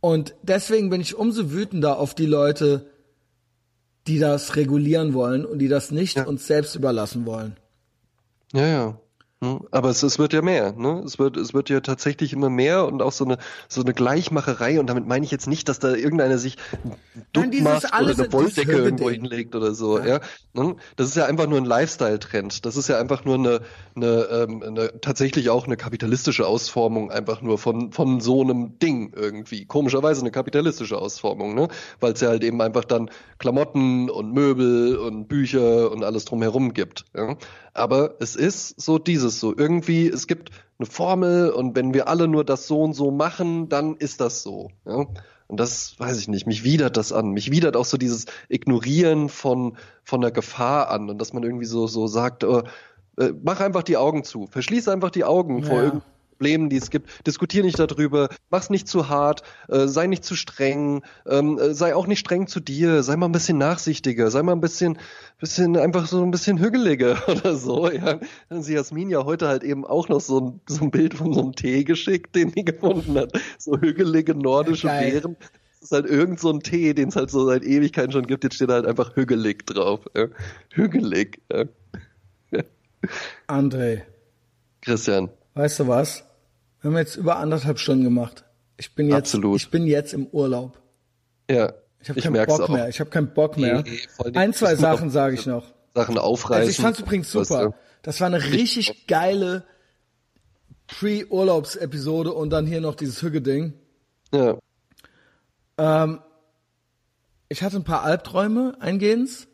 Und deswegen bin ich umso wütender auf die Leute, die das regulieren wollen und die das nicht Ja. uns selbst überlassen wollen. Ja, ja. Hm, Aber es, es wird ja mehr, ne? Es wird, es wird ja tatsächlich immer mehr und auch so eine, so eine Gleichmacherei und damit meine ich jetzt nicht, dass da irgendeiner sich dumm macht oder eine Wolldecke irgendwo Hügeding. hinlegt oder so, ja. Ne? Das ist ja einfach nur ein Lifestyle-Trend. Das ist ja einfach nur eine, eine, ähm, eine, tatsächlich auch eine kapitalistische Ausformung einfach nur von, von so einem Ding irgendwie. Komischerweise eine kapitalistische Ausformung, ne? Weil es ja halt eben einfach dann Klamotten und Möbel und Bücher und alles drumherum gibt, ja. Aber es ist so dieses so. Irgendwie, es gibt eine Formel und wenn wir alle nur das so und so machen, dann ist das so. Ja? Und das weiß ich nicht, mich widert das an. Mich widert auch so dieses Ignorieren von, von der Gefahr an und dass man irgendwie so, so sagt, äh, äh, mach einfach die Augen zu, verschließ einfach die Augen vor Ja. irgendeinem Problemen, die es gibt. Diskutier nicht darüber, mach's nicht zu hart, äh, sei nicht zu streng, ähm, äh, sei auch nicht streng zu dir, sei mal ein bisschen nachsichtiger, sei mal ein bisschen, bisschen einfach so ein bisschen hügeliger oder so. Ja. Dann hat sie Jasmin ja heute halt eben auch noch so ein, so ein Bild von so einem Tee geschickt, den die gefunden hat. So hügelige nordische geil. Beeren. Das ist halt irgend so ein Tee, den es halt so seit Ewigkeiten schon gibt. Jetzt steht halt einfach hügelig drauf. Ja. Hügelig. Ja. André, Christian. weißt du was? Wir haben jetzt über anderthalb Stunden gemacht. Ich bin jetzt, Absolut. ich bin jetzt im Urlaub. Ja. Ich habe keinen Bock auch. mehr. Ich habe keinen Bock mehr. Ein, zwei Sachen sage ich noch. Sachen aufreißen. Also ich fand's übrigens Was, super. Das war eine richtig geile Pre-Urlaubs-Episode und dann hier noch dieses Hügge-Ding. Ja. Ähm, ich hatte ein paar Albträume eingehends,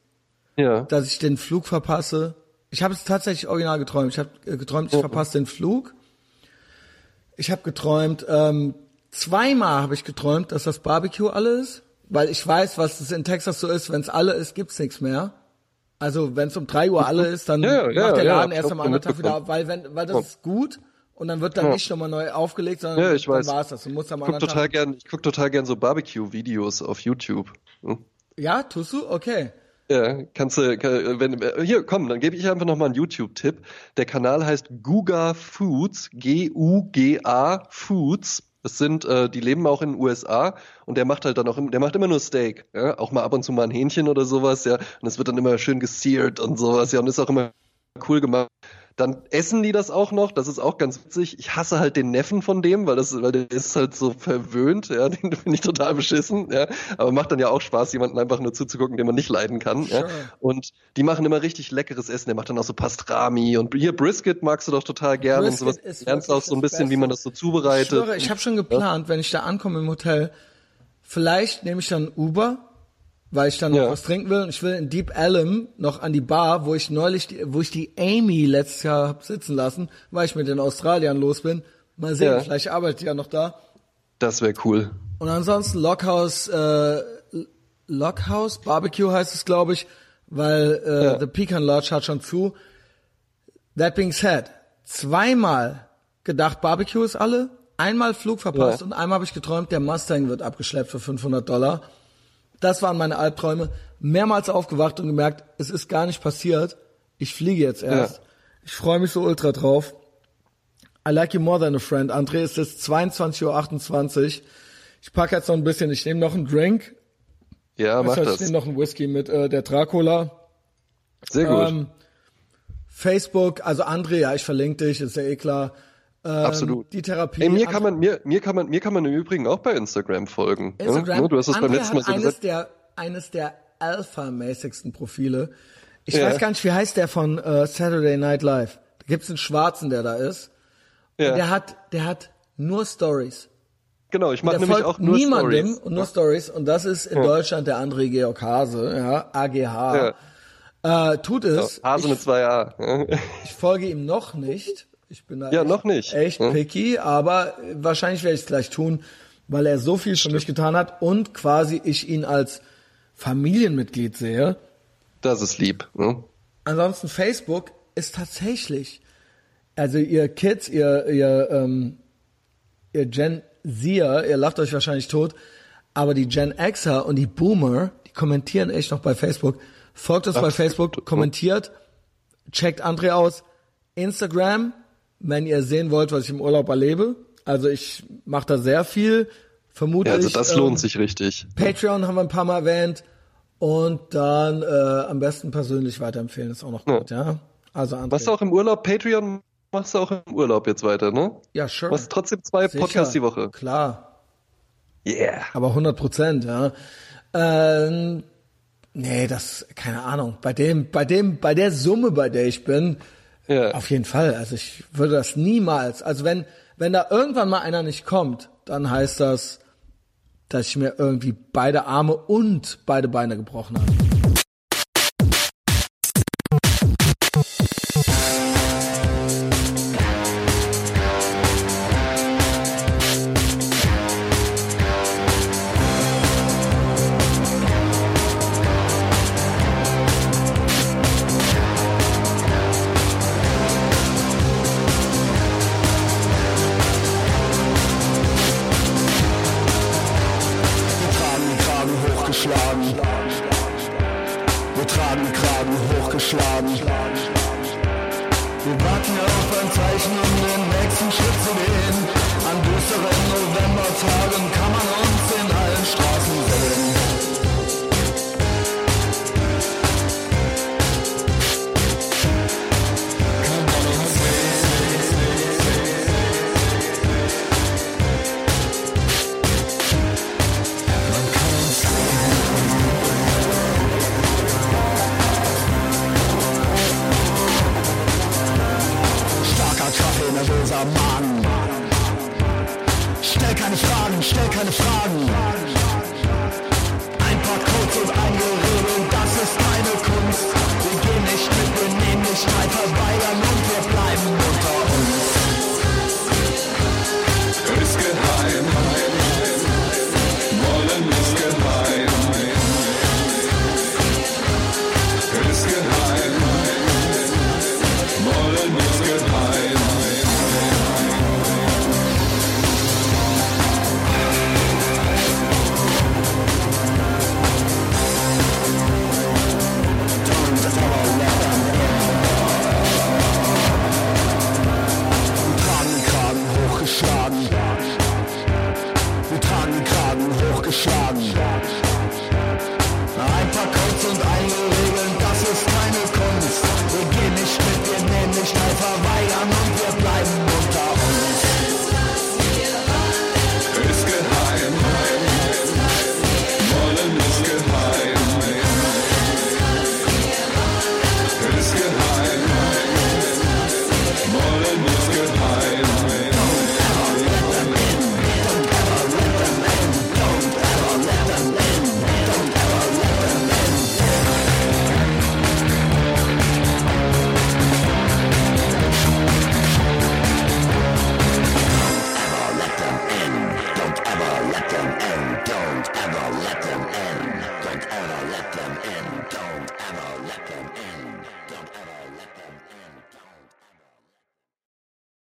Ja. dass ich den Flug verpasse. Ich habe es tatsächlich original geträumt. Ich habe äh, geträumt, ich verpasse den Flug. Ich habe geträumt, ähm, zweimal habe ich geträumt, dass das Barbecue alle ist, weil ich weiß, was es in Texas so ist. Wenn es alle ist, gibt's nichts mehr. Also wenn es um drei Uhr alle ist, dann Ja, ja, macht der ja, Laden hab erst am anderen Tag wieder auf, weil wenn, weil das Ja. ist gut und dann wird dann Ja. nicht nochmal neu aufgelegt, sondern Ja, ich dann weiß. war's das. Du musst am Ich guck total Tag. gern, ich guck total gern so Barbecue-Videos auf YouTube. Hm? Ja, tust du? Okay. Ja, kannst du, kann- wenn, äh, hier, komm, dann gebe ich einfach nochmal einen YouTube-Tipp. Der Kanal heißt Guga Foods, G-U-G-A Foods. Das sind, äh, die leben auch in den USA und der macht halt dann auch, der macht immer nur Steak, ja, auch mal ab und zu mal ein Hähnchen oder sowas, ja, und es wird dann immer schön geseared und sowas, ja, und ist auch immer cool gemacht. Dann essen die das auch noch, das ist auch ganz witzig. Ich hasse halt den Neffen von dem, weil das, weil der ist halt so verwöhnt, ja, den finde ich total beschissen, ja. Aber macht dann ja auch Spaß, jemanden einfach nur zuzugucken, den man nicht leiden kann, ja. Sure. Und die machen immer richtig leckeres Essen. Der macht dann auch so Pastrami und hier Brisket magst du doch total gern Brisket und sowas. ist lernst auch so ein bisschen, wie man das so Ich zubereitet. schwöre, ich habe schon geplant, wenn ich da ankomme im Hotel, vielleicht nehme ich dann Uber weil ich dann Ja. noch was trinken will. Und ich will in Deep Ellum noch an die Bar, wo ich neulich, die, wo ich die Amy letztes Jahr hab sitzen lassen, weil ich mit den Australiern los bin. Mal sehen, Ja. vielleicht arbeitet die ja noch da. Das wäre cool. Und ansonsten Lockhouse, äh, Lockhouse Barbecue heißt es, glaube ich, weil äh, Ja. The Pecan Lodge hat schon zu. That being said, zweimal gedacht, Barbecue ist alle, einmal Flug verpasst Ja. und einmal habe ich geträumt, der Mustang wird abgeschleppt für 500 Dollar. Das waren meine Albträume. Mehrmals aufgewacht und gemerkt, es ist gar nicht passiert. Ich fliege jetzt erst. Ja. Ich freue mich so ultra drauf. I like you more than a friend. André, es ist 22.28 Uhr. Ich packe jetzt noch ein bisschen, ich nehme noch einen Drink. Ja, mach ich das. nehme noch einen Whisky mit äh, der Dracula. Sehr gut. Ähm, Facebook, also André, ja, ich verlinke dich, ist ja eh klar. Ähm, Absolut. Die Therapie. Ey, mir kann man, mir, mir kann man, mir kann man im Übrigen auch bei Instagram folgen. ja? Instagram, Ne, Du hast es beim letzten Mal so eines gesagt. der, eines der alpha-mäßigsten Profile. Ich Ja. weiß gar nicht, wie heißt der von äh, Saturday Night Live? Da gibt's einen Schwarzen, der da ist. Ja, Der hat, der hat nur Stories. genau, ich mache Der nämlich folgt auch nur niemandem Stories. und nur Stories. Und das ist in Deutschland der André Georg Hase, ja, AGH. Äh, tut es. Hase ich, mit zwei A. ja. ich folge ihm noch nicht. Ich bin da Ja, echt, noch nicht. echt Hm. picky, aber wahrscheinlich werde ich es gleich tun, weil er so viel für mich getan hat und quasi ich ihn als Familienmitglied sehe. Das ist lieb. Ne? Ansonsten Facebook ist tatsächlich, also ihr Kids, ihr, ihr, ähm, ihr Gen Zer, ihr lacht euch wahrscheinlich tot, aber die Gen Xer und die Boomer, die kommentieren echt noch bei Facebook. Folgt uns bei Facebook, kommentiert, checkt André aus. Instagram, wenn ihr sehen wollt, was ich im Urlaub erlebe. Also ich mache da sehr viel, vermute Ja, also das ähm, lohnt sich richtig. Patreon haben wir ein paar Mal erwähnt. Und dann äh, am besten persönlich weiterempfehlen, ist auch noch gut, ja. Also André. Machst du auch im Urlaub Patreon? Machst du auch im Urlaub jetzt weiter, ne? Ja, sure. Machst trotzdem zwei Sicher. Podcasts die Woche. Klar, Yeah. aber 100 Prozent, ja. Ähm, nee, das, keine Ahnung. Bei dem, bei dem, bei der Summe, bei der ich bin, Auf jeden Fall. Also ich würde das niemals. Also wenn, wenn da irgendwann mal einer nicht kommt, dann heißt das, dass ich mir irgendwie beide Arme und beide Beine gebrochen habe.